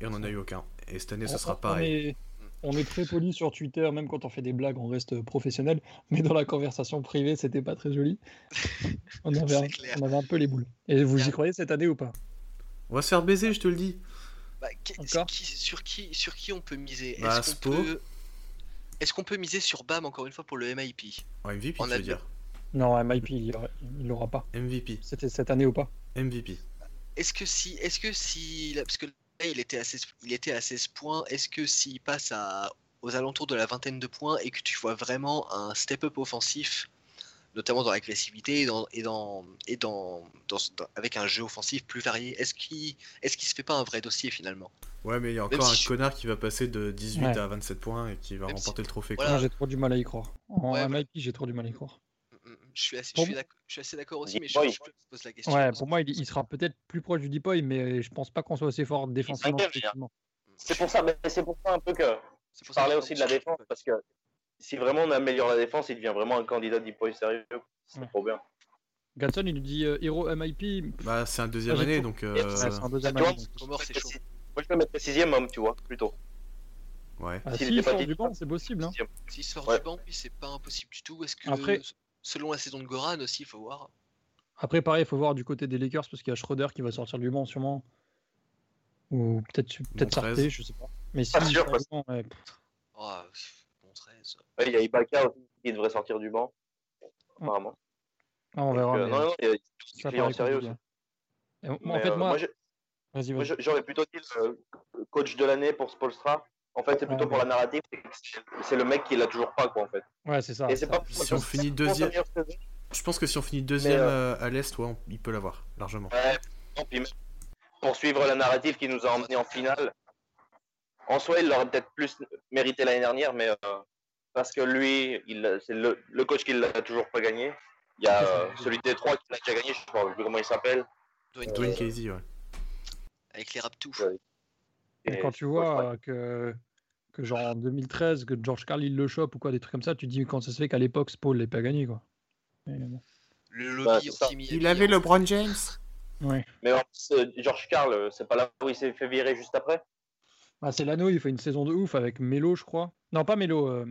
Et on en a eu aucun. Et cette année, on- ce sera on pareil. est, on est très poli sur Twitter, même quand on fait des blagues, on reste professionnel. Mais dans la conversation privée, c'était pas très joli. On avait, un, on avait un peu les boules. Et vous y croyez cette année ou pas? On va se faire baiser, je te le dis. Bah, qui- sur, qui, sur qui on peut miser? Bah, Est-ce qu'on peut, est-ce qu'on peut miser sur BAM encore une fois pour le MIP En MVP, On tu a veux deux. dire. Non, MIP, il l'aura- il l'aura pas. MVP. C'était cette année ou pas MVP. Est-ce que si, est-ce que si, parce que là il était à 16, il était à 16 points, est-ce que s'il passe à, aux alentours de la vingtaine de points et que tu vois vraiment un step-up offensif, notamment dans l'agressivité et dans, et dans, et dans, dans- dans- avec un jeu offensif plus varié, est-ce qu'il, est-ce qu'il se fait pas un vrai dossier finalement? Ouais, mais il y a Même encore si un je- connard qui va passer de 18 Ouais. à 27 points et qui va Même si- remporter le trophée. Voilà. J'ai trop du mal à y croire. En Ouais, MIP, j'ai trop du mal à y croire. Je suis assez, assez d'accord aussi, Deep mais je, je pose la question. Ouais, pour moi, il, il sera peut-être plus proche du Depoy, mais je pense pas qu'on soit assez fort défensivement. C'est pour ça, mais c'est pour ça un peu que c'est je parlais aussi de la défense, parce que si vraiment on améliore la défense, il devient vraiment un candidat deep boy sérieux. C'est Ouais. trop bien. Gatson, il nous dit euh, héros MIP. Bah, c'est un deuxième Ah, année, donc. euh, Ouais, c'est un deuxième année. Moi, je peux mettre sixième homme, tu vois, plutôt. Ouais. Ah, S'il sort du banc, c'est possible. Hein. S'il sort Ouais. du banc, oui, c'est pas impossible du tout. Est-ce que, Après- selon la saison de Goran aussi, il faut voir. Après, pareil, il faut voir du côté des Lakers parce qu'il y a Schroeder qui va sortir du banc sûrement. Ou peut-être peut-être Bon, 13. Sarté, je sais pas. Mais si Pas sûr, parce- ouais, pff, Oh, pff, bon 13. Ouais, Il y a Ibaka aussi qui devrait sortir du banc, apparemment. ah, on Donc, verra. euh, non, non, il y a ça client paraît sérieux aussi. Et moi, en fait, euh, moi, j'aurais plutôt dit le coach de l'année pour Spolstra. En fait, c'est plutôt Ouais, pour ouais. la narrative. c'est- C'est le mec qui l'a toujours pas, quoi, en fait. Ouais, c'est ça. Et c'est ça. pas Si on finit deuxième-. Je pense que si on finit deuxième Mais, euh, à l'Est, ouais, on- il peut l'avoir, largement. Ouais, puis même pour suivre la narrative qui nous a emmenés en finale. En soi, il l'aurait peut-être plus mérité l'année dernière, mais euh, parce que lui, c'est le, le coach qui l'a toujours pas gagné. Il y a euh, celui des trois qui l'a déjà gagné, je sais pas comment il s'appelle. Dwayne Dwayne Casey, ouais. avec les Raptous. Ouais. Et Et quand tu vois euh, que, que genre en 2013, que George Carl il le chope ou quoi, des trucs comme ça, tu te dis quand ça se fait qu'à l'époque, Paul l'ait pas gagné, quoi. Bon. Le Bah, lobby anti-Miami. Il avait LeBron James Ouais. Mais en plus, euh, George Carl, euh, c'est pas là où il s'est fait virer juste après? Ah, c'est l'anneau, il fait une saison de ouf avec Melo, je crois. Non, pas Melo. euh,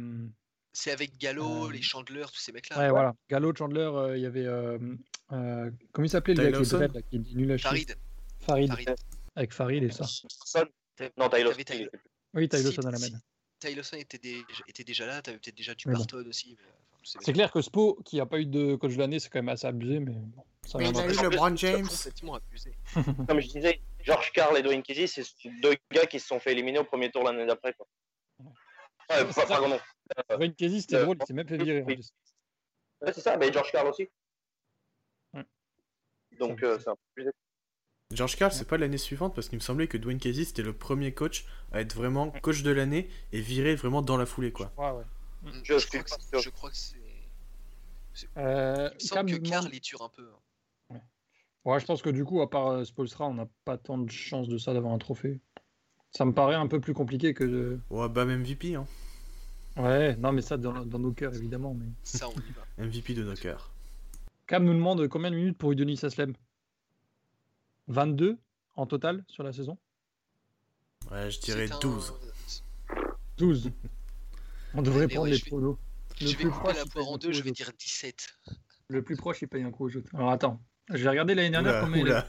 C'est avec Gallo, Euh, les Chandler, tous ces mecs-là. Ouais, voilà. Gallo, Chandler, euh, il y avait. euh, euh, comment il s'appelait le gars qui est nul à chier? Farid. Farid. Farid. Avec Farid et ça. Non, Tyler. Tyler. Oui, Lawson à la si main. Était, déjà- était déjà là, t'avais peut-être déjà du bon. Barton aussi. enfin, C'est clair que Spo, qui a pas eu de coach de l'année, c'est quand même assez abusé, mais bon, ça Mais il a eu LeBron tu James. abusé. Comme je disais, George Carl et Dwayne Casey, c'est deux gars qui se sont fait éliminer au premier tour l'année d'après. quoi. Ouais, C'est pas- ça. pardon. Wayne Casey, c'était Euh, drôle, il s'est même fait virer. oui. Ouais, c'est ça, mais George Carl aussi. Ouais. Donc, Ça, euh, c'est un peu plus. George Karl, c'est pas l'année suivante parce qu'il me semblait que Dwayne Casey c'était le premier coach à être vraiment coach de l'année et viré vraiment dans la foulée quoi. Ouais, ouais. Mm, Je Je, crois que je crois que c'est. Euh, Il me Cam semble que Karl il tue un peu. hein. Ouais, je pense que du coup, à part euh, Spoelstra, on n'a pas tant de chance de ça d'avoir un trophée. Ça me paraît un peu plus compliqué que. de- Ouais, bah MVP, hein. Ouais, non, mais ça dans, dans nos cœurs évidemment. Mais... Ça, on y va. MVP de nos cœurs. Cam nous demande combien de minutes pour Udonis Aslem 22 en total sur la saison Ouais, je dirais C'est un- 12. 12. On devrait prendre ouais, les je vais- pronos. Je Le vais plus couper proche, la poire en deux, je aux vais autres. dire 17. Le plus proche, il paye un coup aux autres. Alors attends, j'ai regardé l'année dernière combien il a-.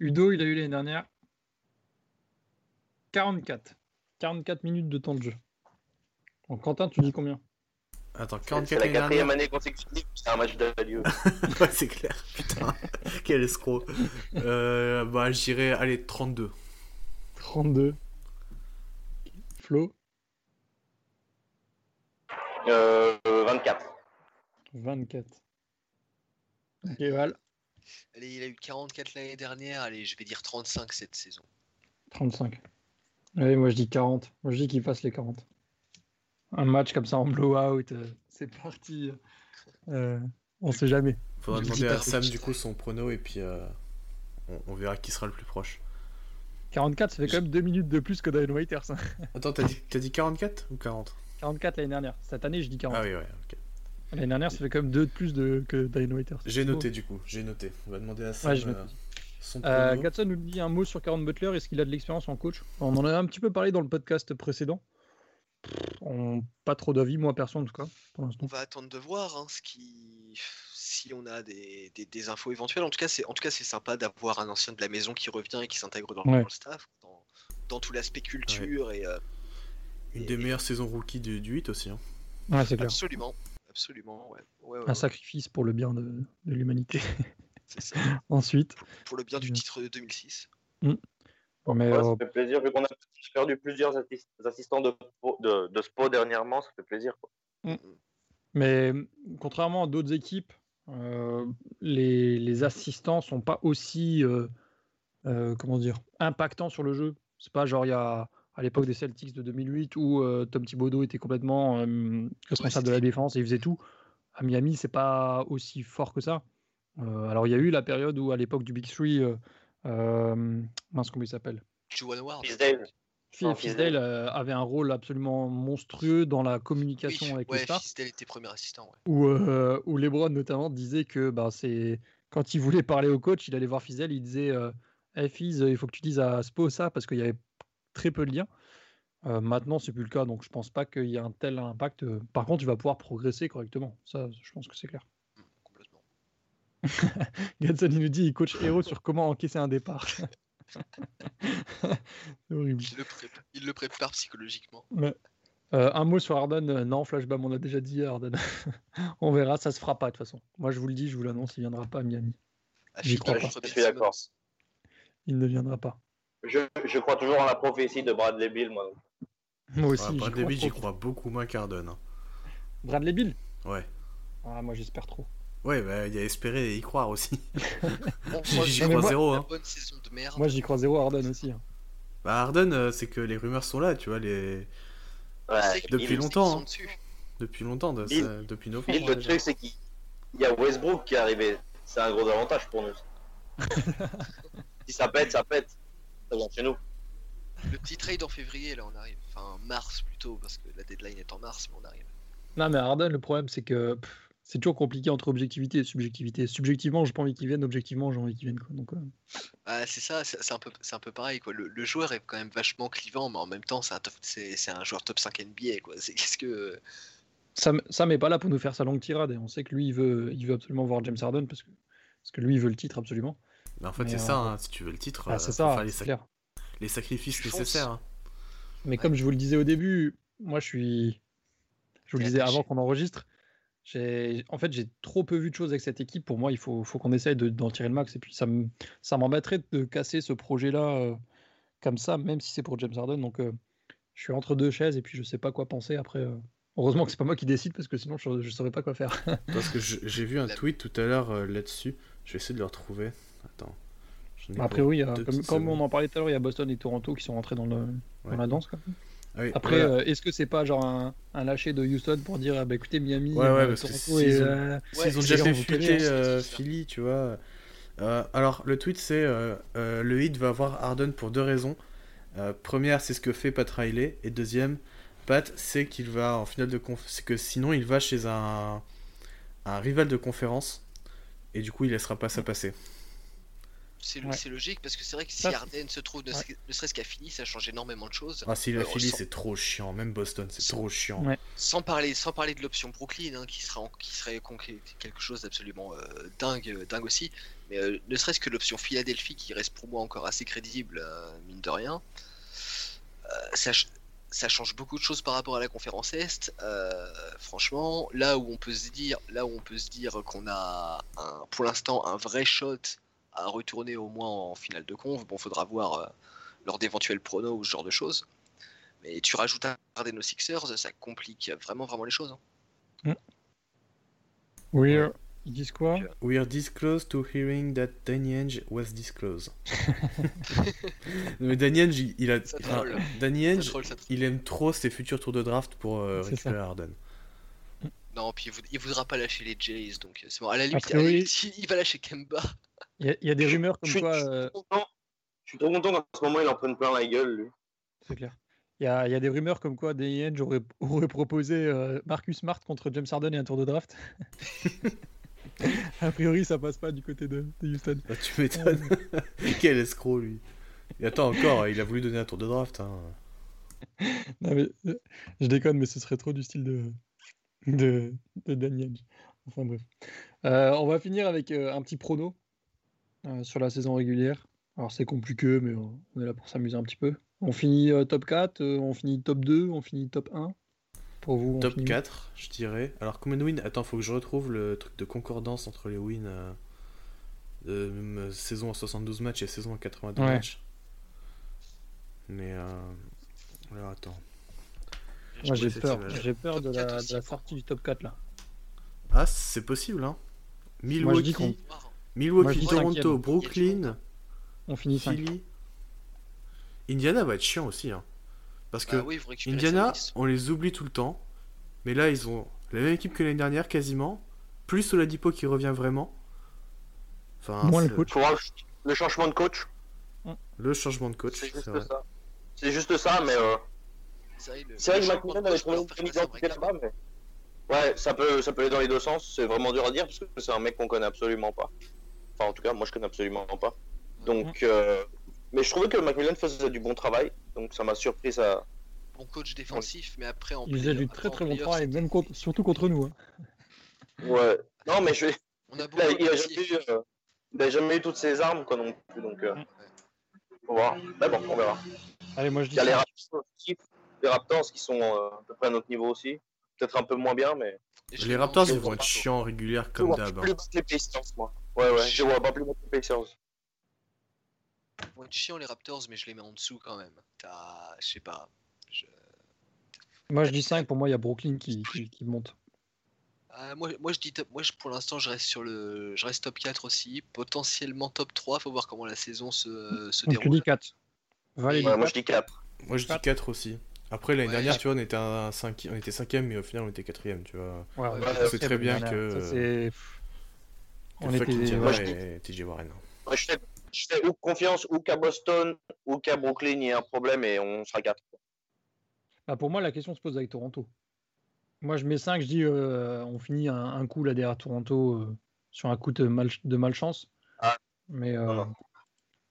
Udo, il a eu l'année dernière 44. 44 minutes de temps de jeu. Donc Quentin, tu dis combien? Attends, C'est 44 la l'année dernière quatrième année consécutive, c'est un match de lieu. Ouais, c'est clair. Putain, quel escroc. Euh, bah, je dirais, allez, 32. 32. Flo Euh, 24. 24. Ok, Val Allez, il a eu 44 l'année dernière. Allez, je vais dire 35 cette saison. 35. Allez, moi je dis 40. Moi je dis qu'il fasse les 40. Un match comme ça en blowout, euh, c'est parti. Euh, on sait jamais. Faudra Je demander à Sam du coup son prono et puis euh, on, on verra qui sera le plus proche. 44, ça fait quand même 2 minutes de plus que Diane Waiters. hein. Attends, t'as dit, t'as dit 44 ou 40 44 l'année dernière. Cette année, je dis 40. Ah oui, ouais, ok. L'année dernière, ça fait quand même 2 de plus de, que Diane Waiters. J'ai noté du coup, j'ai noté. On va demander à Sam Ouais, euh, son Euh, prono. Gatson nous dit un mot sur Karen Butler. Est-ce qu'il a de l'expérience en coach? On en a un petit peu parlé dans le podcast précédent. On... Pas trop d'avis, moi perso en tout cas, pour On l'instant. va attendre de voir hein, ce qui... si on a des, des- des infos éventuelles. En tout cas, c'est en tout cas c'est sympa d'avoir un ancien de la maison qui revient et qui s'intègre dans, Ouais. dans le staff, dans, dans tout l'aspect culture et euh, Une des meilleures saisons rookie du, du 8 aussi. Hein. Ouais, c'est clair. absolument, absolument, ouais, ouais, ouais, Un ouais, sacrifice pour le bien de, de l'humanité. c'est ça. Ensuite. Pour le bien du Mm. titre de 2006. Bon, mais, Ouais, euh, ça fait plaisir, vu qu'on a perdu plusieurs assis- assistants de, de, de SPO dernièrement, ça fait plaisir. quoi. mais contrairement à d'autres équipes, euh, les, les assistants sont pas aussi euh, euh, comment dire impactants sur le jeu. C'est pas genre il y a à l'époque des Celtics de 2008 où Tom Thibodeau était complètement responsable de la défense et il faisait tout. À Miami, c'est pas aussi fort que ça. Alors il y a eu la période où à l'époque du Big Three, euh, mince comment il s'appelle? Fisdale. Fisdale euh, avait un rôle absolument monstrueux dans la communication Oui, avec ouais, les stars. Fisdale était premier assistant. Ouais. où, euh, où LeBron notamment disait que bah, c'est quand il voulait parler au coach, il allait voir Fizel, il disait euh, Hey, Fiz, il faut que tu dises à Spo ça parce qu'il y avait très peu de liens. Euh, maintenant, c'est plus le cas, donc je pense pas qu'il y ait un tel impact. Par contre, il va pouvoir progresser correctement. Ça, je pense que c'est clair. Gatson, il nous dit il coach Hero sur comment encaisser un départ. c'est horrible. Il le, prépare, il le prépare psychologiquement. Ouais. Euh, un mot sur Harden. euh, non, Flashbam, on a déjà dit Harden. on verra, ça se fera pas de toute façon. Moi, je vous le dis, je vous l'annonce, il viendra pas à Miami. J'y crois pas. Je suis d'accord. Il ne viendra pas. Je, je crois toujours en la prophétie de Bradley Bill, moi. Moi aussi. Bradley crois Beal, j'y crois beaucoup moins qu'Arden. hein. Bradley Bill? Ouais. Ah, moi j'espère trop. Ouais, bah, il y a espéré et y croire aussi. Bon, J'y crois moi- zéro. Hein. bonne saison de merde. Moi j'y crois zéro à Harden aussi. hein. Bah, Harden, euh, c'est que les rumeurs sont là, tu vois, les... Ouais, depuis longtemps, hein. dessus. depuis longtemps, de- Bill- ça- depuis novembre. Le déjà. truc, c'est qu'il il y a Westbrook qui est arrivé. C'est un gros avantage pour nous. si ça pète, ça pète. Ça vient chez nous. Le petit trade en février, là, on arrive. Enfin, mars plutôt, parce que la deadline est en mars, mais on arrive. Non, mais Harden, le problème c'est que pff, c'est toujours compliqué entre objectivité et subjectivité. Subjectivement, j'ai pas envie qu'ils viennent, objectivement, j'ai envie qu'ils viennent. Quoi. Donc, euh, Ah, c'est ça, c'est c'est un peu, c'est un peu pareil quoi. Le, le joueur est quand même vachement clivant, mais en même temps, c'est un, top- c'est c'est un joueur top 5 NBA quoi. C'est qu'est-ce que Sam, Sam est pas là pour nous faire sa longue tirade et on sait que lui, il veut, il veut absolument voir James Harden parce que, parce que lui, il veut le titre absolument. Mais en fait, Mais, c'est euh, ça, hein, si tu veux le titre, Ah, euh, c'est ça, faire les, sac- clair. les sacrifices nécessaires. hein. Mais Ouais. comme je vous le disais au début, moi je suis. Je vous le disais avant qu'on enregistre. En fait, j'ai trop peu vu de choses avec cette équipe. Pour moi, il faut, faut qu'on essaye de- d'en tirer le max. Et puis, ça me, ça m'embêterait de casser ce projet-là euh, comme ça, même si c'est pour James Harden. Donc, euh, je suis entre deux chaises et puis je sais pas quoi penser après. euh. Heureusement que c'est pas moi qui décide parce que sinon, je, je saurais pas quoi faire. Parce que j'ai vu un tweet tout à l'heure euh, là-dessus. Je vais essayer de le retrouver. Attends. J'en ai A pour priori, il y a- deux comme, on en parlait tout à l'heure, il y a Boston et Toronto qui sont rentrés dans, le, dans Ouais. la danse. quoi. Oui, Après, voilà. euh, est-ce que c'est pas genre un, un lâcher de Houston pour dire ah, bah, écoutez, Miami, Ouais, ouais, euh, parce Toronto et. ont- euh, S'ils Ouais, ont c'est déjà fait fuiter hein, euh, c'est. Philly, tu vois. Euh, alors, le tweet, c'est euh, euh, le hit va avoir Harden pour deux raisons. Euh, première, c'est ce que fait Pat Riley. Et deuxième, Pat sait qu'il va en finale de conf... C'est que sinon, il va chez un, un rival de conférence. Et du coup, il laissera pas ça passer. C'est Ouais. logique parce que c'est vrai que si Ça, Harden se trouve ne, serait- ne serait-ce qu'à fini, ça change énormément de choses. Ah, si la Alors, Philly, sans- c'est trop chiant. Même Boston, c'est Sans- trop chiant. Ouais. Sans parler, sans parler de l'option Brooklyn, hein, qui, sera en- qui serait quelque chose d'absolument euh, dingue, euh, dingue aussi. Mais euh, ne serait-ce que l'option Philadelphie, qui reste pour moi encore assez crédible, euh, mine de rien, euh, ça, ch- ça change beaucoup de choses par rapport à la conférence Est. Euh, franchement, là où on peut se dire, là où on peut se dire qu'on a un, pour l'instant un vrai shot à retourner au moins en finale de conf, bon, faudra voir euh, lors d'éventuels pronos ou ce genre de choses. Mais tu rajoutes un Harden aux Sixers, ça complique vraiment vraiment les choses. hein. Ouais. euh, ils disent quoi? Donc, We are this close to hearing that Danny Ainge was this close. Non, mais Danny Ainge, il, il a. Ça enfin, troll. Danny Ça Ainge, troll, ça troll. il aime trop ses futurs tours de draft pour euh, récupérer. Harden. Non, puis il, voud- il voudra pas lâcher les Jays, donc euh, c'est bon. À la limite, priori- à la limite, il il va lâcher Kemba. Il y, a- il y a des rumeurs Je comme suis, quoi. je suis euh, trop content. Je suis trop content qu'en ce moment il en prenne plein la gueule, lui. C'est clair. Il y, a, il y a des rumeurs comme quoi Danny aurait, aurait proposé euh, Marcus Smart contre James Harden et un tour de draft. a priori, ça passe pas du côté de, de Houston. Bah, tu m'étonnes. Quel escroc, lui. Et attends, encore, il a voulu donner un tour de draft. Hein. Non, mais, je déconne, mais ce serait trop du style de, de, Ainge. Enfin bref. Euh, on va finir avec euh, un petit prono euh, sur la saison régulière. Alors c'est compliqué, mais on est là pour s'amuser un petit peu. On finit top 4, euh, on finit top 2, on finit top 1. Pour vous, Top finit- 4, je dirais. Alors, combien de wins Attends, faut que je retrouve le truc de concordance entre les wins de saison à 72 matchs et saison à 82 Ouais. matchs. Mais. Alors, attends. Moi Je j'ai peur, j'ai peur de 4 la, de sortie du top 4 là. Ah, c'est possible, hein. Milwaukee. Milwaukee, Toronto. Brooklyn, On finit 5. Philly. Indiana va être chiant aussi, hein. Parce que Bah oui, Indiana, on les oublie tout le temps. Mais là, ils ont la même équipe que l'année dernière, quasiment. Plus Oladipo qui revient vraiment. Enfin, Moins le coach. Le- changement de coach. Le changement de coach, C'est juste vrai. ça. C'est juste ça, mais euh, C'est vrai, que McMillan avait trouvé une identité là-bas, mais ouais, ça peut, ça peut aller dans les deux sens. C'est vraiment dur à dire parce que c'est un mec qu'on connaît absolument pas. Enfin, en tout cas, moi je connais absolument pas. Donc, euh, mais je trouvais que McMillan faisait du bon travail, donc ça m'a surpris ça. Bon coach défensif, mais après en Il faisait du très très bon travail, même contre- surtout contre nous. hein. Ouais. Non, mais je, On a il, beaucoup a, il a apprécié. jamais eu, euh, il a jamais eu toutes ses armes quoi non plus, donc euh, faut voir. Mais bon, on verra. Allez, moi je Il dis y a les les Raptors qui sont euh, à peu près à notre niveau aussi, peut-être un peu moins bien, mais je Les Raptors, ils vont être chiants régulières je comme vois d'hab. plus hein. battre les Pacers, moi. Ouais, ouais, je vois pas plus les Pacers. Ils vont être chiants les Raptors, mais je les mets en dessous quand même. T'as, je sais pas. Je- Moi je dis 5, pour moi il y a Brooklyn qui, qui, qui monte. Ah, moi, moi je dis top. Moi je- pour l'instant je reste sur le, je reste top 4 aussi, potentiellement top 3. Faut voir comment la saison se, se déroule. dis 4. Valérie, Ouais, moi je dis 4. Moi, je dis Quatre. 4 aussi. Après, l'année Ouais. dernière, tu vois, on était, un cinqui- on était cinquième, mais au final, on était quatrième, tu vois. Ouais, c'est très bien que- ça, c'est- Que On était- moi, je et TJ Warren. Moi, je fais, je fais ou confiance ou qu'à Boston ou qu'à Brooklyn il y a un problème et on sera 4. Bah, pour moi, la question se pose avec Toronto. Moi, je mets 5, je dis euh, on finit un, un coup là derrière Toronto euh, sur un coup de, mal, de malchance. Ah. Mais, euh, Non, non.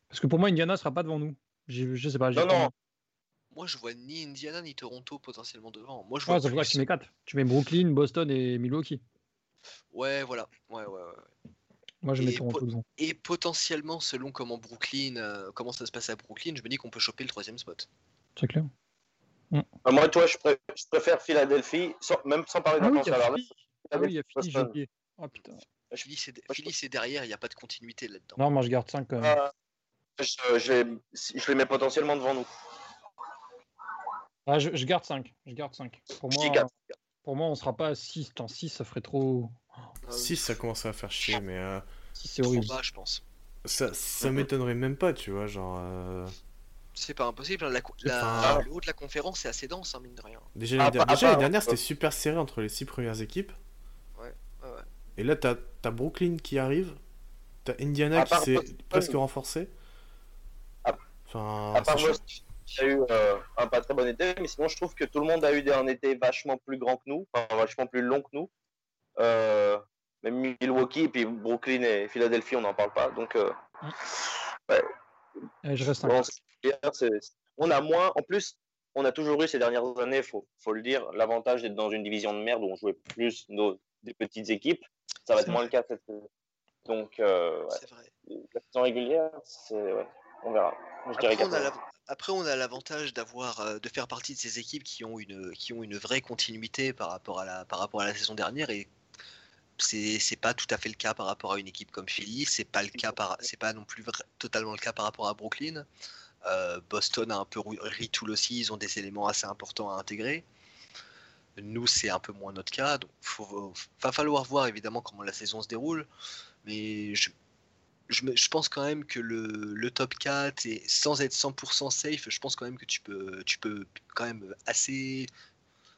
Parce que pour moi, Indiana sera pas devant nous. J'ai- Je sais pas. j'ai Non, pas- non. Moi, je vois ni Indiana ni Toronto potentiellement devant. Moi, je Ouais, vois c'est pour ça que tu mets 4. Tu mets Brooklyn, Boston et Milwaukee. Ouais, voilà. Ouais, ouais, ouais. Moi, je mets Et Toronto po- devant. Et potentiellement, selon comment Brooklyn, euh, comment ça se passe à Brooklyn, je me dis qu'on peut choper le troisième spot. C'est clair. Euh, Moi, toi, je, pré- je préfère Philadelphie, sans- même sans parler Ah oui, il y a salariale. Philly. Ah oui, il y a Philly, j'ai Boston. oublié. Oh putain. Philly, c'est Moi, je- Philly, c'est derrière, il n'y a pas de continuité là-dedans. Non, moi, je garde 5 quand même. Euh, je, je je les mets potentiellement devant nous. Ah, je, je garde 5. Je garde 5. Pour moi, quatre. pour moi, on sera pas à 6. Tant 6, ça ferait trop. Ah, 6, ça commence à faire chier, mais euh, 6, c'est trop horrible. bas, je pense. ça, ça m'étonnerait même pas, tu vois, genre... euh, C'est pas impossible. hein, La, co- la- Enfin- le haut de la conférence, c'est assez dense, hein, mine de rien. Déjà, Ah, déjà, ah, dernière, c'était super serré entre les 6 premières équipes. Ouais, ouais, ouais. Et là, t'as as Brooklyn qui arrive, t'as Indiana qui s'est presque renforcé. Enfin, À part a eu euh, un pas très bon été, mais sinon, je trouve que tout le monde a eu un été vachement plus grand que nous, enfin, vachement plus long que nous. Euh, même Milwaukee, et puis Brooklyn et Philadelphie, on n'en parle pas. Donc, euh, je reste 5. bon, on a moins. En plus, on a toujours eu ces dernières années, faut, faut le dire, l'avantage d'être dans une division de merde où on jouait plus nos, des petites équipes. Ça va être moins le cas cette saison. Donc, ouais, vrai. la saison régulière, c'est, ouais, on verra. Je dirais Après, on a quatre. l'av- Après, on a l'avantage d'avoir, euh, de faire partie de ces équipes qui ont une, qui ont une vraie continuité par rapport à la, par rapport à la saison dernière et c'est, pas tout à fait le cas par rapport à une équipe comme Philly. C'est pas le cas par, c'est pas non plus totalement le cas par rapport à Brooklyn. Euh, Boston a un peu retool aussi. Ils ont des éléments assez importants à intégrer. Nous, c'est un peu moins notre cas. Donc, faut, va falloir voir évidemment comment la saison se déroule. Mais je, je, me- je pense quand même que le, le top 4, et sans être 100% safe, je pense quand même que tu peux, tu peux quand même assez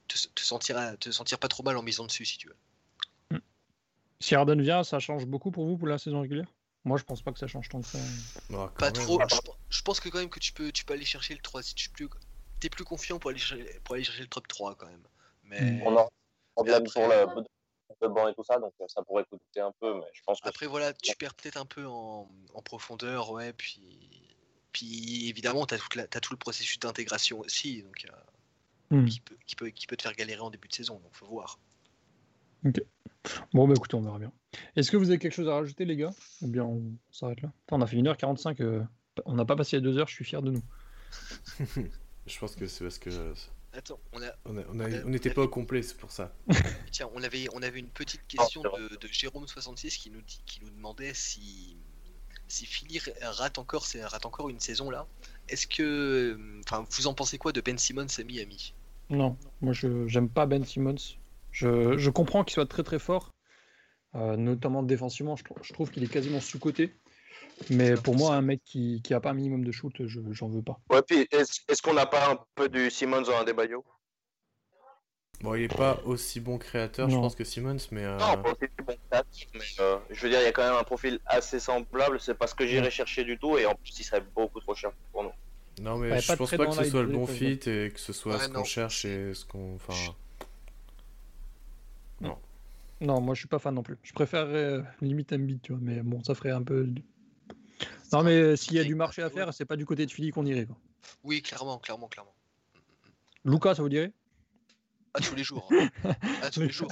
te, te sentir, à- te sentir pas trop mal en misant dessus si tu veux. Si Harden vient, ça change beaucoup pour vous pour la saison régulière? Moi, je pense pas que ça change tant que ça. Ah, quand Pas même. trop. Je, je pense que quand même que tu peux, tu peux aller chercher le 3. Si tu es plus, t'es plus confiant pour aller, chercher, pour aller chercher le top 3 quand même. Mais. On a un problème après- le banc et tout ça, donc euh, ça pourrait coûter un peu, mais je pense que après voilà, tu perds peut-être un peu en, en profondeur, ouais. Puis, puis évidemment, tu as, tout le processus d'intégration aussi, donc euh, Hmm. qui, peut, qui, peut, qui peut te faire galérer en début de saison. Donc faut voir. Bon, bah écoutez, on verra bien. Est-ce que vous avez quelque chose à rajouter, les gars? Ou bien on s'arrête là? Attends, On a fait 1h45. euh, On n'a pas passé les 2 heures, je suis fier de nous. Je pense que c'est parce que euh, Attends, on a, on a- on a- On a- on n'était pas au complet, c'est pour ça. Tiens, on avait, on avait une petite question c'est vrai. de, de Jérôme66 qui nous, dit- qui nous demandait si, si Philly rate encore, rate encore une saison là. Est-ce que. Enfin, vous en pensez quoi de Ben Simmons à Miami? Non, moi je j'aime pas Ben Simmons. Je, je comprends qu'il soit très très fort, euh, notamment défensivement. Je, je trouve qu'il est quasiment sous-coté. Mais pour moi, un mec qui, qui a pas un minimum de shoot, je j'en veux pas. Ouais, puis est-ce est-ce qu'on n'a pas un peu du Simmons en Adebayo Bon, il est pas aussi bon créateur, je Non. pense, que Simmons, mais. euh, Non, pas aussi bon créatif, mais euh, je veux dire, il y a quand même un profil assez semblable. C'est pas ce que j'irais chercher du tout, et en plus, il serait beaucoup trop cher pour nous. Non, mais Ouais, je pense pas que ce soit le bon fit et que ce soit Ouais, ce qu'on non. cherche et ce qu'on. Enfin. Non, moi je suis pas fan non plus. Je préférerais euh, limite Embiid, tu vois. Mais bon, ça ferait un peu. Non, mais s'il y a du marché à faire, c'est pas du côté de Philly qu'on irait. Quoi. Oui, clairement, clairement, clairement. Lucas, ça vous dirait? À tous les jours. hein. À tous les jours.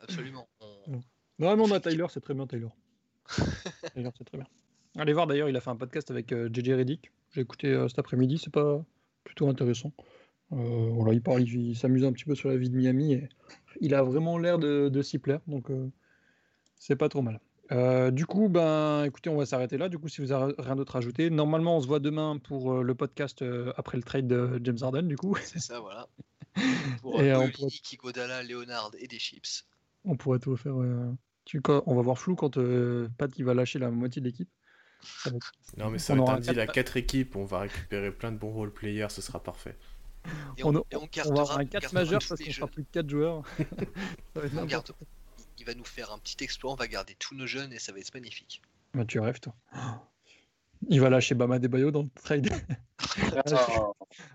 Absolument. On- Non, mais on a Tyler, c'est très bien, Tyler. Tyler, c'est très bien. Allez voir d'ailleurs, il a fait un podcast avec euh, JJ Reddick. J'ai écouté euh, cet après-midi, c'est pas plutôt intéressant. Euh, voilà, il parle, il, il s'amuse un petit peu sur la vie de Miami et il a vraiment l'air de, de s'y plaire, donc c'est pas trop mal. Euh, du coup, ben, écoutez, on va s'arrêter là. Du coup, si vous avez rien d'autre à ajouter, normalement, on se voit demain pour euh, le podcast euh, après le trade de James Harden. Du coup, C'est ça, voilà. Pour Et, on Kigodala, Leonard et des chips. on pourrait tout faire. ouais. Tu, on va voir flou quand euh, Pat il va lâcher la moitié de l'équipe. Non, mais ça On va être un deal à quatre- 4 équipes, on va récupérer plein de bons role players, ce sera parfait. Et On, on, et on on va avoir un on 4 gardera majeur parce qu'on sera plus que 4 joueurs. Ça va être On garde- quoi. Il va nous faire un petit exploit, on va garder tous nos jeunes et ça va être magnifique. Bah, tu rêves, toi. Il va lâcher Bama Bayo dans le trade.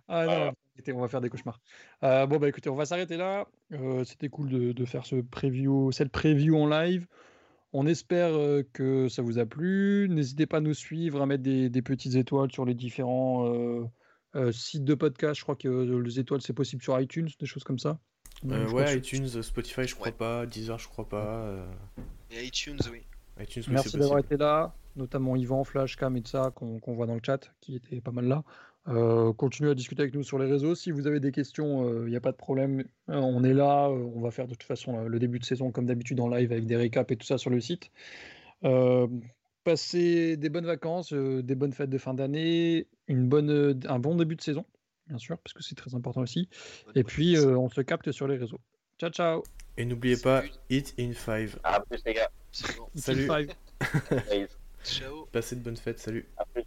Ah non, écoutez, on va faire des cauchemars. Euh, bon, bah écoutez, on va s'arrêter là. Euh, C'était cool de, de faire ce preview, cette preview en live. On espère euh, que ça vous a plu. N'hésitez pas à nous suivre, à mettre des, des petites étoiles sur les différents euh, euh, sites de podcast. Je crois que euh, les étoiles, c'est possible sur iTunes, des choses comme ça. Euh, crois ouais, que- iTunes, Spotify, je crois Ouais. pas. Deezer, je crois pas. euh, Et iTunes, oui. iTunes, oui, Merci d'avoir été là, notamment Yvan, Flash, Cam et de ça qu'on voit dans le chat, qui était pas mal là. Euh, continuez à discuter avec nous sur les réseaux. Si vous avez des questions, il n'y a pas de problème. Euh, on est là. euh, on va faire de toute façon le début de saison comme d'habitude en live avec des récaps et tout ça sur le site. Euh, passez des bonnes vacances, euh, des bonnes fêtes de fin d'année, une bonne, un bon début de saison, bien sûr, parce que c'est très important aussi. Bonne Et puis, euh, on se capte sur les réseaux. Ciao, ciao. Et n'oubliez pas. Hit in 5. À plus, les gars. Salut. Five. Ciao. Passez de bonnes fêtes, salut. À plus.